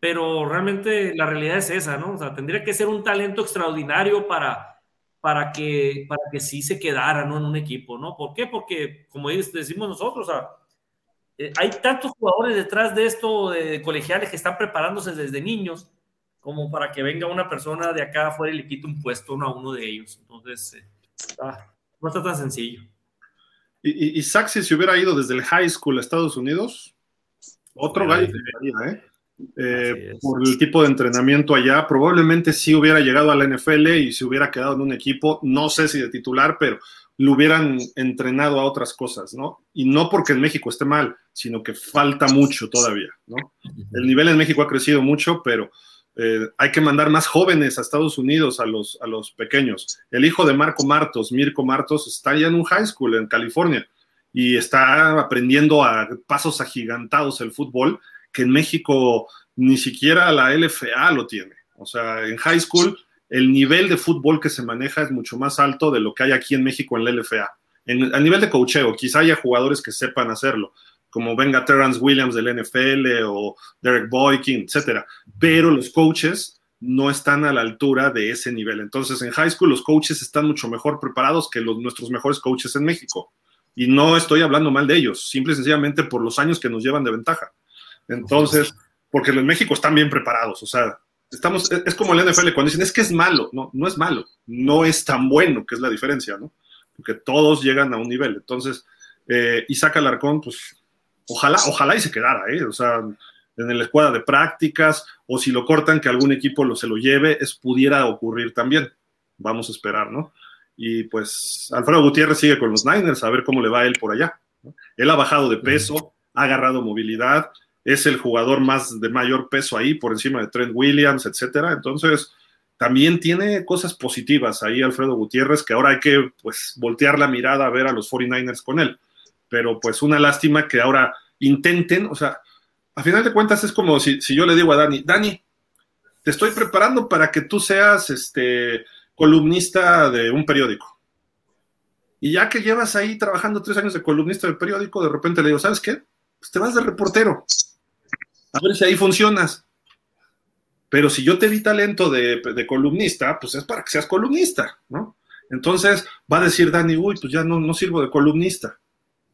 Pero realmente la realidad es esa, ¿no? O sea, tendría que ser un talento extraordinario para para que, para que sí se quedara ¿no? en un equipo, ¿no? ¿Por qué? Porque, como decimos nosotros, eh, hay tantos jugadores detrás de esto, de colegiales, que están preparándose desde niños, como para que venga una persona de acá afuera y le quite un puesto a uno de ellos. Entonces, eh, no está tan sencillo. Y, y, Saxi se hubiera ido desde el high school a Estados Unidos, otro gallo de ¿eh? Eh, por el tipo de entrenamiento allá, probablemente sí hubiera llegado a la NFL y se hubiera quedado en un equipo, no sé si de titular, pero lo hubieran entrenado a otras cosas, ¿no? Y no porque en México esté mal, sino que falta mucho todavía, ¿no? El nivel en México ha crecido mucho, pero eh, hay que mandar más jóvenes a Estados Unidos, a los, a los pequeños. El hijo de Marco Martos, Mirko Martos, está ya en un high school en California y está aprendiendo a pasos agigantados el fútbol que en México ni siquiera la LFA lo tiene. O sea, en high school el nivel de fútbol que se maneja es mucho más alto de lo que hay aquí en México en la LFA. A nivel de coacheo, quizá haya jugadores que sepan hacerlo, como venga Terrence Williams del NFL o Derek Boykin, etcétera. Pero los coaches no están a la altura de ese nivel. Entonces, en high school los coaches están mucho mejor preparados que los, nuestros mejores coaches en México. Y no estoy hablando mal de ellos, simple y sencillamente por los años que nos llevan de ventaja. Entonces, porque los México están bien preparados, o sea, estamos, es como el NFL cuando dicen, es que es malo, no, no es malo, no es tan bueno, que es la diferencia, ¿no? Porque todos llegan a un nivel. Entonces, eh, Isaac Alarcón, pues, ojalá, ojalá y se quedara, ¿eh? O sea, en la escuadra de prácticas, o si lo cortan, que algún equipo lo, se lo lleve, es pudiera ocurrir también. Vamos a esperar, ¿no? Y pues Alfredo Gutiérrez sigue con los Niners, a ver cómo le va a él por allá. Él ha bajado de peso, ha agarrado movilidad, es el jugador más de mayor peso ahí, por encima de Trent Williams, etcétera. Entonces, también tiene cosas positivas ahí Alfredo Gutiérrez, que ahora hay que pues voltear la mirada a ver a los 49ers con él. Pero pues una lástima que ahora intenten, o sea, a final de cuentas es como si, si yo le digo a Dani, Dani, te estoy preparando para que tú seas este columnista de un periódico. Y ya que llevas ahí trabajando tres años de columnista del periódico, de repente le digo, ¿sabes qué? Pues te vas de reportero a ver si ahí funcionas. Pero si yo te di talento de, columnista, pues es para que seas columnista, ¿no? Entonces va a decir Dani, uy, pues ya no, no sirvo de columnista.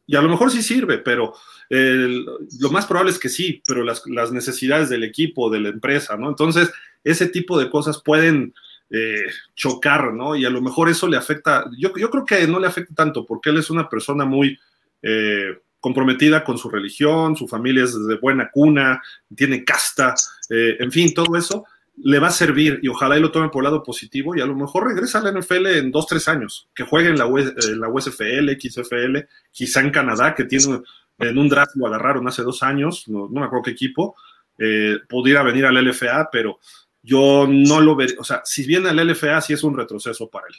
Y a lo mejor sí sirve, pero lo más probable es que sí, pero las, necesidades del equipo, de la empresa, ¿no? Entonces, ese tipo de cosas pueden eh, chocar, ¿no? Y a lo mejor eso le afecta, yo, yo, creo que no le afecta tanto, porque él es una persona muy eh, comprometida con su religión, su familia es de buena cuna, tiene casta, eh, en fin, todo eso le va a servir y ojalá él lo tome por el lado positivo y a lo mejor regresa a la NFL en dos, tres años, que juegue en la, la USFL, XFL, quizá en Canadá, que tiene en un draft lo agarraron hace dos años, no, me acuerdo qué equipo, eh, pudiera venir al LFA, pero yo no lo vería, o sea, si viene al LFA sí es un retroceso para él.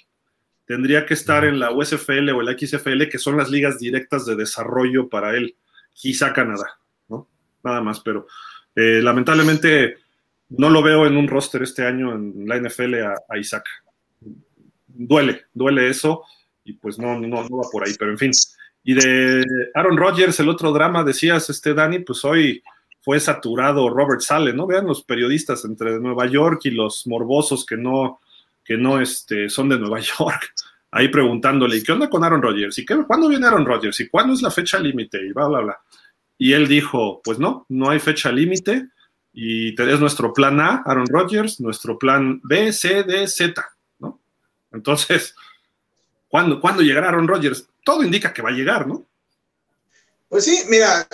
Tendría que estar en la USFL o el XFL, que son las ligas directas de desarrollo para él, quizá Canadá, ¿no? Nada más, pero eh, lamentablemente no lo veo en un roster este año en la NFL a, Isaac. Duele, duele eso y pues no, no, no va por ahí, pero en fin. Y de Aaron Rodgers, el otro drama, decías, este Dani, pues hoy fue saturado Robert Sale, ¿no? Vean los periodistas entre Nueva York y los morbosos que no, que no este, son de Nueva York, ahí preguntándole, ¿qué onda con Aaron Rodgers? ¿Y qué, cuándo viene Aaron Rodgers? ¿Y cuándo es la fecha límite? Y bla, bla, bla. Y él dijo, pues no, no hay fecha límite y es nuestro plan A, Aaron Rodgers, nuestro plan B, C, D, Z, ¿no? Entonces, ¿cuándo, ¿cuándo llegará Aaron Rodgers? todo indica que va a llegar, ¿no? Pues sí, mira,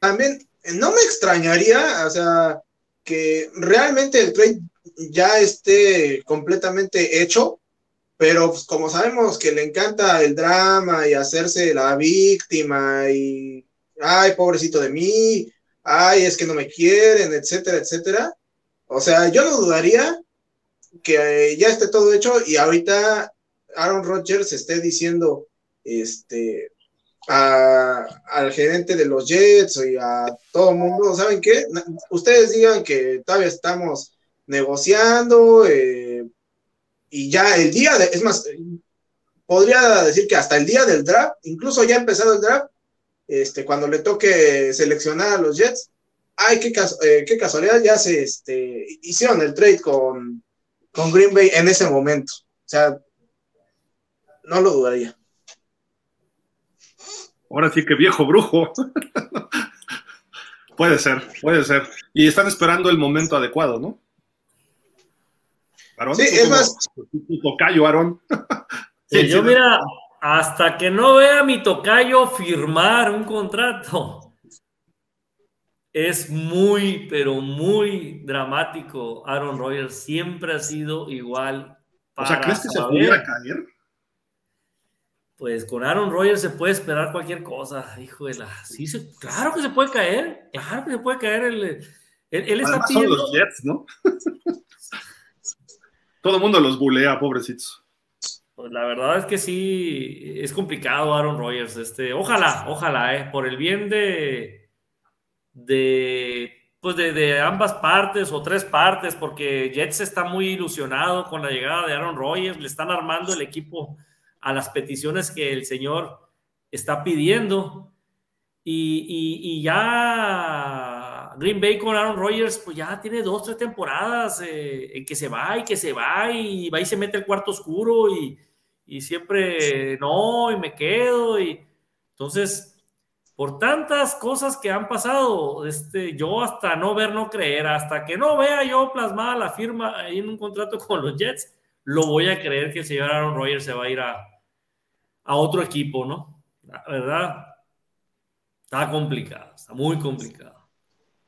también no me extrañaría, o sea, que realmente el trade ya esté completamente hecho, pero pues, como sabemos que le encanta el drama y hacerse la víctima y, ay, pobrecito de mí, ay, es que no me quieren, etcétera, etcétera. O sea, yo no dudaría que ya esté todo hecho y ahorita Aaron Rodgers esté diciendo este, al gerente de los Jets y a todo el mundo, ¿saben qué? Ustedes digan que todavía estamos negociando eh, y ya el día de, es más, podría decir que hasta el día del draft, incluso ya empezado el draft, este, cuando le toque seleccionar a los Jets, ay, qué, eh, qué casualidad, ya se este, hicieron el trade con, con Green Bay en ese momento. O sea, no lo dudaría. Ahora sí que viejo brujo. puede ser, puede ser. Y están esperando el momento adecuado, ¿no? sí, es más. Tu tocayo, Aarón. sí, yo, mira, hasta que no vea a mi tocayo firmar un contrato, es muy, pero muy dramático. Aaron Rodgers siempre ha sido igual. o sea, ¿crees que se pudiera caer? pues con Aaron Rodgers se puede esperar cualquier cosa, hijo de la. Sí, claro que se puede caer, claro que se puede caer. El, él, está pidiendo. los Jets, ¿no? Todo el mundo los bulea, pobrecitos. Pues la verdad es que sí, es complicado Aaron Rodgers. Este, ojalá, ojalá, eh, por el bien de, de, pues de, de, ambas partes o tres partes, porque Jets está muy ilusionado con la llegada de Aaron Rodgers, le están armando el equipo a las peticiones que el Señor está pidiendo. Y, ya Green Bay con Aaron Rodgers, pues ya tiene dos, tres temporadas eh, en que se va y que se va y va y se mete el cuarto oscuro y, y siempre no, y me quedo. Y entonces, por tantas cosas que han pasado, este, yo hasta no ver, no creer, hasta que no vea yo plasmada la firma en un contrato con los Jets, lo voy a creer que el señor Aaron Rodgers se va a ir a, a otro equipo, ¿no? La verdad, está complicado, está muy complicado.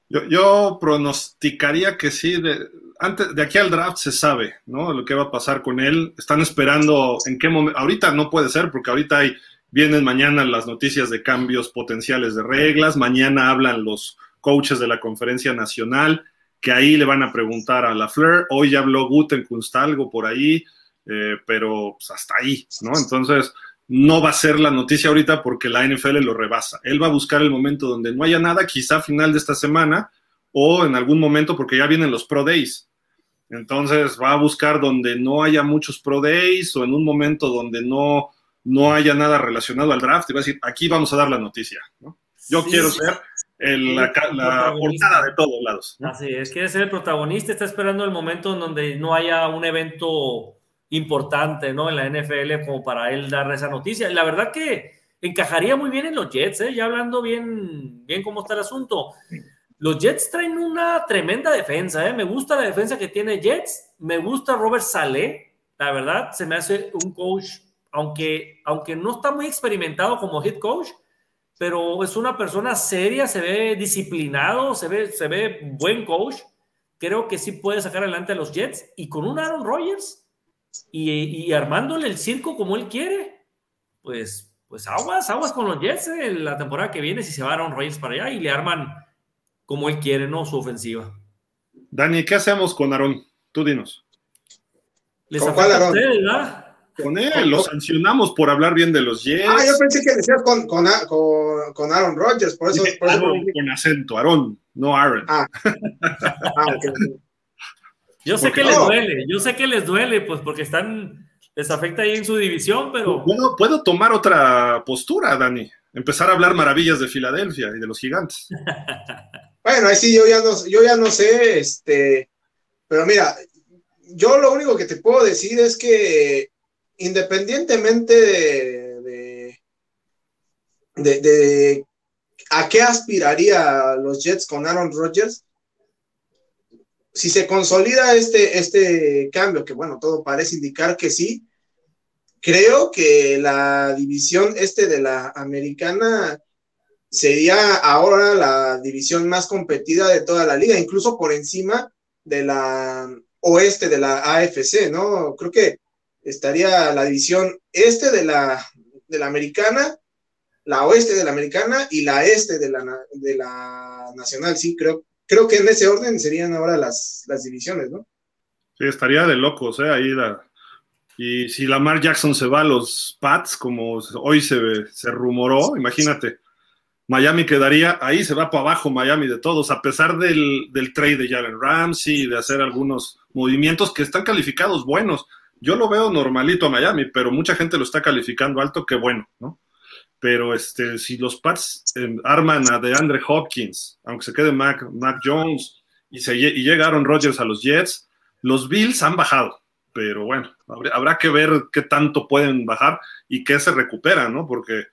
Yo, pronosticaría que sí, de, antes, de aquí al draft se sabe, ¿no? Lo que va a pasar con él. Están esperando en qué momento. Ahorita no puede ser, porque ahorita hay, vienen mañana las noticias de cambios potenciales de reglas. Mañana hablan los coaches de la conferencia nacional, que ahí le van a preguntar a la Fleur. Hoy ya habló Gutenkunst algo por ahí, eh, pero pues, hasta ahí, ¿no? Entonces, no va a ser la noticia ahorita porque la NFL lo rebasa. Él va a buscar el momento donde no haya nada, quizá final de esta semana o en algún momento porque ya vienen los Pro Days. Entonces va a buscar donde no haya muchos Pro Days o en un momento donde no, no haya nada relacionado al draft y va a decir, aquí vamos a dar la noticia. Yo quiero ser la, portada de todos lados. Así es, quiere ser el protagonista, está esperando el momento en donde no haya un evento importante, ¿no? En la NFL como para él dar esa noticia. La verdad que encajaría muy bien en los Jets, ¿eh? ya hablando bien, bien cómo está el asunto. Los Jets traen una tremenda defensa, ¿eh? me gusta la defensa que tiene Jets, me gusta Robert Saleh, la verdad, se me hace un coach, aunque, aunque no está muy experimentado como head coach, pero es una persona seria, se ve disciplinado, se ve, se ve buen coach. Creo que sí puede sacar adelante a los Jets y con un Aaron Rodgers y, y armándole el circo como él quiere, pues, pues aguas, aguas con los Jets eh, la temporada que viene si se va Aaron Rodgers para allá y le arman como él quiere, ¿no? Su ofensiva. Dani, ¿qué hacemos con Aaron? Tú dinos. Les ¿Con cuál Aaron? Ustedes, ¿verdad? Con él, lo sancionamos por hablar bien de los Jets. Ah, yo pensé que decías con, con, con, Aaron Rodgers, por eso. Por Aaron con acento, Aaron, no Aaron. Ah. ah Yo sé que les duele, yo sé que les duele, pues porque están, les afecta ahí en su división, pero. Bueno, puedo tomar otra postura, Dani. Empezar a hablar maravillas de Filadelfia y de los gigantes. bueno, ahí sí, yo ya no, yo ya no sé, este, pero mira, yo lo único que te puedo decir es que independientemente de, de, a qué aspiraría los Jets con Aaron Rodgers, si se consolida este, este cambio, que bueno, todo parece indicar que sí, creo que la división este de la americana sería ahora la división más competida de toda la liga, incluso por encima de la oeste de la AFC, ¿no? Creo que estaría la división este de la, de la americana, la oeste de la americana y la este de la, de la nacional, sí, creo, creo que en ese orden serían ahora las, las divisiones, ¿no? Sí, estaría de locos, ¿eh? Ahí la... Y si Lamar Jackson se va a los Pats, como hoy se, se rumoró, imagínate, Miami quedaría, ahí se va para abajo Miami de todos, a pesar del, del trade de Jalen Ramsey, de hacer algunos movimientos que están calificados buenos. Yo lo veo normalito a Miami, pero mucha gente lo está calificando alto, que bueno, ¿no? Pero este, si los Pats eh, arman a DeAndre Hopkins, aunque se quede Mac, Mac Jones y, se, y llegaron Rodgers a los Jets, los Bills han bajado, pero bueno, habrá, que ver qué tanto pueden bajar y qué se recupera, ¿no? Porque,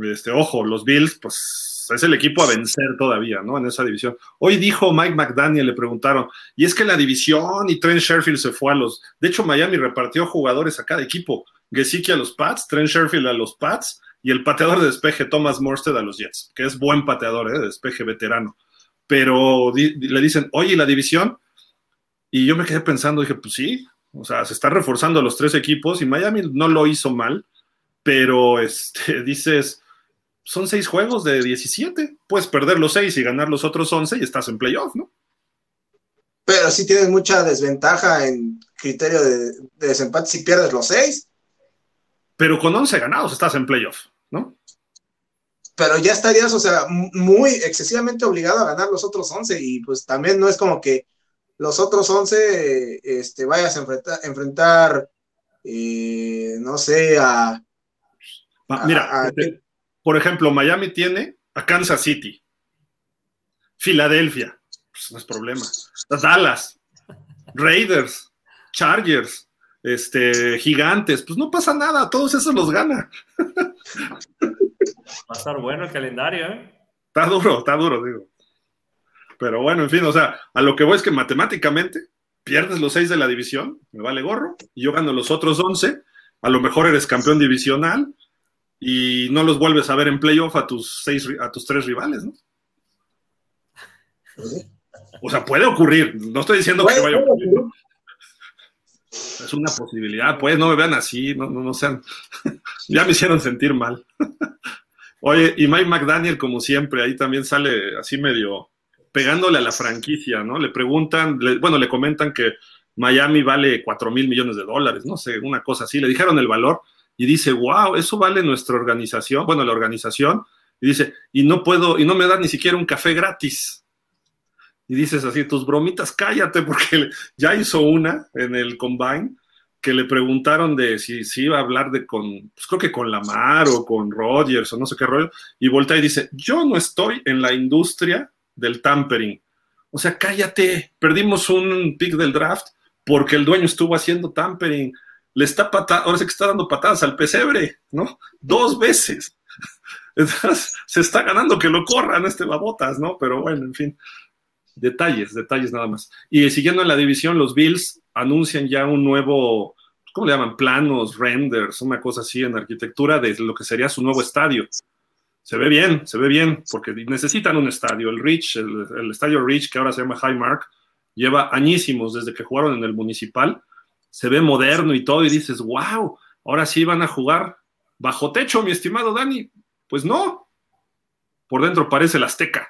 este, ojo, los Bills, pues es el equipo a vencer todavía, ¿no? En esa división. Hoy dijo Mike McDaniel, le preguntaron, y es que la división y Trent Sherfield se fue a los. De hecho, Miami repartió jugadores a cada equipo. Gesicki a los Pats, Trent Sherfield a los Pats y el pateador de despeje Thomas Morstead a los Jets, que es buen pateador, ¿eh? de despeje veterano. Pero le dicen, oye, la división? Y yo me quedé pensando, dije, pues sí, o sea, se están reforzando los tres equipos y Miami no lo hizo mal, pero este, dices, son seis juegos de 17. Puedes perder los seis y ganar los otros 11 y estás en playoff, ¿no? Pero sí tienes mucha desventaja en criterio de, desempate si pierdes los seis. Pero con 11 ganados estás en playoff, ¿no? Pero ya estarías, o sea, muy excesivamente obligado a ganar los otros 11 y pues también no es como que los otros 11 este, vayas a enfrentar, enfrentar eh, no sé, a... Mira, por ejemplo, Miami tiene a Kansas City, Filadelfia, pues no es problema, Dallas, Raiders, Chargers, este, Gigantes, pues no pasa nada, todos esos los gana. Va a estar bueno el calendario, ¿eh? Está duro, está duro, digo. Pero bueno, en fin, o sea, a lo que voy es que matemáticamente pierdes los seis de la división, me vale gorro, y yo gano los otros once, a lo mejor eres campeón divisional, y no los vuelves a ver en playoff a tus seis, a tus tres rivales, ¿no? O sea, puede ocurrir. No estoy diciendo que vaya a ocurrir. Es una posibilidad, pues no me vean así, no, no, no sean. ya me hicieron sentir mal. Oye, y Mike McDaniel, como siempre, ahí también sale así medio pegándole a la franquicia, ¿no? Le preguntan, bueno, le comentan que Miami vale 4 mil millones de dólares, no sé, una cosa así. Le dijeron el valor y dice, wow, eso vale nuestra organización, bueno, la organización, y dice, y no puedo, y no me da ni siquiera un café gratis. Y dices así, tus bromitas, cállate, porque ya hizo una en el Combine, que le preguntaron de si, si iba a hablar de con, pues creo que con Lamar o con Rogers o no sé qué rollo, y voltea y dice, yo no estoy en la industria del tampering. O sea, cállate, perdimos un pick del draft porque el dueño estuvo haciendo tampering le está ahora sí que está dando patadas al pesebre, ¿no? Dos veces. se está ganando que lo corran este babotas, ¿no? Pero bueno, en fin. Detalles, detalles nada más. Y siguiendo en la división, los Bills anuncian ya un nuevo, ¿cómo le llaman? Planos, renders, una cosa así en arquitectura de lo que sería su nuevo estadio. Se ve bien, se ve bien, porque necesitan un estadio. El Rich, el, el estadio Rich, que ahora se llama Highmark, lleva añísimos desde que jugaron en el municipal. Se ve moderno y todo, y dices, wow, ahora sí van a jugar bajo techo, mi estimado Dani. Pues no, por dentro parece el Azteca.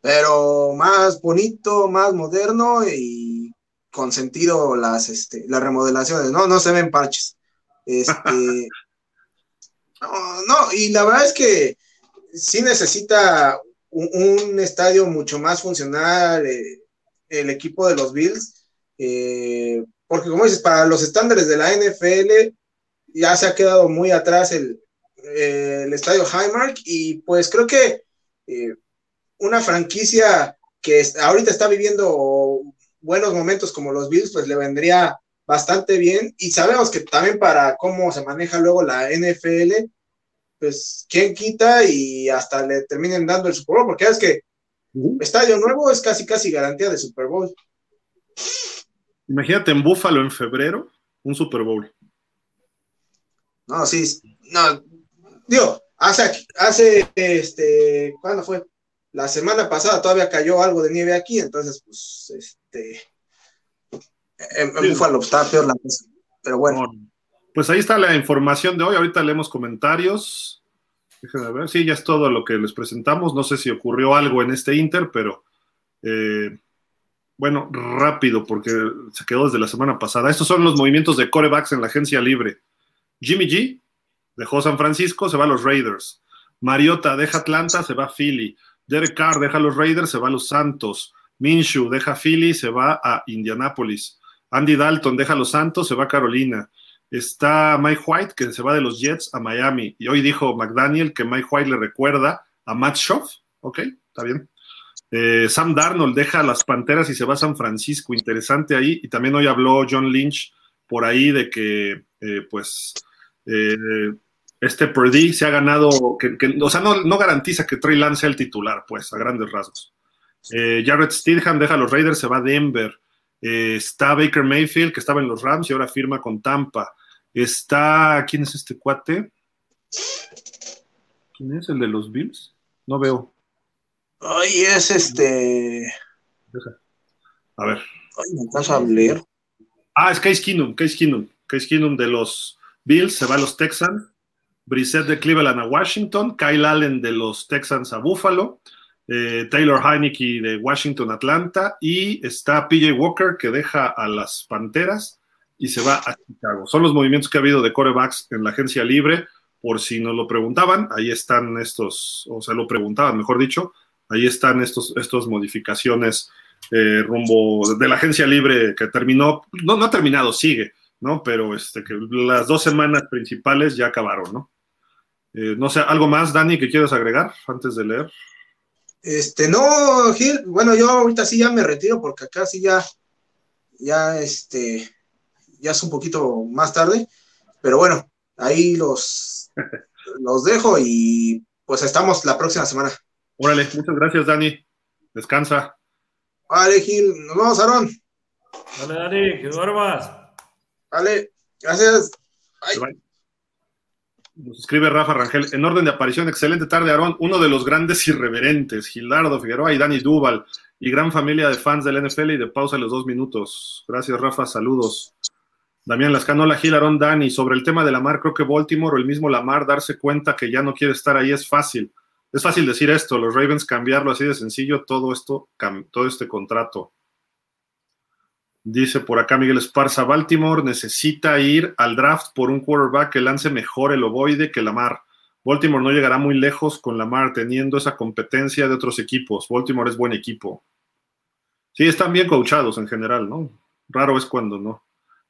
Pero más bonito, más moderno y con sentido las, este, las remodelaciones, ¿no? No se ven parches. Este, no, no, y la verdad es que sí necesita un, estadio mucho más funcional eh, el equipo de los Bills, eh, porque como dices, para los estándares de la NFL ya se ha quedado muy atrás el, el estadio Highmark y pues creo que eh, una franquicia que ahorita está viviendo buenos momentos como los Bills, pues le vendría bastante bien. Y sabemos que también para cómo se maneja luego la NFL, pues quién quita y hasta le terminen dando el Super Bowl, porque es que estadio nuevo es casi casi garantía de Super Bowl. Imagínate en Búfalo en febrero, un Super Bowl. No, sí, no, digo, hace, hace, este, ¿cuándo fue? La semana pasada todavía cayó algo de nieve aquí, entonces, pues, este, en, Búfalo está peor la cosa, pero bueno. Pues ahí está la información de hoy. Ahorita leemos comentarios. Déjenme ver. Sí, ya es todo lo que les presentamos. No sé si ocurrió algo en este Inter, pero eh, bueno, rápido, porque se quedó desde la semana pasada. Estos son los movimientos de corebacks en la agencia libre. Jimmy G dejó San Francisco, se va a los Raiders. Mariota deja Atlanta, se va a Philly. Derek Carr deja los Raiders, se va a los Santos. Minshew deja Philly, se va a Indianapolis. Andy Dalton deja los Santos, se va a Carolina. Está Mike White, que se va de los Jets a Miami. Y hoy dijo McDaniel que Mike White le recuerda a Matt Schaff. Ok, está bien. Eh, Sam Darnold deja las Panteras y se va a San Francisco. Interesante ahí. Y también hoy habló John Lynch por ahí de que, eh, pues, eh, este Purdy se ha ganado, que, o sea, no, no, garantiza que Trey Lance sea el titular, pues, a grandes rasgos. Jared Stidham deja a los Raiders, se va a Denver. está Baker Mayfield, que estaba en los Rams y ahora firma con Tampa. Está, ¿quién es este cuate? ¿Quién es el de los Bills? No veo. Ay, es este. A ver. Ay, me vas a leer. Ah, es Case Keenum, Case Keenum. Case Keenum de los Bills se va a los Texans. Brissett de Cleveland a Washington. Kyle Allen de los Texans a Buffalo. Eh, Taylor Heineke de Washington Atlanta. Y está PJ Walker que deja a las Panteras y se va a Chicago. Son los movimientos que ha habido de corebacks en la agencia libre, por si nos lo preguntaban, ahí están estos, o sea, lo preguntaban, mejor dicho, ahí están estos, estos modificaciones eh, rumbo de la agencia libre que terminó, no, no ha terminado, sigue, ¿no? Pero este, que las dos semanas principales ya acabaron, ¿no? Eh, no sé, ¿algo más, Dani, que quieras agregar antes de leer? Este, no, Gil, bueno, yo ahorita sí ya me retiro porque acá sí ya, ya, este, ya es un poquito más tarde, pero bueno, ahí los, los dejo y pues estamos la próxima semana. Órale, muchas gracias, Dani. Descansa. Vale, Gil, nos vemos, Aarón. Vale, Dani, que duermas. Vale, gracias. Nos escribe Rafa Rangel. En orden de aparición, excelente tarde, Aarón. Uno de los grandes irreverentes, Gilardo Figueroa y Dani Duval. Y gran familia de fans del NFL y de pausa los dos minutos. Gracias, Rafa. Saludos. Damián Lascano, la Gilarón Dani, sobre el tema de Lamar, creo que Baltimore o el mismo Lamar darse cuenta que ya no quiere estar ahí es fácil. Es fácil decir esto, los Ravens cambiarlo así de sencillo, todo esto, todo este contrato. Dice por acá Miguel Esparza, Baltimore necesita ir al draft por un quarterback que lance mejor el ovoide que Lamar. Baltimore no llegará muy lejos con Lamar teniendo esa competencia de otros equipos. Baltimore es buen equipo. Sí, están bien coachados en general, ¿no? Raro es cuando no.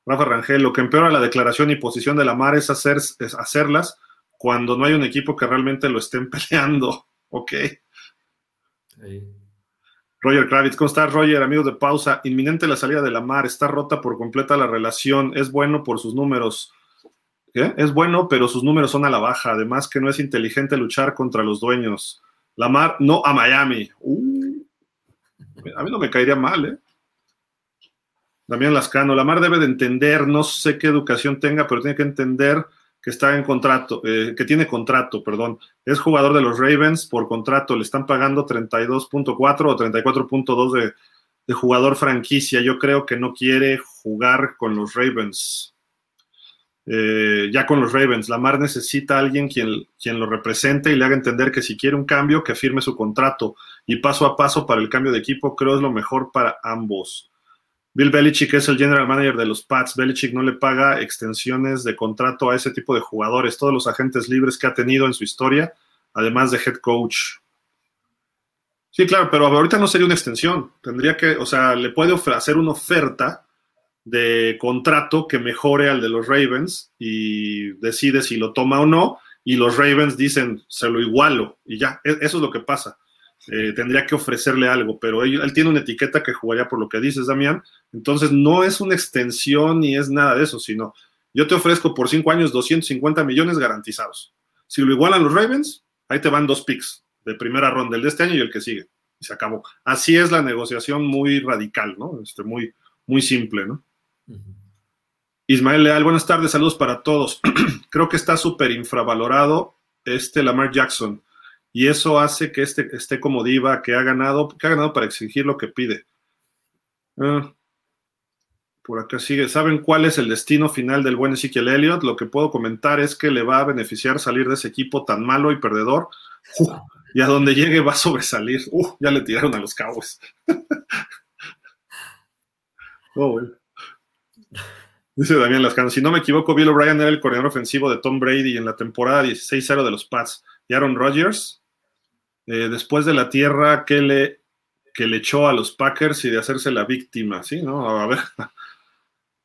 Rafa Rangel, lo que empeora la declaración y posición de la mar es, es hacerlas cuando no hay un equipo que realmente lo estén peleando. Ok. Roger Kravitz, ¿cómo estás, Roger? Amigos de pausa. Inminente la salida de la mar, está rota por completa la relación, es bueno por sus números. ¿qué? Es bueno, pero sus números son a la baja. Además que no es inteligente luchar contra los dueños. Lamar, no a Miami. Uh, a mí no me caería mal, ¿eh? Damián Lascano, Lamar debe de entender, no sé qué educación tenga, pero tiene que entender que está en contrato, eh, que tiene contrato, perdón. Es jugador de los Ravens por contrato, le están pagando 32.4 o 34.2 de, de jugador franquicia. Yo creo que no quiere jugar con los Ravens. Eh, ya con los Ravens, Lamar necesita a alguien quien, quien lo represente y le haga entender que si quiere un cambio, que firme su contrato. Y paso a paso para el cambio de equipo, creo es lo mejor para ambos. Bill Belichick es el general manager de los Pats. Belichick no le paga extensiones de contrato a ese tipo de jugadores. Todos los agentes libres que ha tenido en su historia, además de head coach. Sí, claro, pero ahorita no sería una extensión. Tendría que, o sea, le puede hacer una oferta de contrato que mejore al de los Ravens y decide si lo toma o no. Y los Ravens dicen, se lo igualo. Y ya, e-, eso es lo que pasa. Eh, tendría que ofrecerle algo, pero él, él, tiene una etiqueta que jugaría por lo que dices, Damián. Entonces no es una extensión ni es nada de eso, sino yo te ofrezco por cinco años 250 millones garantizados. Si lo igualan los Ravens, ahí te van dos picks de primera ronda, el de este año y el que sigue. Y se acabó. Así es la negociación muy radical, ¿no? Este, muy, muy simple, ¿no? Uh -huh. Ismael Leal, buenas tardes, saludos para todos. Creo que está súper infravalorado este Lamar Jackson y eso hace que este esté como diva, que ha ganado, que ha ganado para exigir lo que pide. Uh, por acá sigue. ¿Saben cuál es el destino final del buen Ezekiel Elliott? Lo que puedo comentar es que le va a beneficiar salir de ese equipo tan malo y perdedor. Y a donde llegue va a sobresalir. Uh, ya le tiraron a los Cowboys. oh, bueno. Dice Daniel Lascano, si no me equivoco, Bill O'Brien era el coordinador ofensivo de Tom Brady en la temporada 16-0 de los Pats. Y Aaron Rodgers, eh, después de la tierra que le, que le echó a los Packers y de hacerse la víctima, ¿sí? ¿No? A ver.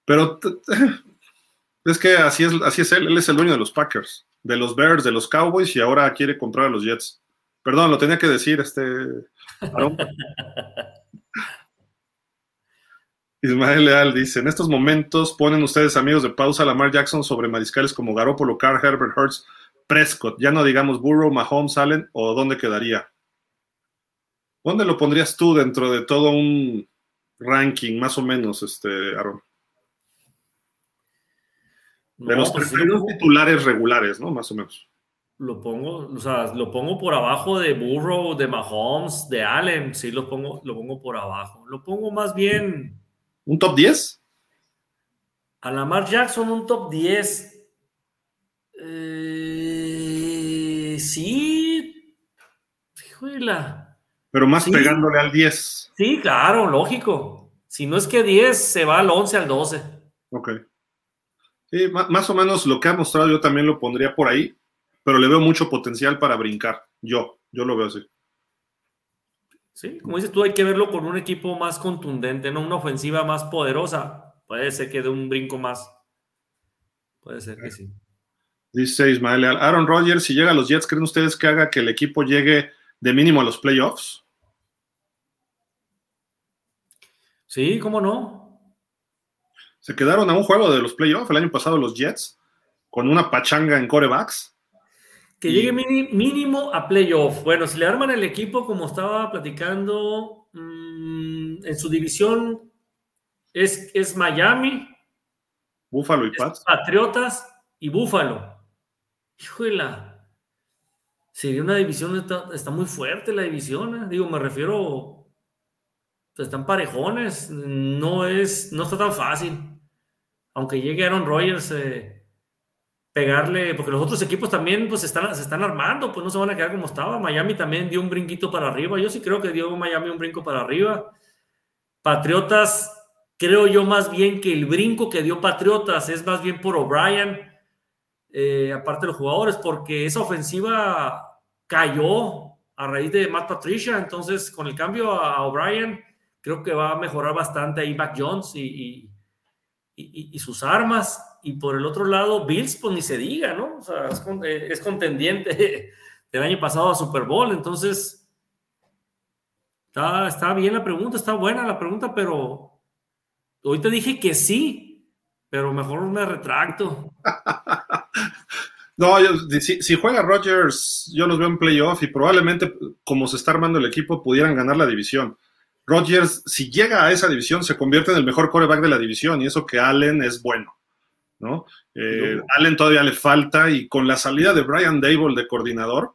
Pero es que así es, así es él, él es el dueño de los Packers, de los Bears, de los Cowboys y ahora quiere comprar a los Jets. Perdón, lo tenía que decir, este. Ismael Leal dice, en estos momentos ponen ustedes amigos de pausa a Lamar Jackson sobre mariscales como Garoppolo, Carr, Herbert, Hurts, Prescott, ya no digamos Burrow, Mahomes, Allen, o dónde quedaría. ¿Dónde lo pondrías tú dentro de todo un ranking, más o menos, este, Aaron? De no, los pues sí, titulares regulares, ¿no? Más o menos. Lo pongo, o sea, lo pongo por abajo de Burrow, de Mahomes, de Allen, sí lo pongo, lo pongo por abajo. Lo pongo más bien ¿Un top 10? A Lamar Jackson, un top 10. Eh, sí. Fíjula. Pero más sí. pegándole al 10. Sí, claro, lógico. Si no es que 10, se va al 11, al 12. Ok. Sí, más o menos lo que ha mostrado yo también lo pondría por ahí, pero le veo mucho potencial para brincar. Yo, yo lo veo así. Sí, como dices tú, hay que verlo con un equipo más contundente, ¿no? Una ofensiva más poderosa. Puede ser que dé un brinco más. Puede ser que sí. Dice Ismael, Aaron Rodgers, si llega a los Jets, ¿creen ustedes que haga que el equipo llegue de mínimo a los playoffs? Sí, ¿cómo no? Se quedaron a un juego de los playoffs el año pasado los Jets, con una pachanga en corebacks. Que llegue mínimo a playoff. Bueno, si le arman el equipo, como estaba platicando, mmm, en su división es, es Miami, Búfalo y Pats. Patriotas y Búfalo. Híjole. Sería una división, está, está, muy fuerte la división. ¿eh? Digo, me refiero. Pues, están parejones. No es. No está tan fácil. Aunque llegue Aaron Rodgers. Eh, pegarle, porque los otros equipos también pues están, se están armando, pues no se van a quedar como estaba. Miami también dio un brinquito para arriba. Yo sí creo que dio Miami un brinco para arriba. Patriotas, creo yo más bien que el brinco que dio Patriotas es más bien por O'Brien, eh, aparte de los jugadores, porque esa ofensiva cayó a raíz de Matt Patricia. Entonces, con el cambio a O'Brien, creo que va a mejorar bastante ahí Mac Jones y, sus armas y por el otro lado, Bills, pues ni se diga, ¿no? Es, es contendiente del año pasado a Super Bowl, entonces está, está, bien la pregunta, está buena la pregunta, pero hoy te dije que sí, pero mejor me retracto. No, si, juega Rodgers, yo los veo en playoff y probablemente, como se está armando el equipo, pudieran ganar la división. Rodgers, si llega a esa división, se convierte en el mejor coreback de la división y eso que Allen es bueno. ¿no? Eh, Allen todavía le falta y con la salida de Brian Dable de coordinador,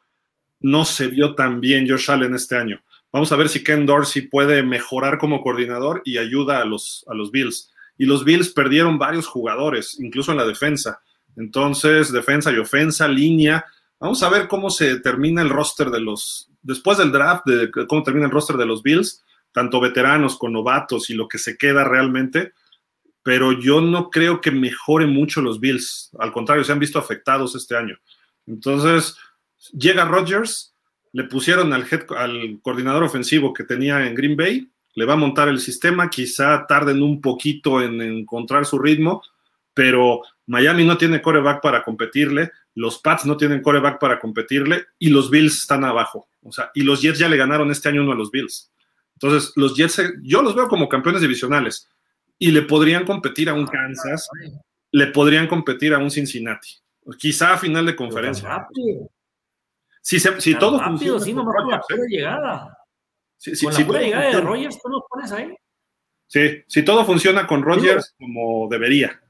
no se vio tan bien Josh Allen este año. Vamos a ver si Ken Dorsey puede mejorar como coordinador y ayuda a los, a los Bills. Y los Bills perdieron varios jugadores, incluso en la defensa. Entonces, defensa y ofensa, línea. Vamos a ver cómo se termina el roster de los, después del draft, de cómo termina el roster de los Bills, tanto veteranos con novatos y lo que se queda realmente. Pero yo no creo que mejore mucho los Bills. Al contrario, se han visto afectados este año. Entonces, llega Rodgers, le pusieron al, al coordinador ofensivo que tenía en Green Bay, le va a montar el sistema, quizá tarden un poquito en encontrar su ritmo, pero Miami no tiene coreback para competirle, los Pats no tienen coreback para competirle y los Bills están abajo. O sea, y los Jets ya le ganaron este año uno a los Bills. Entonces, los Jets, yo los veo como campeones divisionales y le podrían competir a un Kansas, le podrían competir a un Cincinnati, quizá a final de conferencia. Si, si todo rápido, funciona. Sí, nomás con la pura llegada. Sí, sí, con la pura llegada de Rogers, ¿tú lo pones ahí? Sí, si todo funciona con Rogers como debería.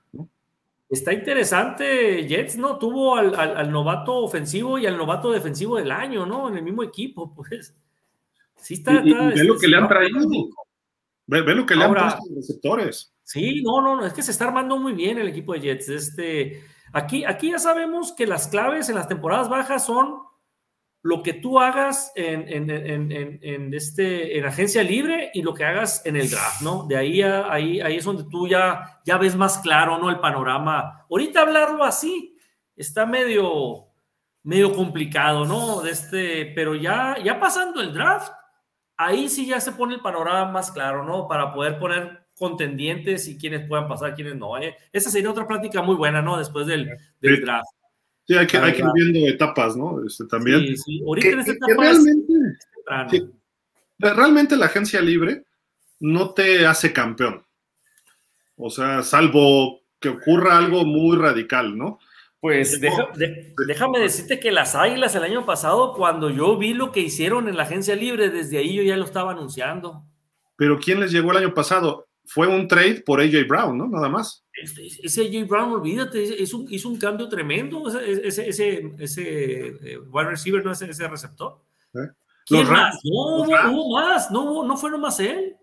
Está interesante, Jets, ¿no? Tuvo al, al, novato ofensivo y al novato defensivo del año, ¿no? En el mismo equipo, pues. Sí, está. Y, ve lo que le han traído. Ve, lo que le han puesto los receptores. Sí, no, no, no, es que se está armando muy bien el equipo de Jets. Este, aquí, aquí ya sabemos que las claves en las temporadas bajas son lo que tú hagas en, en, este, en agencia libre y lo que hagas en el draft, ¿no? De ahí, ahí, ahí es donde tú ya, ya ves más claro, ¿no? El panorama. Ahorita hablarlo así está medio, medio complicado, ¿no? De este, pero ya, ya pasando el draft, ahí sí ya se pone el panorama más claro, ¿no? Para poder poner contendientes y quienes puedan pasar, quienes no. ¿eh? Esa sería otra plática muy buena, ¿no? Después del, del draft. Sí, hay que, hay que ir viendo etapas, ¿no? Este, también. Sí, sí. Ahorita en esta etapa realmente, realmente la agencia libre no te hace campeón. O sea, salvo que ocurra algo muy radical, ¿no? Pues déjame decirte que las Águilas el año pasado, cuando yo vi lo que hicieron en la agencia libre, desde ahí yo ya lo estaba anunciando. Pero ¿quién les llegó el año pasado? fue un trade por AJ Brown, ¿no? Nada más. Este, ese AJ Brown, olvídate, hizo un, hizo un cambio tremendo, ese, ese, ese, eh, wide receiver, no ese, ese receptor. ¿Eh? ¿Quién más? No, hubo, más, no, no fue nomás él.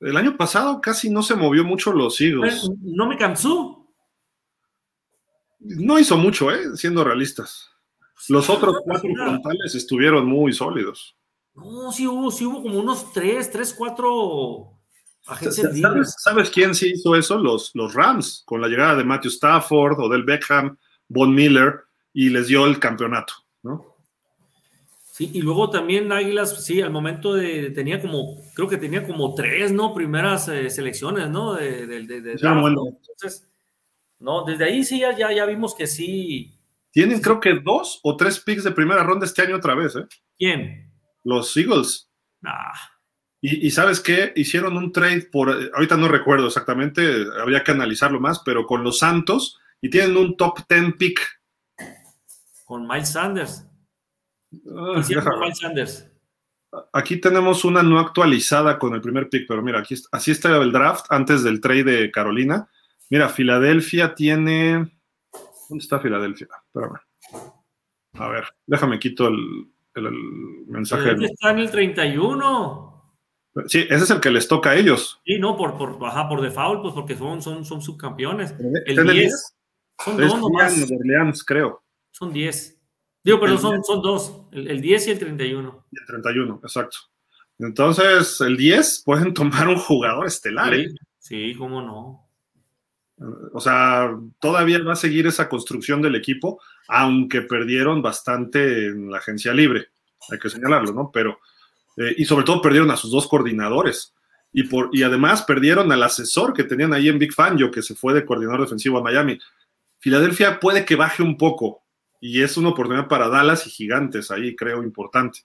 El año pasado casi no se movió mucho los Eagles. No me cansó. No hizo mucho, ¿eh? Siendo realistas. Los otros cuatro frontales estuvieron muy sólidos. No, sí hubo, sí hubo como unos tres, tres, cuatro ¿Sabes, quién sí hizo eso? Los, los Rams, con la llegada de Matthew Stafford, Odell Beckham, Von Miller, y les dio el campeonato, ¿no? Sí, y luego también Águilas, sí, al momento de, tenía como, creo que tenía como tres, ¿no? Primeras eh, selecciones, ¿no? De, de, Entonces, no, desde ahí sí ya, ya, vimos que sí. Tienen creo que dos o tres picks de primera ronda este año otra vez, ¿eh? ¿Quién? Los Eagles. Ah. Y, sabes qué, hicieron un trade por, ahorita no recuerdo exactamente, habría que analizarlo más, pero con los Santos y tienen un top 10 pick. Con Miles Sanders. Ah, con Miles Sanders. Aquí tenemos una no actualizada con el primer pick, pero mira, aquí así está el draft antes del trade de Carolina. Mira, Filadelfia tiene. ¿Dónde está Filadelfia? Espérame. A ver, déjame quito el, el, mensaje. Está en el 31. Sí, ese es el que les toca a ellos. Sí, no, por, por, ajá, por default, pues porque son, son, son subcampeones. El 10 son dos nomás. Orleans, creo. Son 10. Digo, pero son, son dos, el, el, 10 y el 31. Y el 31, exacto. Entonces, el 10 pueden tomar un jugador estelar. Sí, ¿eh? sí, cómo no. O sea, todavía va a seguir esa construcción del equipo, aunque perdieron bastante en la agencia libre. Hay que señalarlo, ¿no? Pero eh, y sobre todo perdieron a sus dos coordinadores. Y, por, y además perdieron al asesor que tenían ahí en Big Fangio, que se fue de coordinador defensivo a Miami. Filadelfia puede que baje un poco y es una oportunidad para Dallas y Gigantes ahí, creo, importante.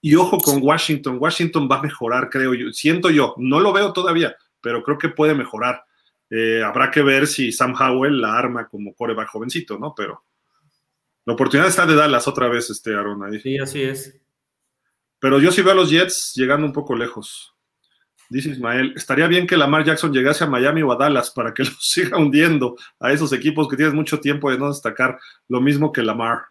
Y ojo con Washington, Washington va a mejorar, creo yo, siento yo, no lo veo todavía, pero creo que puede mejorar. Eh, habrá que ver si Sam Howell la arma como coreback jovencito, ¿no? Pero, La oportunidad está de Dallas otra vez, este Aaron. Ahí. Sí, así es. Pero yo sí veo a los Jets llegando un poco lejos. Dice Ismael, estaría bien que Lamar Jackson llegase a Miami o a Dallas para que los siga hundiendo a esos equipos que tienes mucho tiempo de no destacar, lo mismo que Lamar.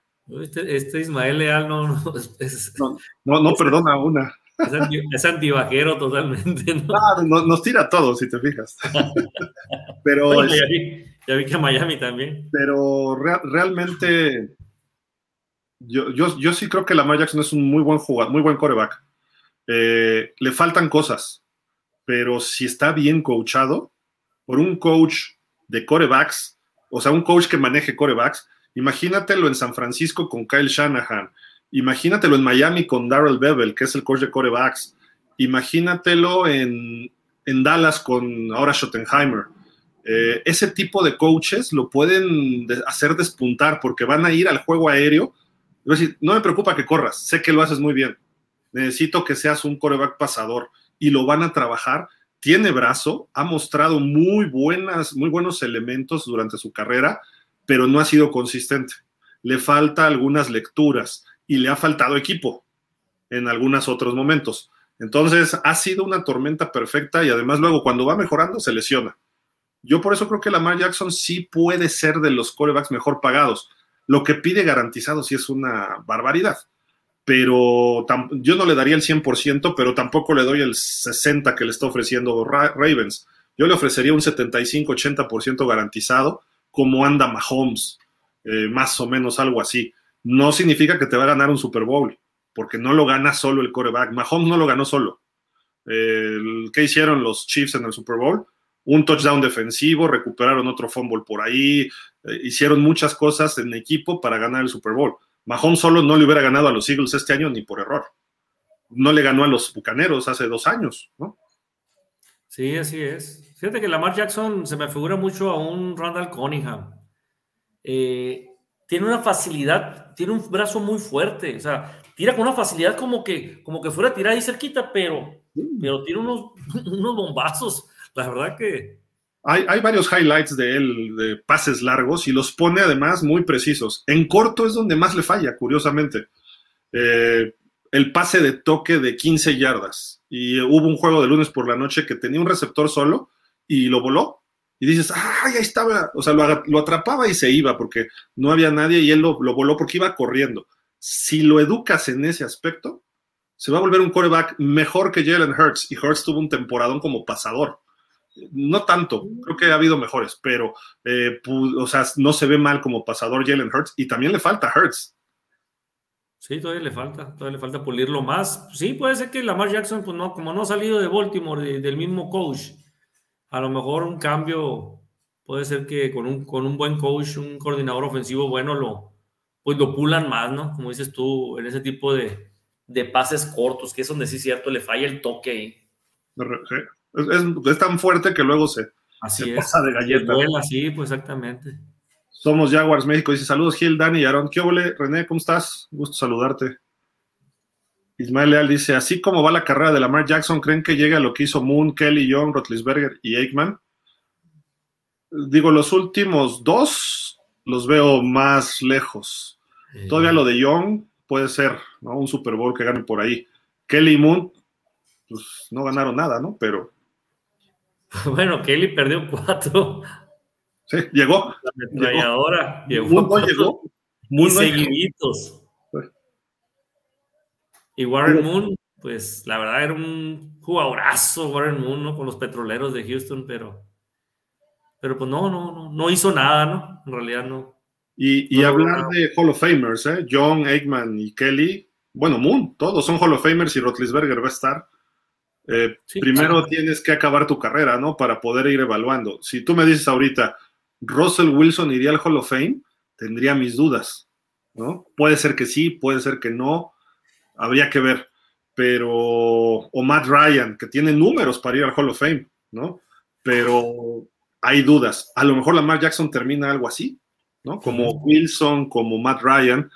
Este, este Ismael Leal no, no, es, no, no, no perdona una. Es, anti, es antibajero totalmente. ¿no? Ah, no, nos tira todo, si te fijas. pero ya, vi, ya, vi, que a Miami también. Pero re, realmente yo, yo, yo, sí creo que Lamar Jackson es un muy buen jugador, muy buen coreback. Eh, le faltan cosas, pero si está bien coachado por un coach de corebacks, o sea, un coach que maneje corebacks, imagínatelo en San Francisco con Kyle Shanahan, imagínatelo en Miami con Darrell Bevel, que es el coach de corebacks, imagínatelo en, en Dallas con ahora Schottenheimer. Eh, ese tipo de coaches lo pueden de hacer despuntar porque van a ir al juego aéreo no me preocupa que corras, sé que lo haces muy bien. Necesito que seas un coreback pasador y lo van a trabajar. Tiene brazo, ha mostrado muy buenas, muy buenos elementos durante su carrera, pero no ha sido consistente. Le falta algunas lecturas y le ha faltado equipo en algunos otros momentos. Entonces, ha sido una tormenta perfecta y además luego cuando va mejorando se lesiona. Yo por eso creo que Lamar Jackson sí puede ser de los corebacks mejor pagados lo que pide garantizado sí es una barbaridad. Pero yo no le daría el 100%, pero tampoco le doy el 60% que le está ofreciendo Ravens. Yo le ofrecería un 75-80% garantizado, como anda Mahomes, eh, más o menos algo así. No significa que te va a ganar un Super Bowl, porque no lo gana solo el coreback. Mahomes no lo ganó solo. ¿Qué hicieron los Chiefs en el Super Bowl? un touchdown defensivo, recuperaron otro fumble por ahí, eh, hicieron muchas cosas en equipo para ganar el Super Bowl. Mahomes solo no le hubiera ganado a los Eagles este año ni por error. No le ganó a los Bucaneros hace dos años, ¿no? Sí, así es. Fíjate que Lamar Jackson se me figura mucho a un Randall Cunningham. Eh, tiene una facilidad, tiene un brazo muy fuerte, o sea, tira con una facilidad como que, como que fuera a tirar ahí cerquita, pero, pero tiene unos, unos bombazos la verdad que... Hay, varios highlights de él, de pases largos, y los pone además muy precisos. En corto es donde más le falla, curiosamente. Eh, el pase de toque de 15 yardas. Y hubo un juego de lunes por la noche que tenía un receptor solo y lo voló. Y dices, ¡ay, ahí estaba! O sea, lo, atrapaba y se iba porque no había nadie y él lo, lo voló porque iba corriendo. Si lo educas en ese aspecto, se va a volver un quarterback mejor que Jalen Hurts. Y Hurts tuvo un temporadón como pasador no tanto, creo que ha habido mejores, pero, eh, o sea, no se ve mal como pasador Jalen Hurts y también le falta Hurts. Sí, todavía le falta, todavía le falta pulirlo más. Sí, puede ser que Lamar Jackson, pues no, como no ha salido de Baltimore, del mismo coach, a lo mejor un cambio, puede ser que con un, con un buen coach, un coordinador ofensivo bueno, lo, pues lo pulan más, ¿no? Como dices tú, en ese tipo de, de pases cortos, que es donde sí es cierto, le falla el toque ahí. Es, es, tan fuerte que luego se, Así se es. pasa de galleta. Vuela, sí, pues exactamente. Somos Jaguars México. Dice saludos, Gil, Dani y Aaron. ¿Qué ole, René? ¿Cómo estás? Gusto saludarte. Ismael Leal dice: Así como va la carrera de Lamar Jackson, ¿creen que llega a lo que hizo Moon, Kelly, Young, Rotlisberger y Aikman? Digo, los últimos dos los veo más lejos. Eh. Todavía lo de Young puede ser, ¿no? Un Super Bowl que gane por ahí. Kelly y Moon, pues no ganaron nada, ¿no? Pero Bueno, Kelly perdió cuatro. Sí, llegó. La ametralladora llegó. Llegó. Muy seguiditos. Y Warren Moon, pues la verdad era un jugadorazo Warren Moon, ¿no? Con los petroleros de Houston, pero, pero pues no, no, no, no hizo nada, ¿no? En realidad no. Y, y no, hablar no. de Hall of Famers, ¿eh? John, Aikman y Kelly, bueno, Moon, todos son Hall of Famers y Rotlisberger va a estar. Eh, sí, primero claro. tienes que acabar tu carrera, ¿no? Para poder ir evaluando. Si tú me dices ahorita, Russell Wilson iría al Hall of Fame, tendría mis dudas, ¿no? Puede ser que sí, puede ser que no, habría que ver. Pero, o Matt Ryan, que tiene números para ir al Hall of Fame, ¿no? Pero hay dudas. A lo mejor Lamar Jackson termina algo así, ¿no? Como Wilson, como Matt Ryan,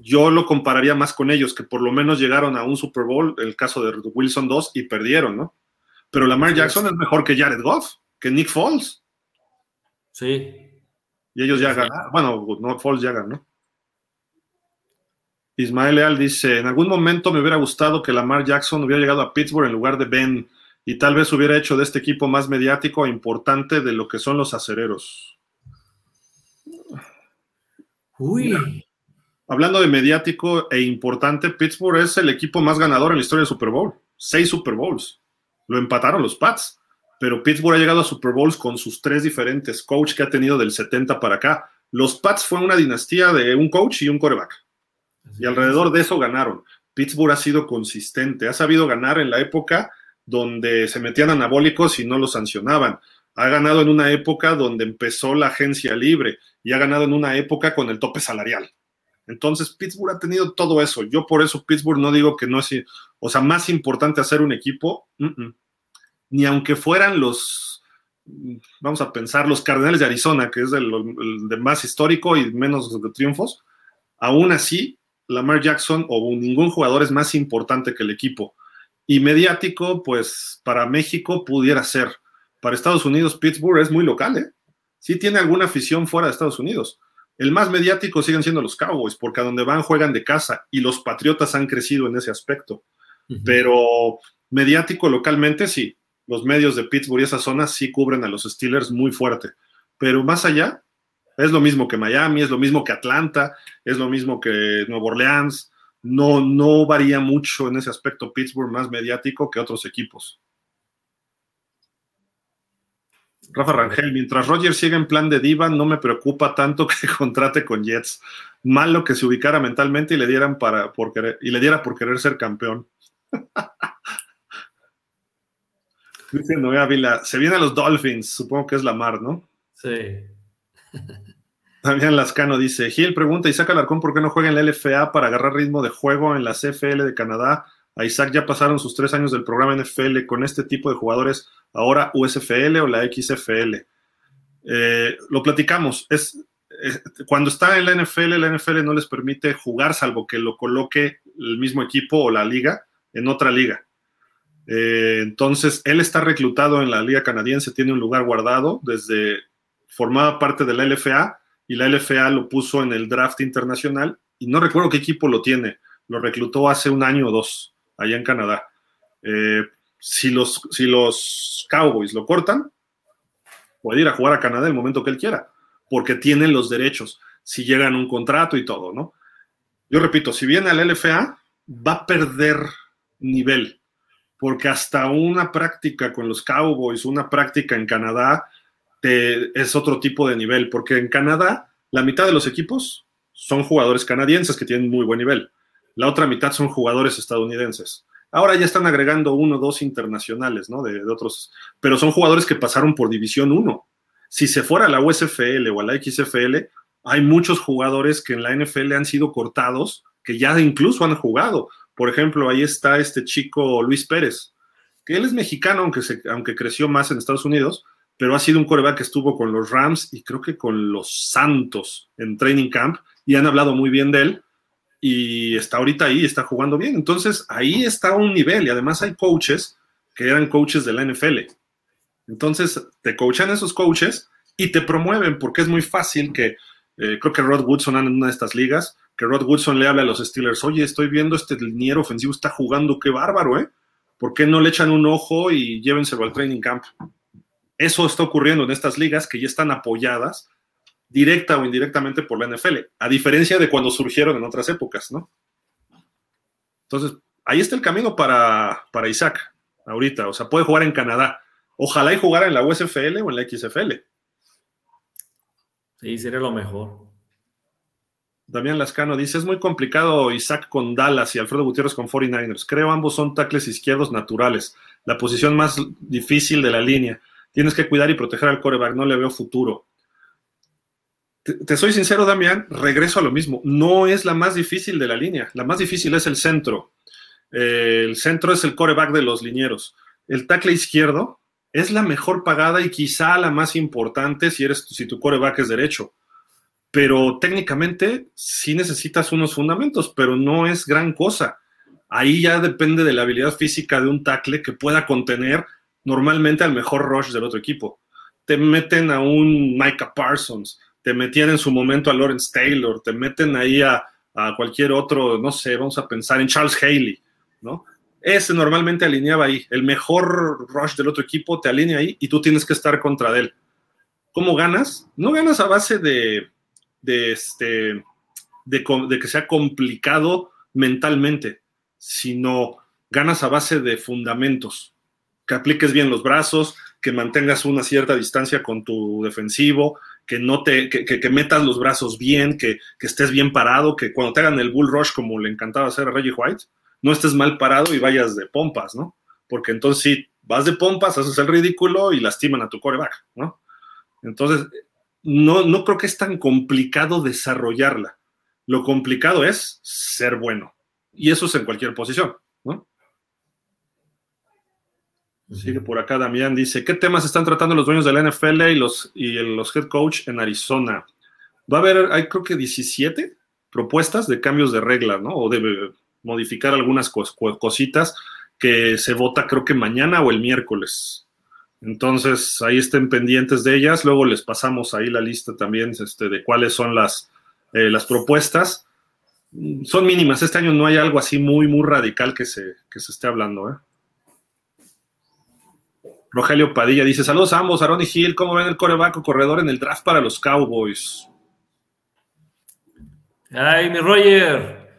yo lo compararía más con ellos, que por lo menos llegaron a un Super Bowl, el caso de Wilson 2, y perdieron, ¿no? Pero Lamar Jackson es mejor que Jared Goff, que Nick Foles. Sí. Y ellos ya sí. ganaron. Bueno, no Foles ya ganó. Ismael Leal dice, en algún momento me hubiera gustado que Lamar Jackson hubiera llegado a Pittsburgh en lugar de Ben y tal vez hubiera hecho de este equipo más mediático e importante de lo que son los acereros. Uy. Hablando de mediático e importante, Pittsburgh es el equipo más ganador en la historia del Super Bowl. Seis Super Bowls. Lo empataron los Pats, pero Pittsburgh ha llegado a Super Bowls con sus tres diferentes coach que ha tenido del 70 para acá. Los Pats fue una dinastía de un coach y un coreback. Y alrededor de eso ganaron. Pittsburgh ha sido consistente, ha sabido ganar en la época donde se metían anabólicos y no los sancionaban. Ha ganado en una época donde empezó la agencia libre y ha ganado en una época con el tope salarial. Entonces, Pittsburgh ha tenido todo eso. Yo por eso Pittsburgh no digo que no es, o sea, más importante hacer un equipo, ni aunque fueran los, vamos a pensar, los Cardenales de Arizona, que es el, de más histórico y menos de triunfos, aún así, Lamar Jackson o ningún jugador es más importante que el equipo. Y mediático, pues para México pudiera ser. Para Estados Unidos, Pittsburgh es muy local, ¿eh? Sí tiene alguna afición fuera de Estados Unidos el más mediático siguen siendo los Cowboys, porque a donde van juegan de casa y los Patriotas han crecido en ese aspecto. Pero mediático localmente sí, los medios de Pittsburgh y esa zona sí cubren a los Steelers muy fuerte. Pero más allá, es lo mismo que Miami, es lo mismo que Atlanta, es lo mismo que Nueva Orleans. No, no varía mucho en ese aspecto Pittsburgh más mediático que otros equipos. Rafa Rangel, mientras Roger siga en plan de diva, no me preocupa tanto que contrate con Jets. Malo que se ubicara mentalmente y le dieran para por querer, y le diera por querer ser campeón. Dice Noé Ávila, se vienen los Dolphins, supongo que es la mar, ¿no? Sí. También Lascano dice, Gil pregunta, Isaac Alarcón, ¿por qué no juega en la LFA para agarrar ritmo de juego en la CFL de Canadá? A Isaac ya pasaron sus tres años del programa NFL con este tipo de jugadores, ahora USFL o la XFL. Eh, lo platicamos, es, cuando está en la NFL, la NFL no les permite jugar salvo que lo coloque el mismo equipo o la liga en otra liga. Eh, entonces, él está reclutado en la liga canadiense, tiene un lugar guardado desde, formaba parte de la LFA y la LFA lo puso en el draft internacional y no recuerdo qué equipo lo tiene, lo reclutó hace un año o dos allá en Canadá. Eh, si, los, si los Cowboys lo cortan, puede ir a jugar a Canadá el momento que él quiera, porque tienen los derechos, si llegan un contrato y todo, ¿no? Yo repito, si viene al LFA, va a perder nivel, porque hasta una práctica con los Cowboys, una práctica en Canadá, es otro tipo de nivel, porque en Canadá la mitad de los equipos son jugadores canadienses que tienen muy buen nivel. La otra mitad son jugadores estadounidenses. Ahora ya están agregando uno o dos internacionales, ¿no? De, otros, pero son jugadores que pasaron por División 1. Si se fuera a la USFL o a la XFL, hay muchos jugadores que en la NFL han sido cortados, que ya incluso han jugado. Por ejemplo, ahí está este chico Luis Pérez, que él es mexicano, aunque, aunque creció más en Estados Unidos, pero ha sido un coreback que estuvo con los Rams y creo que con los Santos en training camp y han hablado muy bien de él y está ahorita ahí, está jugando bien. Entonces, ahí está un nivel y además hay coaches que eran coaches de la NFL. Entonces, te coachan esos coaches y te promueven porque es muy fácil que, eh, creo que Rod Woodson en una de estas ligas, que Rod Woodson le habla a los Steelers, oye, estoy viendo este liniero ofensivo, está jugando, qué bárbaro, ¿eh? ¿Por qué no le echan un ojo y llévenselo al training camp? Eso está ocurriendo en estas ligas que ya están apoyadas directa o indirectamente por la NFL, a diferencia de cuando surgieron en otras épocas, ¿no? Entonces, ahí está el camino para, para Isaac, ahorita, o sea, puede jugar en Canadá. Ojalá y jugara en la USFL o en la XFL. Sí, sería lo mejor. Damián Lascano dice, es muy complicado Isaac con Dallas y Alfredo Gutiérrez con 49ers. Creo ambos son tackles izquierdos naturales, la posición más difícil de la línea. Tienes que cuidar y proteger al coreback, no le veo futuro te, soy sincero, Damián, regreso a lo mismo. No es la más difícil de la línea. La más difícil es el centro. Eh, el centro es el coreback de los linieros. El tackle izquierdo es la mejor pagada y quizá la más importante si, eres, si tu coreback es derecho. Pero técnicamente sí necesitas unos fundamentos, pero no es gran cosa. Ahí ya depende de la habilidad física de un tackle que pueda contener normalmente al mejor rush del otro equipo. Te meten a un Micah Parsons, te metían en su momento a Lawrence Taylor, te meten ahí a, a cualquier otro, no sé, vamos a pensar en Charles Haley, ¿no? Ese normalmente alineaba ahí. El mejor rush del otro equipo te alinea ahí y tú tienes que estar contra él. ¿Cómo ganas? No ganas a base de, este, de, que sea complicado mentalmente, sino ganas a base de fundamentos. Que apliques bien los brazos, que mantengas una cierta distancia con tu defensivo, que no te, que, metas los brazos bien, que, que, estés bien parado, que cuando te hagan el bull rush como le encantaba hacer a Reggie White, no estés mal parado y vayas de pompas, ¿no? Porque entonces si vas de pompas, haces el ridículo y lastiman a tu coreback, ¿no? Entonces, no, no creo que es tan complicado desarrollarla. Lo complicado es ser bueno. Y eso es en cualquier posición, ¿no? Sigue por acá Damián, dice, ¿qué temas están tratando los dueños de la NFL y los, y los head coach en Arizona? Va a haber, hay creo que 17 propuestas de cambios de regla, ¿no? O de modificar algunas cositas que se vota creo que mañana o el miércoles. Entonces, ahí estén pendientes de ellas. Luego les pasamos ahí la lista también este, de cuáles son las, eh, las propuestas. Son mínimas. Este año no hay algo así muy, muy radical que se, que se esté hablando. ¿eh? Rogelio Padilla dice: Saludos a ambos, Aaron y Gil. ¿Cómo ven el coreback corredor en el draft para los Cowboys? Ay, mi Roger.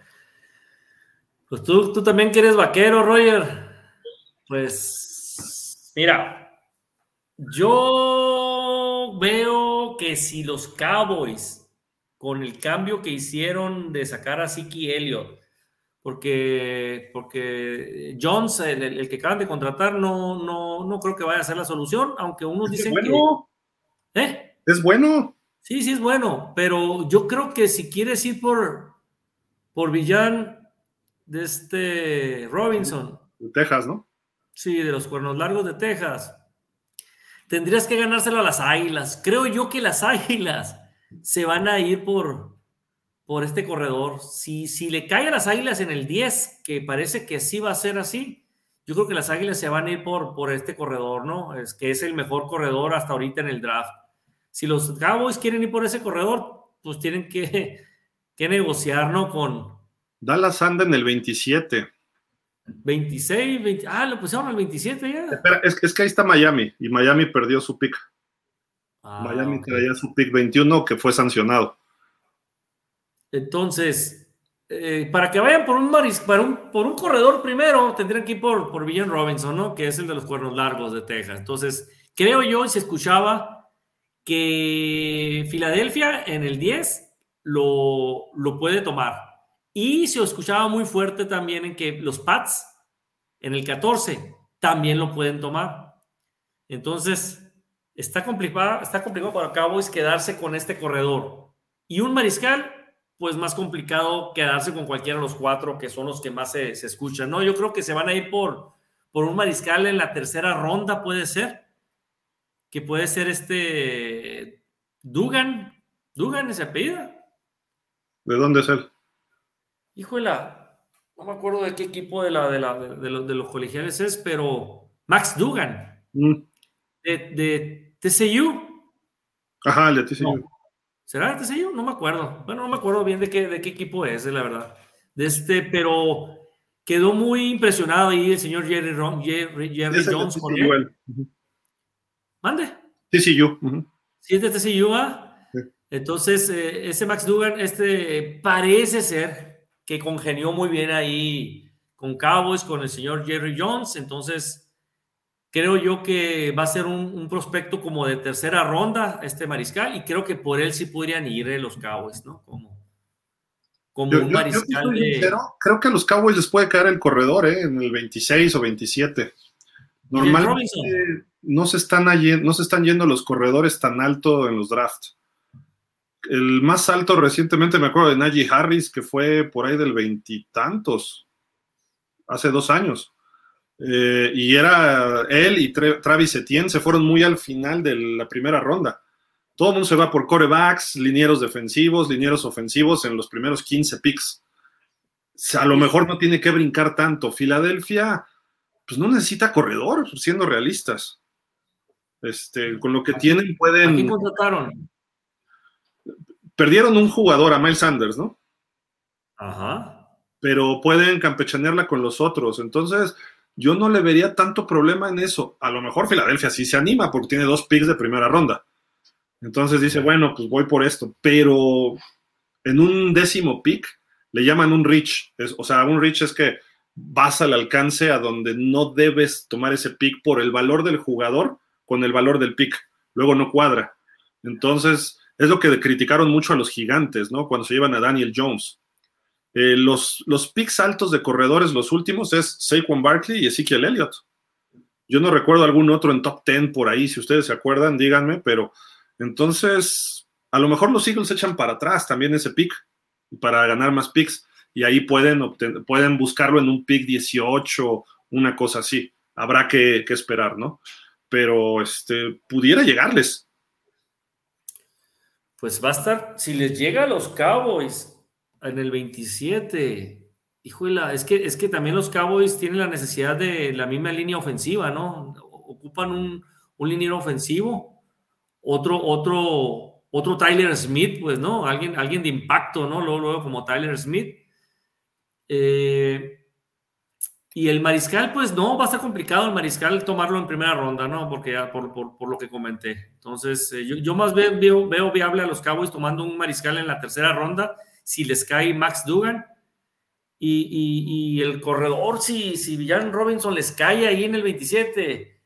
Pues tú, tú también que eres vaquero, Roger. Pues, mira, yo veo que si los Cowboys, con el cambio que hicieron de sacar a Siki Elliott, porque, porque Jones, el, que acaban de contratar, no, no, no creo que vaya a ser la solución, aunque unos dicen bueno. que. ¿Eh? Es bueno. Sí, sí, es bueno, pero yo creo que si quieres ir por, por Villán, de este Robinson. De Texas, ¿no? Sí, de los cuernos largos de Texas. Tendrías que ganárselo a las águilas. Creo yo que las águilas se van a ir por, por este corredor. Si, si le cae a las águilas en el 10, que parece que sí va a ser así, yo creo que las águilas se van a ir por, por este corredor, ¿no? Es que es el mejor corredor hasta ahorita en el draft. Si los Cowboys quieren ir por ese corredor, pues tienen que, que negociar, ¿no? Con, Dallas anda en el 27. 26, 20, ah, lo pusieron al 27 ya. Espera, es, es, que ahí está Miami y Miami perdió su pick. Ah, Miami traía su pick 21 que fue sancionado. Entonces, eh, para que vayan por un, maris, un, por un corredor primero, tendrían que ir por, por Villan Robinson, ¿no? Que es el de los cuernos largos de Texas. Entonces, creo yo, se escuchaba que Filadelfia en el 10 lo, lo puede tomar y se escuchaba muy fuerte también en que los Pats en el 14 también lo pueden tomar. Entonces, está complicado, está complicado para Cowboys quedarse con este corredor. Y un mariscal, pues más complicado quedarse con cualquiera de los cuatro que son los que más se, escuchan. No, yo creo que se van a ir por, por un mariscal en la tercera ronda, puede ser. Que puede ser este Dugan. Dugan ese apellido. ¿De dónde es él? híjole, no me acuerdo de qué equipo de, la, de, la, de, los, colegiales es, pero Max Dugan, mm. de, de, TCU. Ajá, el de TCU. ¿Será TCU? No me acuerdo. Bueno, no me acuerdo bien de qué, de qué equipo es, la verdad. De este, pero quedó muy impresionado ahí el señor Jerry, Jerry, Jones con él. ¿Mande? TCU. Sí, es de TCU, ¿ah? Entonces, eh, ese Max Dugan, este parece ser que congenió muy bien ahí con Cowboys, con el señor Jerry Jones. Entonces, creo yo que va a ser un, prospecto como de tercera ronda este mariscal y creo que por él sí podrían ir eh, los Cowboys, ¿no? Como, como un mariscal. creo que a los Cowboys les puede caer el corredor, ¿eh? En el 26 o 27. Normalmente no se, están no se están yendo los corredores tan alto en los drafts el más alto recientemente me acuerdo de Najee Harris, que fue por ahí del veintitantos, hace dos años. Eh, y era él y Travis Etienne se fueron muy al final de la primera ronda. Todo el mundo se va por corebacks, linieros defensivos, linieros ofensivos en los primeros 15 picks. A lo mejor no tiene que brincar tanto. Filadelfia, pues no necesita corredor, siendo realistas. Este, con lo que tienen pueden. ¿A contrataron? Perdieron un jugador, a Miles Sanders, ¿no? Ajá. Pero pueden campechanearla con los otros. Entonces, yo no le vería tanto problema en eso. A lo mejor Filadelfia sí se anima porque tiene dos picks de primera ronda. Entonces dice, bueno, pues voy por esto. Pero en un décimo pick le llaman un reach. o sea, un reach es que vas al alcance a donde no debes tomar ese pick por el valor del jugador con el valor del pick. Luego no cuadra. Entonces, es lo que criticaron mucho a los gigantes, ¿no? Cuando se llevan a Daniel Jones. Eh, los, los picks altos de corredores, los últimos, es Saquon Barkley y Ezekiel Elliott. Yo no recuerdo algún otro en top 10 por ahí, si ustedes se acuerdan, díganme, pero entonces, a lo mejor los Eagles echan para atrás también ese pick para ganar más picks y ahí pueden, pueden buscarlo en un pick 18, una cosa así. Habrá que, que esperar, ¿no? Pero este, pudiera llegarles. Pues va a estar, si les llega a los Cowboys en el 27. Híjole, es que, es que también los Cowboys tienen la necesidad de la misma línea ofensiva, ¿no? Ocupan un, un liniero ofensivo, otro, otro, otro Tyler Smith, pues, ¿no? Alguien, alguien de impacto, ¿no? Luego, luego como Tyler Smith. Eh, y el mariscal, pues no, va a estar complicado el mariscal tomarlo en primera ronda, ¿no? Porque ya por, por, lo que comenté. Entonces, eh, yo, yo, más veo, veo, viable a los Cowboys tomando un mariscal en la tercera ronda si les cae Max Dugan. Y, el corredor, si, si Villan Robinson les cae ahí en el 27,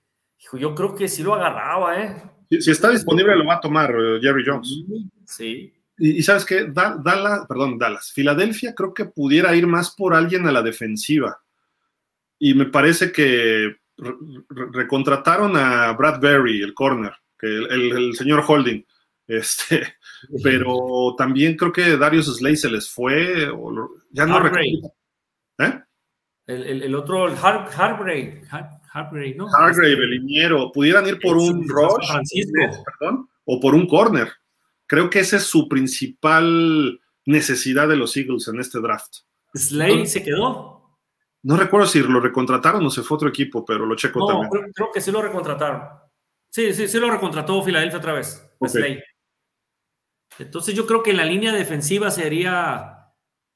yo creo que sí lo agarraba, ¿eh? Si, está disponible, lo va a tomar eh, Jerry Jones. Sí. Y, sabes qué, Dallas, perdón, Dallas, Filadelfia creo que pudiera ir más por alguien a la defensiva. Y me parece que recontrataron a Brad Berry, el corner, que el señor Holding este, pero también creo que Darius Slay se les fue, o ya no recuerdo. ¿Eh? El, el, otro, el Har Hargrave, Hargrave, ¿no? Hargrave, el liniero, pudieran ir por un rush, perdón, o por un corner. Creo que esa es su principal necesidad de los Eagles en este draft. Slay se quedó. No recuerdo si lo recontrataron o se fue otro equipo, pero lo checo también. Creo, creo, que sí lo recontrataron. Sí, sí, sí lo recontrató Filadelfia otra vez. Slay. Entonces yo creo que la línea defensiva sería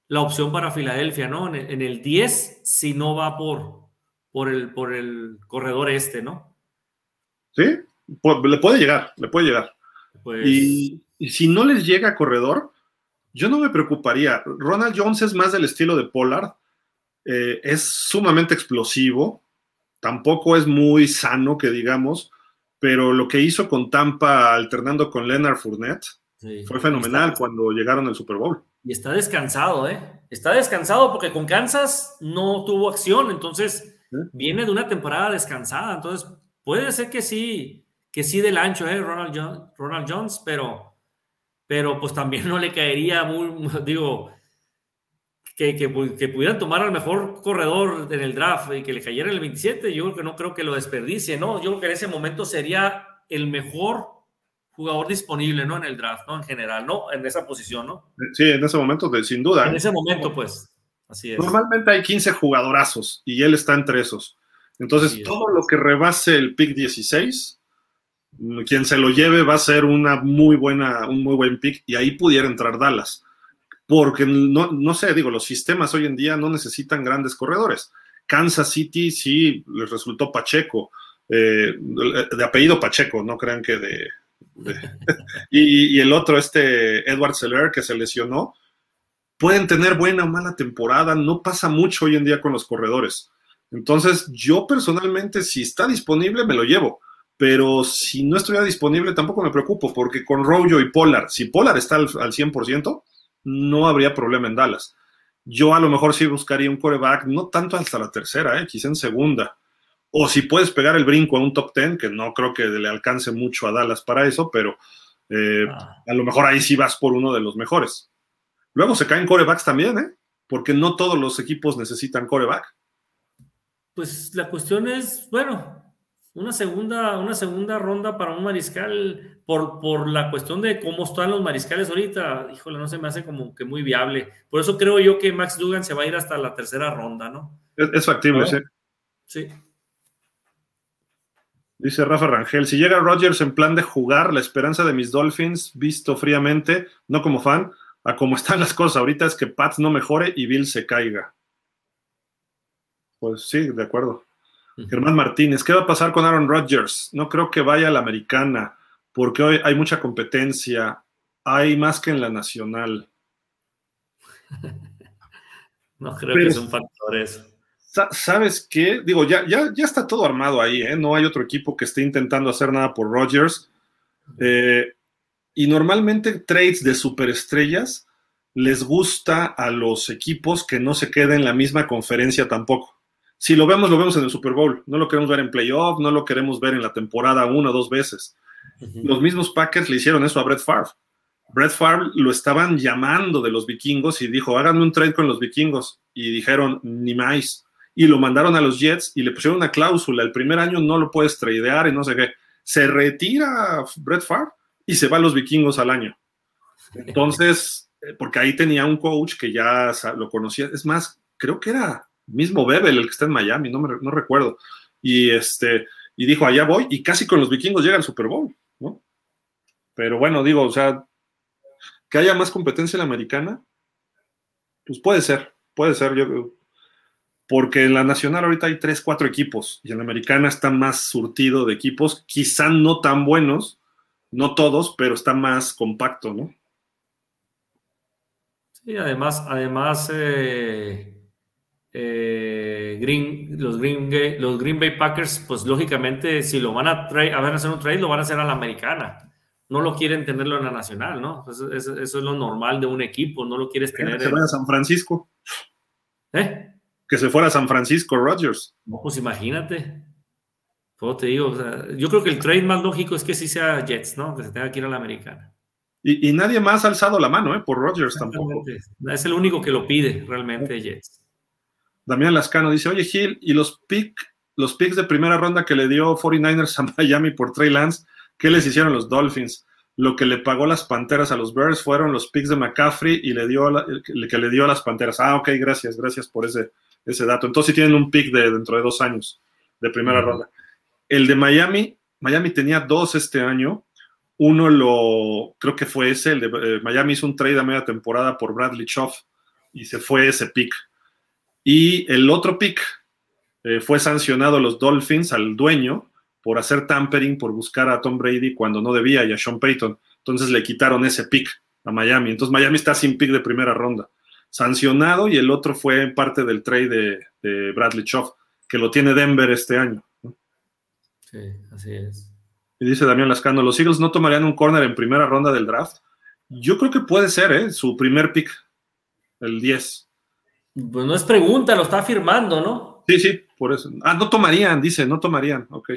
la opción para Filadelfia, ¿no? En el, 10, si no va por, por, el, por el corredor este, ¿no? Sí, le puede llegar, le puede llegar. Pues y, si no les llega corredor, yo no me preocuparía. Ronald Jones es más del estilo de Pollard, eh, es sumamente explosivo, tampoco es muy sano, que digamos, pero lo que hizo con Tampa alternando con Leonard Fournette, fue fenomenal cuando llegaron al Super Bowl. Y está descansado, ¿eh? Está descansado porque con Kansas no tuvo acción, entonces viene de una temporada descansada, entonces puede ser que sí, que sí del ancho, ¿eh? Ronald, Ronald Jones, pero, pero pues también no le caería muy, digo, que, que, que, pudieran tomar al mejor corredor en el draft y que le cayera el 27, yo creo que no creo que lo desperdicie, ¿no? Yo creo que en ese momento sería el mejor jugador disponible, ¿no? En el draft, ¿no? En general, ¿no? En esa posición, ¿no? Sí, en ese momento, sin duda. En ese momento, pues, así es. Normalmente hay 15 jugadorazos y él está entre esos. Entonces, todo lo que rebase el pick 16, quien se lo lleve va a ser una muy buena, un muy buen pick y ahí pudiera entrar Dallas. Porque no, no sé, digo, los sistemas hoy en día no necesitan grandes corredores. Kansas City sí les resultó Pacheco, eh, de apellido Pacheco, no crean que de, y, el otro, este Edward Seller, que se lesionó, pueden tener buena o mala temporada, no pasa mucho hoy en día con los corredores. Entonces, yo personalmente, si está disponible, me lo llevo. Pero si no estuviera disponible, tampoco me preocupo, porque con Rojo y Polar, si Polar está al, al 100%, no habría problema en Dallas. Yo a lo mejor sí buscaría un coreback, no tanto hasta la tercera, ¿eh? quizá en segunda o si puedes pegar el brinco a un top 10, que no creo que le alcance mucho a Dallas para eso, pero eh, ah. a lo mejor ahí sí vas por uno de los mejores. Luego se caen corebacks también, ¿eh? Porque no todos los equipos necesitan coreback. Pues la cuestión es, bueno, una segunda, una segunda ronda para un mariscal por, por la cuestión de cómo están los mariscales ahorita, híjole, no se me hace como que muy viable. Por eso creo yo que Max Dugan se va a ir hasta la tercera ronda, ¿no? Es, factible, sí. Sí. Dice Rafa Rangel, si llega Rodgers en plan de jugar, la esperanza de mis Dolphins, visto fríamente, no como fan, a cómo están las cosas ahorita es que Pats no mejore y Bill se caiga. Pues sí, de acuerdo. Germán Martínez, ¿qué va a pasar con Aaron Rodgers? No creo que vaya a la americana, porque hoy hay mucha competencia. Hay más que en la nacional. no creo que sea un factor eso. ¿Sabes qué? Digo, ya, ya, ya está todo armado ahí, ¿eh? No hay otro equipo que esté intentando hacer nada por Rodgers. Eh, y normalmente trades de superestrellas les gusta a los equipos que no se queden en la misma conferencia tampoco. Si lo vemos, lo vemos en el Super Bowl. No lo queremos ver en playoff, no lo queremos ver en la temporada una o dos veces. Los mismos Packers le hicieron eso a Brett Favre. Brett Favre lo estaban llamando de los vikingos y dijo, háganme un trade con los vikingos. Y dijeron, ni más. Y lo mandaron a los Jets y le pusieron una cláusula. El primer año no lo puedes tradear y no sé qué. Se retira Brett Favre y se va a los vikingos al año. Entonces, eh, porque ahí tenía un coach que ya lo conocía. Es más, creo que era mismo Bebel, el que está en Miami, no, me, no recuerdo. Y, este, y dijo, allá voy, y casi con los vikingos llega al Super Bowl, ¿no? Pero bueno, digo, o sea, que haya más competencia en la americana, pues puede ser, puede ser, yo porque en la nacional ahorita hay tres, cuatro equipos, y en la americana está más surtido de equipos, quizá no tan buenos, no todos, pero está más compacto, ¿no? Sí, además, además, eh, eh, Green, los, Green, los Green Bay Packers, pues lógicamente, si lo van a, hacer un trade, lo van a hacer a la americana. No lo quieren tenerlo en la nacional, ¿no? Eso, es lo normal de un equipo, no lo quieres tener. Que se vaya a San Francisco. ¿Eh? Que se fuera a San Francisco Rodgers. No, pues imagínate. Todo te digo, yo creo que el trade más lógico es que sí sea Jets, ¿no? Que se tenga que ir a la americana. Y, y nadie más ha alzado la mano, ¿eh? Por Rodgers tampoco. Es el único que lo pide realmente Jets. Damián Lascano dice, oye Gil, ¿y los, pick, los picks de primera ronda que le dio 49ers a Miami por Trey Lance, qué les hicieron los Dolphins? Lo que le pagó las Panteras a los Bears fueron los picks de McCaffrey y le dio que le dio a las Panteras. Ah, ok, gracias, gracias por ese, ese dato. Entonces sí tienen un pick de dentro de dos años de primera ronda. El de Miami, Miami tenía dos este año. Uno lo, creo que fue ese, el de eh, Miami hizo un trade a media temporada por Bradley Choff y se fue ese pick. Y el otro pick eh, fue sancionado a los Dolphins, al dueño, por hacer tampering, por buscar a Tom Brady cuando no debía y a Sean Payton. Entonces le quitaron ese pick a Miami. Entonces Miami está sin pick de primera ronda. Sancionado y el otro fue parte del trade de, Bradley Choff, que lo tiene Denver este año. Sí, así es. Y dice Damián Lascano, ¿los Eagles no tomarían un corner en primera ronda del draft? Yo creo que puede ser, ¿eh? Su primer pick, el 10. Pues no es pregunta, lo está afirmando, ¿no? Sí, sí, por eso. Ah, no tomarían, dice, no tomarían. Ok.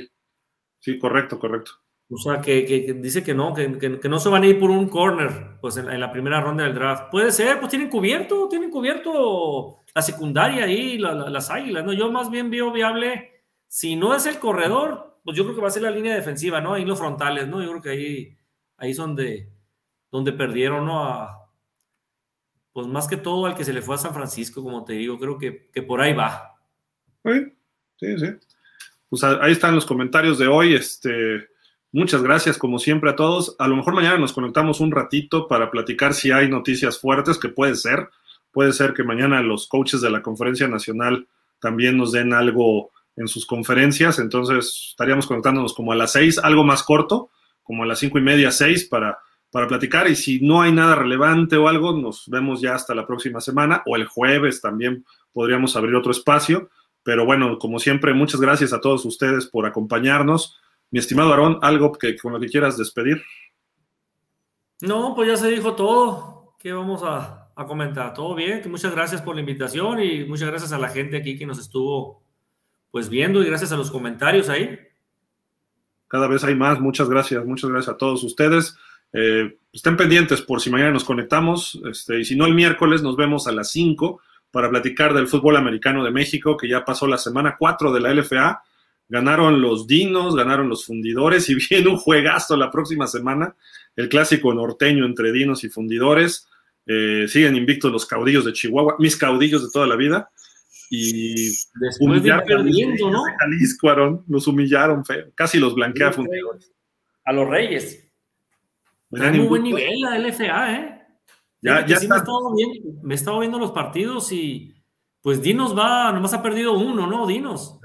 Sí, correcto, correcto. O sea, que, dice que no, que, no se van a ir por un corner, pues en, la primera ronda del draft. Puede ser, pues tienen cubierto, tienen cubierto la secundaria ahí, las águilas, ¿no? Yo más bien veo viable, si no es el corredor, pues yo creo que va a ser la línea defensiva, ¿no? Ahí los frontales, ¿no? Yo creo que ahí, ahí es donde, donde perdieron, ¿no? A, pues más que todo al que se le fue a San Francisco, como te digo, creo que, por ahí va. Sí, sí, sí. Pues ahí están los comentarios de hoy. Este, muchas gracias, como siempre, a todos. A lo mejor mañana nos conectamos un ratito para platicar si hay noticias fuertes, que puede ser. Puede ser que mañana los coaches de la Conferencia Nacional también nos den algo en sus conferencias. Entonces estaríamos conectándonos como a las seis, algo más corto, como a las cinco y media, seis, para para platicar y si no hay nada relevante o algo, nos vemos ya hasta la próxima semana o el jueves también podríamos abrir otro espacio. Pero bueno, como siempre, muchas gracias a todos ustedes por acompañarnos. Mi estimado Aarón, algo que con lo que quieras despedir. No, pues ya se dijo todo. ¿Qué vamos a, a comentar? Todo bien. muchas gracias por la invitación y muchas gracias a la gente aquí que nos estuvo pues viendo y gracias a los comentarios ahí. Cada vez hay más. Muchas gracias. Muchas gracias a todos ustedes. Eh, estén pendientes por si mañana nos conectamos, este, y si no el miércoles nos vemos a las 5 para platicar del fútbol americano de México, que ya pasó la semana 4 de la LFA. Ganaron los Dinos, ganaron los Fundidores y viene un juegazo la próxima semana, el clásico norteño entre Dinos y Fundidores. Eh, siguen invictos los caudillos de Chihuahua, mis caudillos de toda la vida. Y después de perdiendo, ¿no? Jalisco, los humillaron feo, casi los blanquea Fundidores. A los Reyes. Está muy buen nivel la LFA, ¿eh? Ya, ya sí me, he estado viendo, me he estado viendo los partidos y pues Dinos va, nomás ha perdido uno, ¿no? Dinos.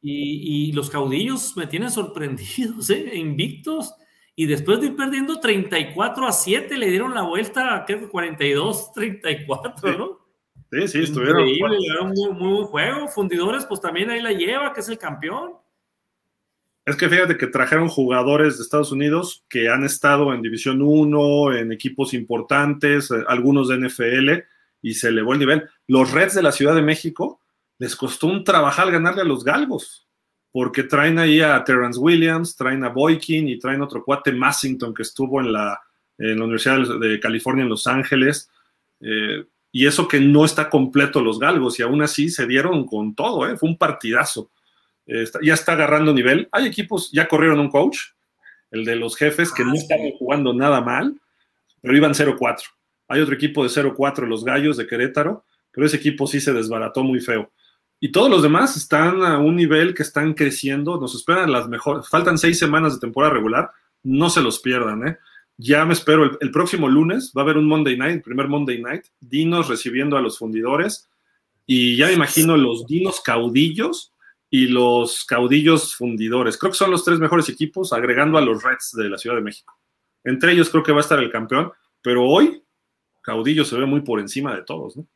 Y, y, los caudillos me tienen sorprendidos, ¿eh? Invictos. Y después de ir perdiendo 34 a 7, le dieron la vuelta, creo que 42, 34, ¿no? Sí, sí, estuvieron. Increíble, un muy, muy buen juego. Fundidores, pues también ahí la lleva, que es el campeón. Es que fíjate que trajeron jugadores de Estados Unidos que han estado en División 1, en equipos importantes, eh, algunos de NFL, y se elevó el nivel. Los Reds de la Ciudad de México les costó un trabajar ganarle a los Galgos, porque traen ahí a Terrence Williams, traen a Boykin y traen otro cuate Massington que estuvo en la, en la Universidad de California en Los Ángeles. Eh, y eso que no está completo los Galgos, y aún así se dieron con todo, ¿eh? fue un partidazo ya está agarrando nivel. Hay equipos, ya corrieron un coach, el de los jefes, que no ah, estaban jugando nada mal, pero iban 0-4. Hay otro equipo de 0-4, los Gallos de Querétaro, pero ese equipo sí se desbarató muy feo. Y todos los demás están a un nivel que están creciendo, nos esperan las mejores, faltan seis semanas de temporada regular, no se los pierdan, ¿eh? Ya me espero, el, el, próximo lunes va a haber un Monday Night, primer Monday Night, Dinos recibiendo a los fundidores, y ya me imagino los Dinos caudillos y los caudillos fundidores. Creo que son los tres mejores equipos, agregando a los Reds de la Ciudad de México. Entre ellos creo que va a estar el campeón, pero hoy caudillo se ve muy por encima de todos, ¿no?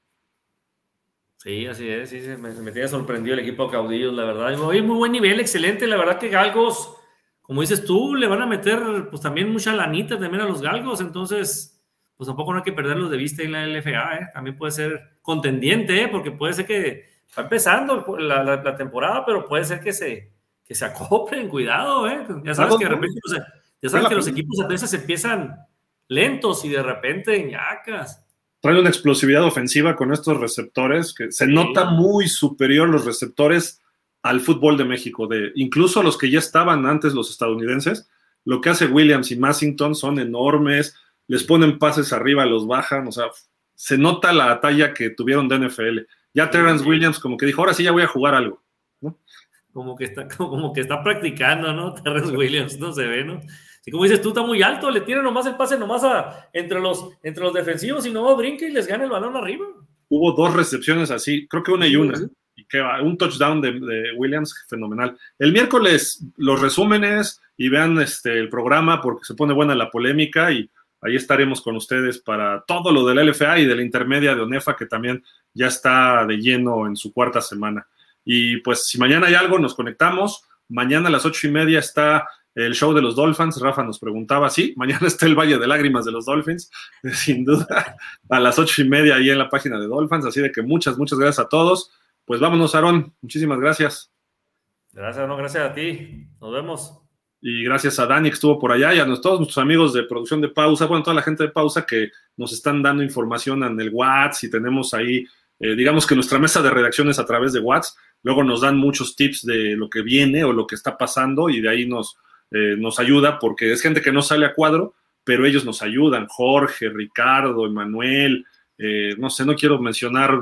Sí, así es, sí, me, me tiene sorprendido el equipo caudillos, la verdad. Muy, muy buen nivel, excelente. La verdad que Galgos, como dices tú, le van a meter pues también mucha lanita también a los Galgos, entonces pues tampoco no hay que perderlos de vista en la LFA, ¿eh? También puede ser contendiente, ¿eh? Porque puede ser que Está empezando la, temporada, pero puede ser que se, que se acoplen, cuidado, ¿eh? Ya sabes que de repente, ya sabes que los equipos a veces empiezan lentos y de repente ñacas. Trae una explosividad ofensiva con estos receptores que se nota muy superior los receptores al fútbol de México, de incluso los que ya estaban antes los estadounidenses. Lo que hace Williams y Massington son enormes, les ponen pases arriba, los bajan, o sea, se nota la talla que tuvieron de NFL. Ya Terrence Williams como que dijo, ahora sí ya voy a jugar algo. Como, que está, como que está practicando, ¿no? Terrence Williams, no se ve, ¿no? Y como dices tú, está muy alto, le tiene nomás el pase nomás a, entre, los, entre los defensivos y no brinca y les gana el balón arriba. Hubo dos recepciones así, creo que una y una. Y que un touchdown de, Williams fenomenal. El miércoles los resúmenes y vean este, el programa porque se pone buena la polémica y ahí estaremos con ustedes para todo lo del LFA y de la intermedia de ONEFA que también ya está de lleno en su cuarta semana. Y pues si mañana hay algo, nos conectamos. Mañana a las ocho y media está el show de los Dolphins. Rafa nos preguntaba, sí, mañana está el Valle de Lágrimas de los Dolphins, sin duda, a las ocho y media ahí en la página de Dolphins. Así de que muchas, muchas gracias a todos. Pues vámonos, Aarón. Muchísimas gracias. Gracias, no, gracias a ti. Nos vemos. Y gracias a Dani que estuvo por allá y a todos nuestros amigos de producción de pausa, bueno, toda la gente de pausa que nos están dando información en el WhatsApp y tenemos ahí eh, digamos que nuestra mesa de redacciones a través de WhatsApp, luego nos dan muchos tips de lo que viene o lo que está pasando y de ahí nos, eh, nos ayuda porque es gente que no sale a cuadro, pero ellos nos ayudan, Jorge, Ricardo, Emanuel, eh, no sé, no quiero mencionar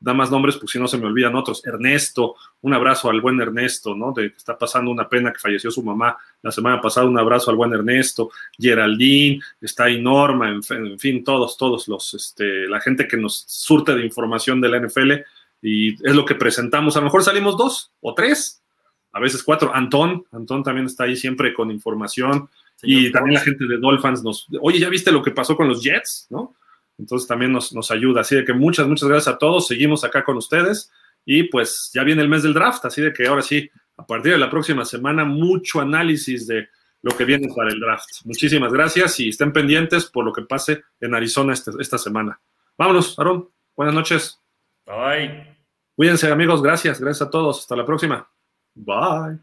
da más nombres porque si no se me olvidan otros. Ernesto, un abrazo al buen Ernesto, ¿no? De está pasando una pena que falleció su mamá la semana pasada, un abrazo al buen Ernesto, Geraldine, está ahí Norma, en, fin, todos, todos los, este, la gente que nos surte de información de la NFL y es lo que presentamos. A lo mejor salimos dos o tres, a veces cuatro. Antón, Antón también está ahí siempre con información. y también la gente de Dolphins nos, oye, ¿ya viste lo que pasó con los Jets? ¿No? Entonces también nos, nos ayuda. Así de que muchas, muchas gracias a todos. Seguimos acá con ustedes. Y pues ya viene el mes del draft, así de que ahora sí, a partir de la próxima semana, mucho análisis de lo que viene para el draft. Muchísimas gracias y estén pendientes por lo que pase en Arizona este, esta semana. Vámonos, Aarón. Buenas noches. Bye. Cuídense, amigos. Gracias. Gracias a todos. Hasta la próxima. Bye.